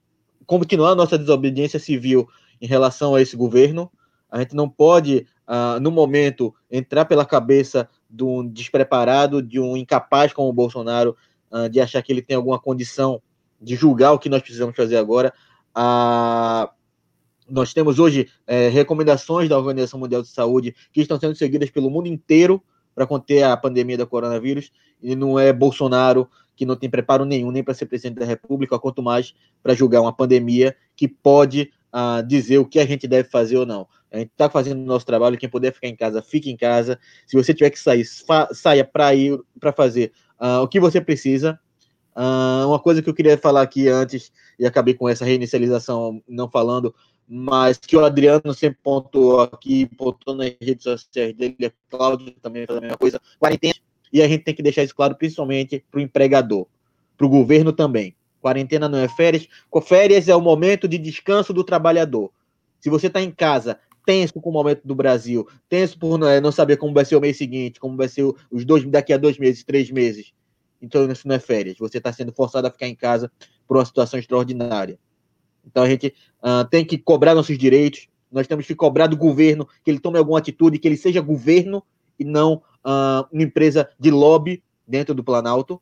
continuar a nossa desobediência civil em relação a esse governo. A gente não pode, uh, no momento, entrar pela cabeça de um despreparado, de um incapaz como o Bolsonaro, uh, de achar que ele tem alguma condição de julgar o que nós precisamos fazer agora. Uh, nós temos hoje é, recomendações da Organização Mundial de Saúde que estão sendo seguidas pelo mundo inteiro para conter a pandemia do coronavírus, e não é Bolsonaro que não tem preparo nenhum nem para ser presidente da República, quanto mais para julgar uma pandemia que pode uh, dizer o que a gente deve fazer ou não. A gente está fazendo o nosso trabalho, quem puder ficar em casa, fique em casa. Se você tiver que sair, saia para ir para fazer uh, o que você precisa. Uh, uma coisa que eu queria falar aqui antes, e acabei com essa reinicialização não falando, mas que o Adriano sempre pontuou aqui, pontuou nas redes sociais dele, é Cláudio também faz a mesma coisa, quarentena, e a gente tem que deixar isso claro, principalmente para o empregador, para o governo também. Quarentena não é férias, férias é o momento de descanso do trabalhador. Se você está em casa, tenso com o momento do Brasil, tenso por não, não saber como vai ser o mês seguinte, como vai ser os dois daqui a dois meses, três meses. Então isso não é férias. Você está sendo forçado a ficar em casa por uma situação extraordinária. Então a gente uh, tem que cobrar nossos direitos. Nós temos que cobrar do governo que ele tome alguma atitude, que ele seja governo e não uh, uma empresa de lobby dentro do Planalto.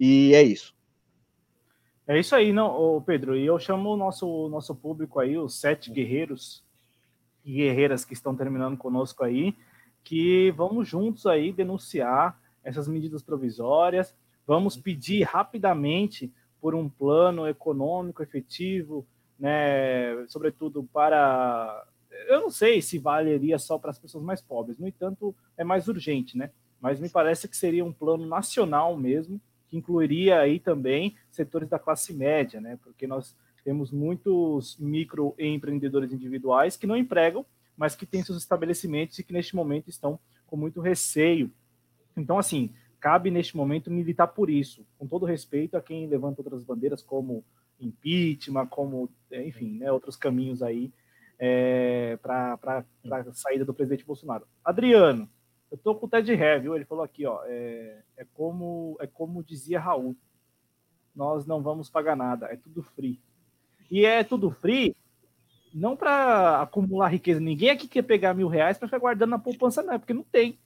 E é isso. É isso aí, não, Pedro. E eu chamo o nosso, nosso público aí, os sete guerreiros e guerreiras que estão terminando conosco aí, que vamos juntos aí denunciar essas medidas provisórias, vamos pedir rapidamente por um plano econômico efetivo, né, sobretudo para eu não sei se valeria só para as pessoas mais pobres, no entanto, é mais urgente, né? Mas me parece que seria um plano nacional mesmo, que incluiria aí também setores da classe média, né? Porque nós temos muitos microempreendedores individuais que não empregam, mas que têm seus estabelecimentos e que neste momento estão com muito receio. Então, assim, cabe neste momento militar por isso, com todo respeito a quem levanta outras bandeiras como impeachment, como, enfim, né, outros caminhos aí é, para a saída do presidente Bolsonaro. Adriano, eu tô com o Ted Ré, viu? Ele falou aqui, ó, é, é, como, é como dizia Raul, nós não vamos pagar nada, é tudo free. E é tudo free, não para acumular riqueza. Ninguém aqui quer pegar mil reais para ficar guardando na poupança, não, é porque não tem.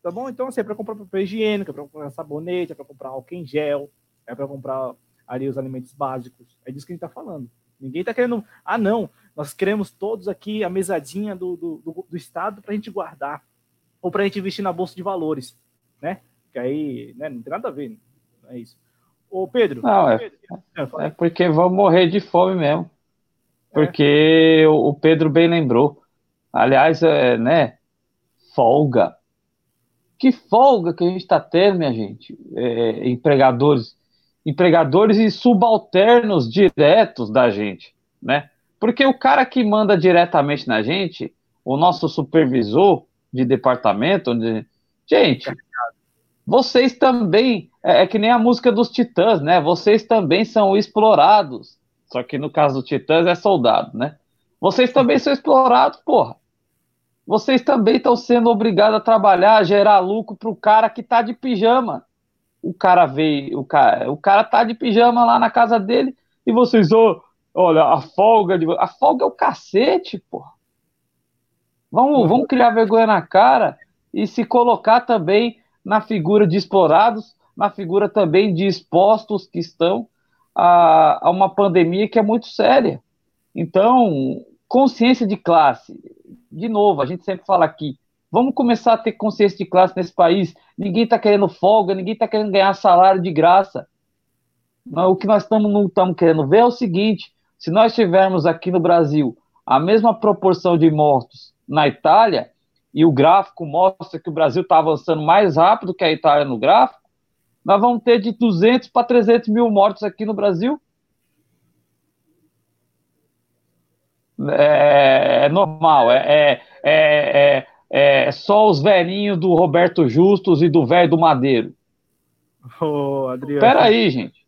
Tá bom? Então, assim, é para comprar papel higiênico, é para comprar sabonete, é para comprar álcool em gel, é para comprar ali os alimentos básicos. É disso que a gente está falando. Ninguém está querendo. Ah, não, nós queremos todos aqui a mesadinha do, do, do, do Estado para a gente guardar, ou para a gente investir na Bolsa de Valores, né? Que aí né, não tem nada a ver, é isso. Ô, Pedro. Não, é, Pedro, é porque vão morrer de fome mesmo. É. Porque é. o Pedro bem lembrou. Aliás, é, né? Folga. Que folga que a gente está tendo, minha gente. É, empregadores, empregadores e subalternos diretos da gente, né? Porque o cara que manda diretamente na gente, o nosso supervisor de departamento, de, gente, vocês também, é, é, que nem a música dos Titãs, né? Vocês também são explorados. Só que no caso do Titãs é soldado, né? Vocês também são explorados, porra. Vocês também estão sendo obrigados a trabalhar, a gerar lucro pro cara que tá de pijama. O cara veio, o cara, o cara tá de pijama lá na casa dele e vocês, oh, olha, a folga de, a folga é o cacete, porra. Vamos, vamos criar vergonha na cara e se colocar também na figura de explorados, na figura também de expostos que estão a, a uma pandemia que é muito séria. Então, consciência de classe. De novo, a gente sempre fala aqui, vamos começar a ter consciência de classe nesse país. Ninguém está querendo folga, ninguém está querendo ganhar salário de graça. O que nós não estamos querendo ver é o seguinte: se nós tivermos aqui no Brasil a mesma proporção de mortos na Itália, e o gráfico mostra que o Brasil está avançando mais rápido que a Itália no gráfico, nós vamos ter de 200 para 300 mil mortos aqui no Brasil. É, é normal, é, é, é, é, só os velhinhos do Roberto Justus e do velho do Madeiro. Ô, Adriano. Peraí, gente.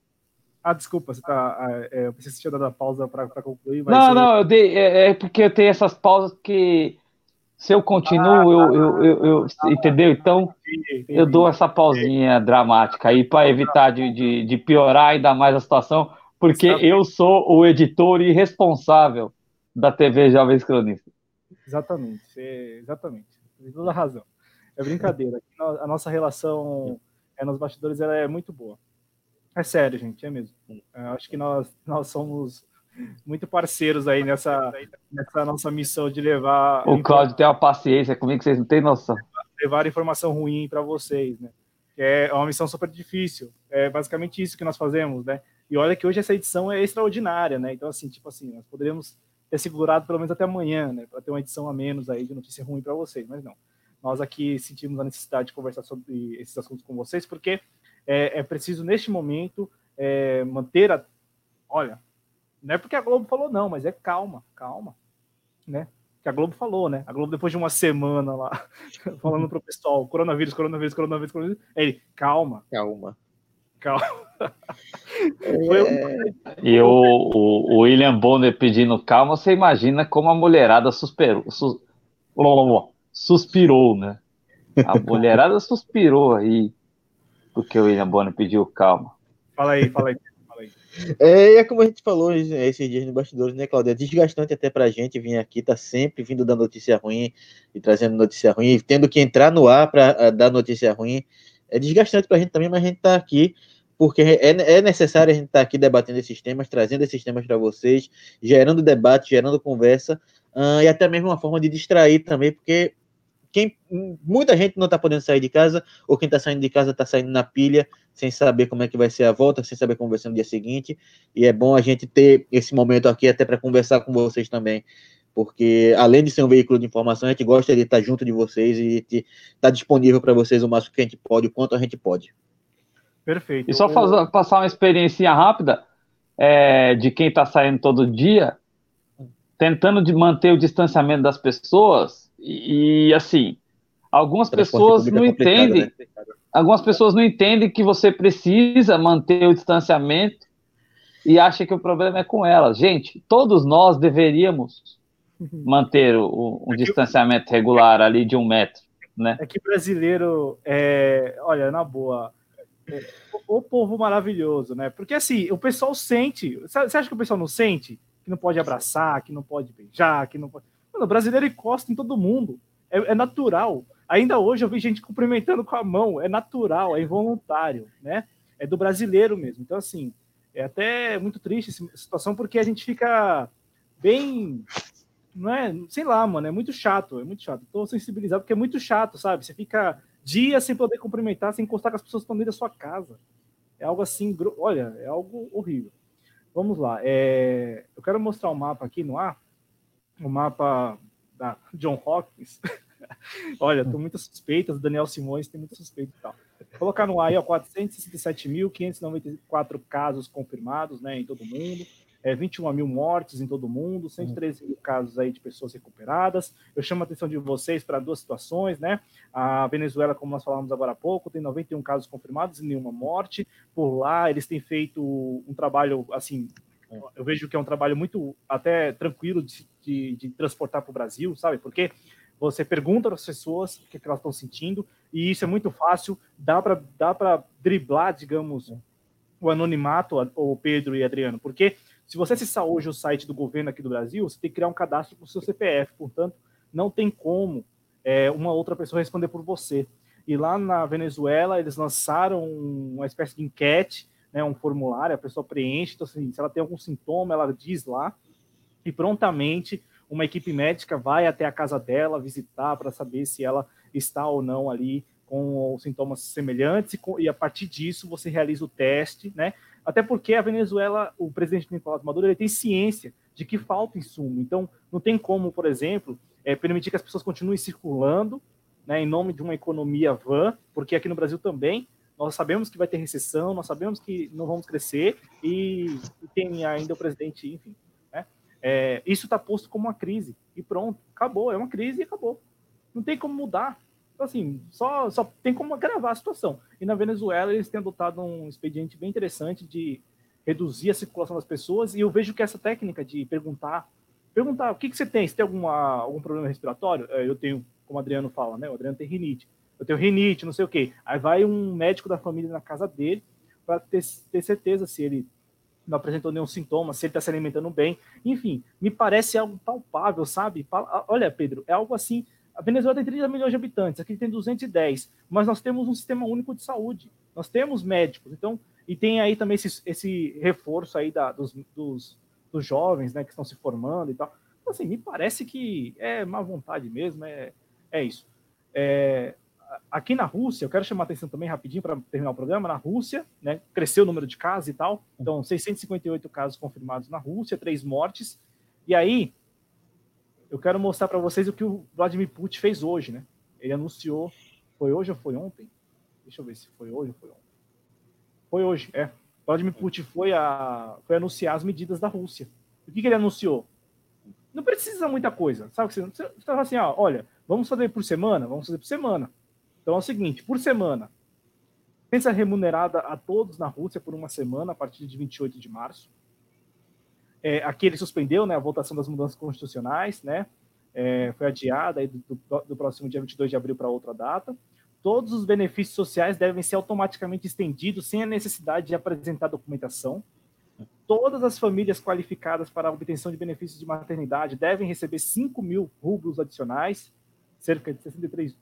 Ah, desculpa, você tá. É, eu pensei que você tinha dado a pausa para concluir. não, eu... não, eu dei, é, é, porque eu tenho essas pausas que se eu continuo, ah, eu, eu, eu, eu ah, entendeu? Então, eu dou essa pausinha dramática aí para evitar de, de, de, piorar ainda mais a situação, porque eu sou o editor e responsável da TV Jovens Cronistas. Exatamente, exatamente. Tem toda a razão. É brincadeira. A nossa relação é, nos bastidores ela é muito boa. É sério, gente, é mesmo. É, acho que nós, nós somos muito parceiros aí nessa, nessa nossa missão de levar. O Cláudio tem uma paciência comigo que vocês não têm noção. Levar informação ruim para vocês, né? É uma missão super difícil. É basicamente isso que nós fazemos, né? E olha que hoje essa edição é extraordinária, né? Então, assim, tipo assim, nós poderíamos ter segurado pelo menos até amanhã, né? Para ter uma edição a menos aí de notícia ruim para vocês, mas não. Nós aqui sentimos a necessidade de conversar sobre esses assuntos com vocês, porque é, é preciso, neste momento, é, manter a. Olha, não é porque a Globo falou, não, mas é calma, calma, né? Que a Globo falou, né? A Globo, depois de uma semana lá, falando pro pessoal, coronavírus, coronavírus, coronavírus, coronavírus, ele, calma. Calma. Calma. É... E o, o, o, William Bonner pedindo calma, você imagina como a mulherada suspirou, su, suspirou, né? A mulherada suspirou aí porque o William Bonner pediu calma. Fala aí, fala aí. É, é como a gente falou esses dias no bastidores, né, Claudia? É desgastante até pra gente vir aqui, tá sempre vindo da notícia ruim e trazendo notícia ruim, tendo que entrar no ar para dar notícia ruim. É desgastante pra gente também, mas a gente tá aqui porque é, é necessário a gente estar tá aqui debatendo esses temas, trazendo esses temas para vocês, gerando debate, gerando conversa, uh, e até mesmo uma forma de distrair também, porque quem, muita gente não está podendo sair de casa, ou quem está saindo de casa está saindo na pilha, sem saber como é que vai ser a volta, sem saber como vai ser no dia seguinte. E é bom a gente ter esse momento aqui até para conversar com vocês também. Porque além de ser um veículo de informação, a gente gosta de estar junto de vocês e estar tá disponível para vocês o máximo que a gente pode, o quanto a gente pode. Perfeito. E só fazer, passar uma experiência rápida é, de quem está saindo todo dia, tentando de manter o distanciamento das pessoas e, assim, algumas pessoas não é entendem. Né? Algumas pessoas não entendem que você precisa manter o distanciamento e acha que o problema é com elas. Gente, todos nós deveríamos manter o, um é distanciamento regular ali de um metro, né? É que brasileiro, é, olha, na boa, é, o, o, povo maravilhoso, né? Porque assim, o pessoal sente. Você acha que o pessoal não sente? Que não pode abraçar, que não pode beijar, que não pode. Mano, brasileiro encosta em todo mundo. É, é, natural. Ainda hoje eu vi gente cumprimentando com a mão. É natural, é involuntário, né? É do brasileiro mesmo. Então, assim, é até muito triste essa situação porque a gente fica bem. Não é? Sei lá, mano. É muito chato. É muito chato. Tô sensibilizado porque é muito chato, sabe? Você fica dias sem poder cumprimentar, sem encostar com as pessoas que estão dentro da sua casa. É algo assim. Olha, é algo horrível. Vamos lá. É... Eu quero mostrar o um mapa aqui no ar o mapa da John Hopkins. Olha, estou muito suspeita, o Daniel Simões tem muita suspeita e tal. Colocar no aí, ó, 467.594 casos confirmados, né, em todo mundo, é, 21 mil mortes em todo mundo, 113 mil casos aí de pessoas recuperadas. Eu chamo a atenção de vocês para duas situações, né? A Venezuela, como nós falamos agora há pouco, tem 91 casos confirmados e nenhuma morte. Por lá, eles têm feito um trabalho, assim, eu vejo que é um trabalho muito até tranquilo de, de, de transportar para o Brasil, sabe? Porque você pergunta para as pessoas o que, que elas estão sentindo, e isso é muito fácil, dá para dá driblar, digamos, o anonimato, o Pedro e Adriano, porque se você acessar hoje o site do governo aqui do Brasil, você tem que criar um cadastro com o seu CPF, portanto, não tem como é, uma outra pessoa responder por você. E lá na Venezuela, eles lançaram uma espécie de enquete né, um formulário, a pessoa preenche, então, assim, se ela tem algum sintoma, ela diz lá, e prontamente uma equipe médica vai até a casa dela visitar para saber se ela está ou não ali com sintomas semelhantes e, a partir disso você realiza o teste, né? Até porque a Venezuela, o presidente Nicolás Maduro, ele tem ciência de que falta insumo. Então, não tem como, por exemplo, é, permitir que as pessoas continuem circulando né, em nome de uma economia vã, porque aqui no Brasil também nós sabemos que vai ter recessão, nós sabemos que não vamos crescer e, tem ainda o presidente, enfim. Né? É, isso está posto como uma crise e pronto, acabou, é uma crise e acabou. Não tem como mudar. Então, assim, só, só tem como agravar a situação. E na Venezuela eles têm adotado um expediente bem interessante de reduzir a circulação das pessoas e eu vejo que essa técnica de perguntar, perguntar o que, que você tem, se tem alguma, algum problema respiratório, é, eu tenho, como o Adriano fala, né? O Adriano tem rinite eu tenho rinite, não sei o quê. Aí vai um médico da família na casa dele para ter, ter certeza se ele não apresentou nenhum sintoma, se ele está se alimentando bem. Enfim, me parece algo palpável, sabe? Olha, Pedro, é algo assim. A Venezuela tem 30 milhões de habitantes, aqui tem 210, mas nós temos um sistema único de saúde, nós temos médicos, então, e tem aí também esse, esse reforço aí da, dos, dos, dos, jovens, né, que estão se formando e tal. Então, assim, me parece que é má vontade mesmo, é, é isso. É, aqui na Rússia, eu quero chamar a atenção também rapidinho para terminar o programa, na Rússia, né, cresceu o número de casos e tal, então 658 casos confirmados na Rússia, três mortes, e aí eu quero mostrar para vocês o que o Vladimir Putin fez hoje, né, ele anunciou, foi hoje ou foi ontem? Deixa eu ver se foi hoje ou foi ontem. Foi hoje, é. Vladimir Putin foi, a, foi anunciar as medidas da Rússia. O que, que ele anunciou? Não precisa muita coisa, sabe? Você, você fala assim, ó, olha, vamos fazer por semana? Vamos fazer por semana. Então é o seguinte, por semana, pensa remunerada a todos na Rússia por uma semana, a partir de 28 de março. É, aqui ele suspendeu né, a votação das mudanças constitucionais, né, é, foi adiada aí do, do, do, próximo dia 22 de abril para outra data. Todos os benefícios sociais devem ser automaticamente estendidos sem a necessidade de apresentar documentação. Todas as famílias qualificadas para a obtenção de benefícios de maternidade devem receber 5 mil rublos adicionais, cerca de 63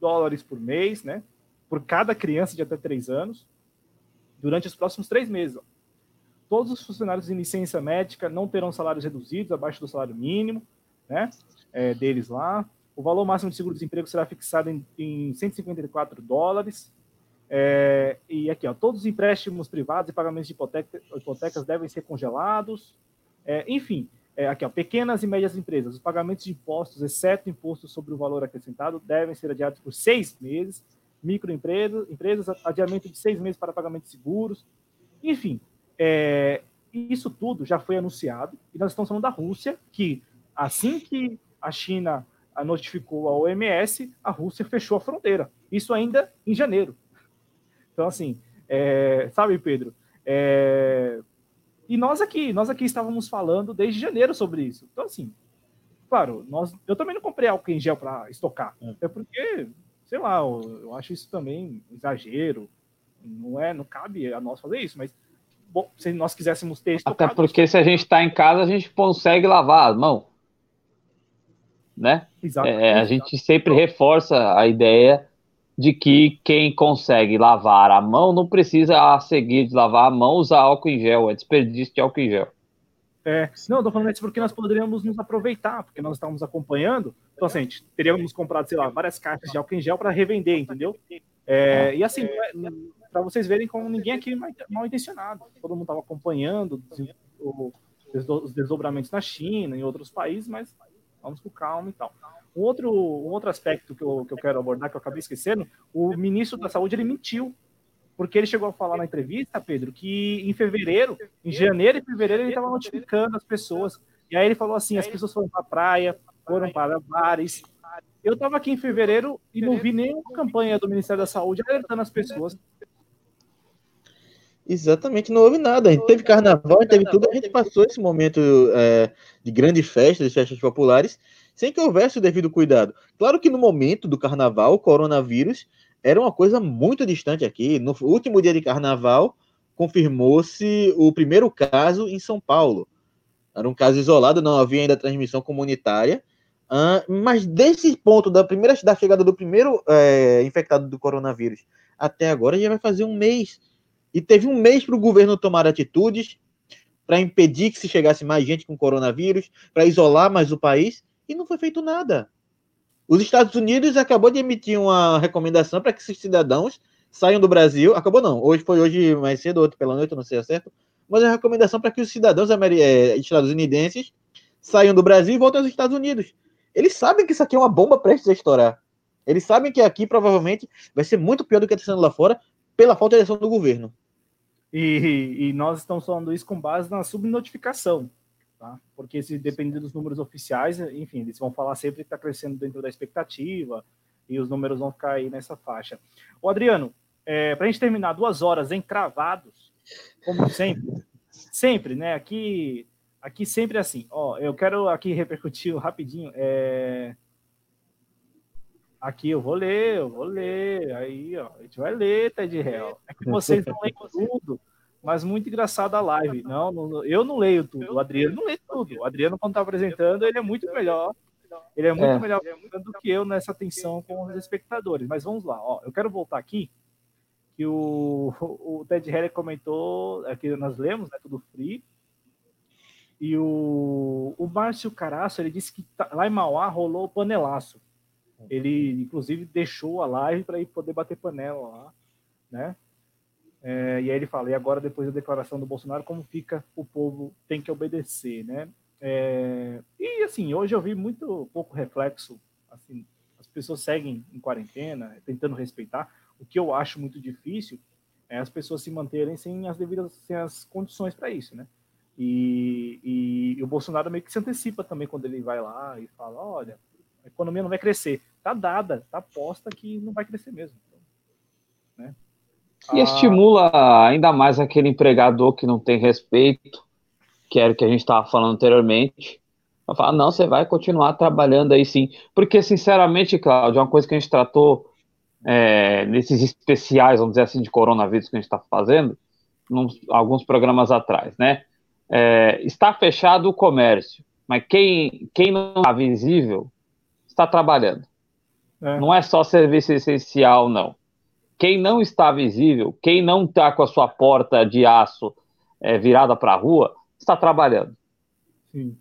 dólares por mês, né? Por cada criança de até três anos, durante os próximos três meses. Todos os funcionários em licença médica não terão salários reduzidos abaixo do salário mínimo, né? É, deles lá. O valor máximo de seguro-desemprego será fixado em, em 154 dólares. É, e aqui, ó, todos os empréstimos privados e pagamentos de hipoteca, hipotecas devem ser congelados. É, enfim, é, aqui, ó, pequenas e médias empresas, os pagamentos de impostos, exceto impostos sobre o valor acrescentado, devem ser adiados por seis meses. Microempresas, empresas, adiamento de seis meses para pagamento de seguros. Enfim, é, isso tudo já foi anunciado e nós estamos falando da Rússia, que assim que a China notificou a OMS, a Rússia fechou a fronteira. Isso ainda em janeiro. Então, assim, é, sabe, Pedro, é, e nós aqui, nós aqui estávamos falando desde janeiro sobre isso. Então, assim, claro, nós, eu também não comprei álcool em gel para estocar. É. é porque, sei lá, eu, eu, acho isso também exagero. Não é, não cabe a nós fazer isso, mas bom, se nós quiséssemos ter estocado, Até porque se a gente está em casa, a gente consegue lavar a mão. Né? É, a gente sempre reforça a ideia de que quem consegue lavar a mão não precisa a seguir de lavar a mão usar álcool em gel, é desperdício de álcool em gel. É, não, eu tô falando isso porque nós poderíamos nos aproveitar, porque nós estávamos acompanhando, então assim, a gente teríamos comprado, sei lá, várias caixas de álcool em gel para revender, entendeu? É, e assim, é, para vocês verem como ninguém aqui é mal intencionado, todo mundo estava acompanhando os desdobramentos na China, em outros países, mas vamos com calma e tal. Um outro, um outro aspecto que eu, que eu quero abordar, que eu acabei esquecendo, o ministro da Saúde ele mentiu. Porque ele chegou a falar na entrevista, Pedro, que em fevereiro, em janeiro e fevereiro, ele estava notificando as pessoas. E aí ele falou assim: as pessoas foram para a praia, foram para bares. Eu estava aqui em fevereiro e não vi nenhuma campanha do Ministério da Saúde alertando as pessoas. Exatamente, não houve nada. A gente teve carnaval, teve tudo, a gente passou esse momento é, de grandes festas, de festas populares, sem que houvesse o devido cuidado. Claro que no momento do carnaval, o coronavírus era uma coisa muito distante aqui. No último dia de carnaval, confirmou-se o primeiro caso em São Paulo. Era um caso isolado, não havia ainda transmissão comunitária. Uh, mas desse ponto, da primeira da chegada do primeiro é, infectado do coronavírus até agora, já vai fazer um mês. E teve um mês para o governo tomar atitudes, para impedir que se chegasse mais gente com coronavírus, para isolar mais o país, e não foi feito nada. Os Estados Unidos acabou de emitir uma recomendação para que esses cidadãos saiam do Brasil. Acabou não, hoje foi hoje mais cedo, outro pela noite, não sei certo. Mas é recomendação para que os cidadãos é, estadunidenses saiam do Brasil e voltem aos Estados Unidos. Eles sabem que isso aqui é uma bomba prestes a estourar. Eles sabem que aqui provavelmente vai ser muito pior do que está sendo lá fora pela falta de ação do governo. E, e, nós estamos falando isso com base na subnotificação, tá? Porque se depender dos números oficiais, enfim, eles vão falar sempre que está crescendo dentro da expectativa e os números vão ficar aí nessa faixa. O Adriano, é, para a gente terminar duas horas encravados, como sempre, sempre, né? Aqui, aqui sempre é assim. Ó, eu quero aqui repercutir rapidinho. É... Aqui eu vou ler, eu vou ler. Aí, ó, a gente vai ler, Ted Real. É que vocês não leem tudo, mas muito engraçado a live. Não, não, eu não leio tudo. O Adriano não lê tudo. O Adriano, quando está apresentando, ele é muito melhor. Ele é muito é. melhor do que eu nessa atenção com os espectadores. Mas vamos lá, ó. Eu quero voltar aqui que o, o Ted Harry comentou, aqui nós lemos, né, tudo free, e o, o Márcio Caraço, ele disse que tá, lá em Mauá rolou o panelaço. Ele, inclusive, deixou a live para ir poder bater panela lá, né? É, e aí ele fala, e agora, depois da declaração do Bolsonaro, como fica o povo tem que obedecer, né? É, e, assim, hoje eu vi muito pouco reflexo, assim, as pessoas seguem em quarentena, tentando respeitar, o que eu acho muito difícil é as pessoas se manterem sem as devidas sem as condições para isso, né? E, e, e, o Bolsonaro meio que se antecipa também quando ele vai lá e fala, olha, a economia não vai crescer. Tá dada, tá posta que não vai crescer mesmo. E ah, estimula ainda mais aquele empregador que não tem respeito, que era o que a gente estava falando anteriormente. Falar, não, você vai continuar trabalhando aí sim. Porque, sinceramente, Cláudio, é uma coisa que a gente tratou é, nesses especiais, vamos dizer assim, de coronavírus que a gente está fazendo, num, alguns programas atrás, né? É, está fechado o comércio, mas quem, quem não está visível está trabalhando. É. Não é só serviço essencial, não. Quem não está visível, quem não está com a sua porta de aço é, virada para a rua, está trabalhando. Sim.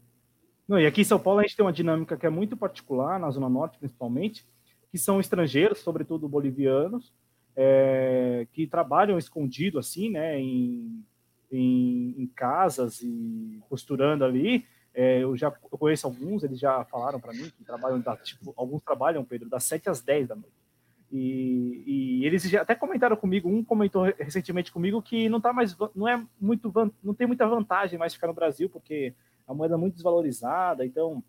Não, e aqui em São Paulo a gente tem uma dinâmica que é muito particular, na Zona Norte principalmente, que são estrangeiros, sobretudo bolivianos, é, que trabalham escondido assim, né, em, em, em casas e costurando ali. É, eu já eu conheço alguns, eles já falaram para mim que trabalham, da, tipo, alguns trabalham, Pedro, das 7 às 10 da noite. E, e, eles já até comentaram comigo, um comentou recentemente comigo que não tá mais, não é muito, não tem muita vantagem mais ficar no Brasil, porque a moeda é muito desvalorizada, então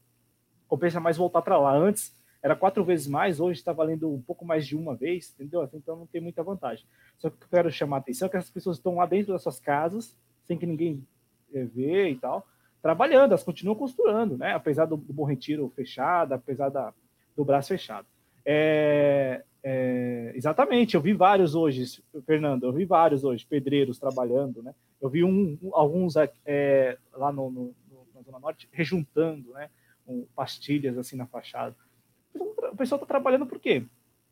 compensa mais voltar para lá. Antes era quatro vezes mais, hoje está valendo um pouco mais de uma vez, entendeu? Então não tem muita vantagem. Só que eu quero chamar a atenção é que essas pessoas estão lá dentro das suas casas, sem que ninguém é, vê e tal, trabalhando, elas continuam costurando, né? Apesar do, do Bom Retiro fechado, apesar da, do braço fechado. É, é, exatamente, eu vi vários hoje, Fernando, eu vi vários hoje, pedreiros trabalhando, né? Eu vi um, alguns é, lá no, no, no, na Zona Norte rejuntando, né? Um, pastilhas assim na fachada o pessoal está trabalhando por quê?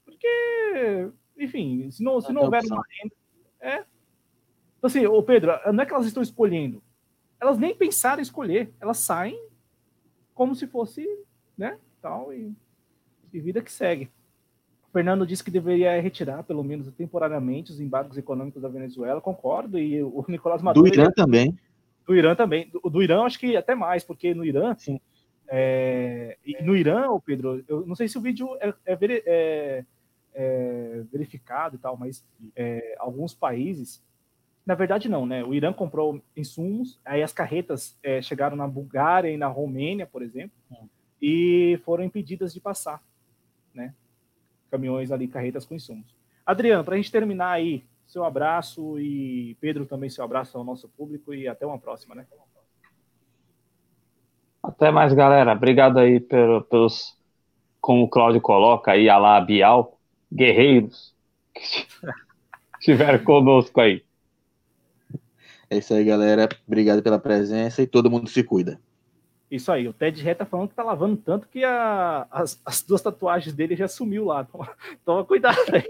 Porque, enfim, se não, se não houver uma renda. É. Então, assim, ô Pedro, não é que elas estão escolhendo. Elas nem pensaram em escolher. Elas saem como se fosse, né? Tal, e, e vida que segue. Fernando disse que deveria retirar, pelo menos temporariamente, os embargos econômicos da Venezuela. Concordo. E o Nicolás Maduro. Do Irã também. Do Irã também. Do, do Irã, acho que até mais, porque no Irã. Sim é, e no Irã, o Pedro, eu não sei se o vídeo é, é, é, é verificado e tal, mas é, alguns países, na verdade não, né? O Irã comprou insumos, aí as carretas é, chegaram na Bulgária e na Romênia, por exemplo, e foram impedidas de passar, né? Caminhões ali, carretas com insumos. Adriano, para a gente terminar aí, seu abraço e Pedro também seu abraço ao nosso público e até uma próxima, né? Até mais, galera. Obrigado aí pelo, pelos, como o Cláudio coloca aí, a lá Bial, guerreiros que estiveram conosco aí. É isso aí, galera. Obrigado pela presença e todo mundo se cuida. Isso aí, o Ted Ré tá falando que tá lavando tanto que a, as, as duas tatuagens dele já sumiu lá. Toma, toma cuidado aí,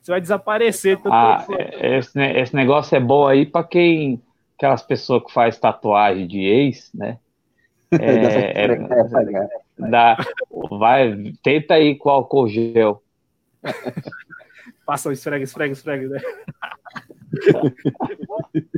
você vai desaparecer. Ah, esse, esse negócio é bom aí para quem aquelas pessoas que faz tatuagem de ex, né? É, é, dá, vai, tenta aí com álcool gel. Passa o esfrega, esfrega, esfrega, né?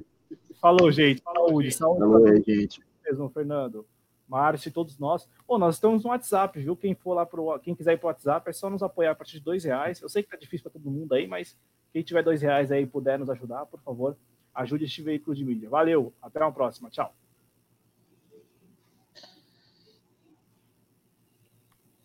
Falou, gente. Saúde, saúde. Falou, gente. Mesmo, Fernando. Márcio e todos nós. Pô, nós estamos no WhatsApp, viu? Quem for lá pro, quem quiser ir pro WhatsApp, é só nos apoiar a partir de dois reais. Eu sei que tá difícil para todo mundo aí, mas quem tiver dois reais aí e puder nos ajudar, por favor, ajude este veículo de mídia. Valeu, até uma próxima. Tchau.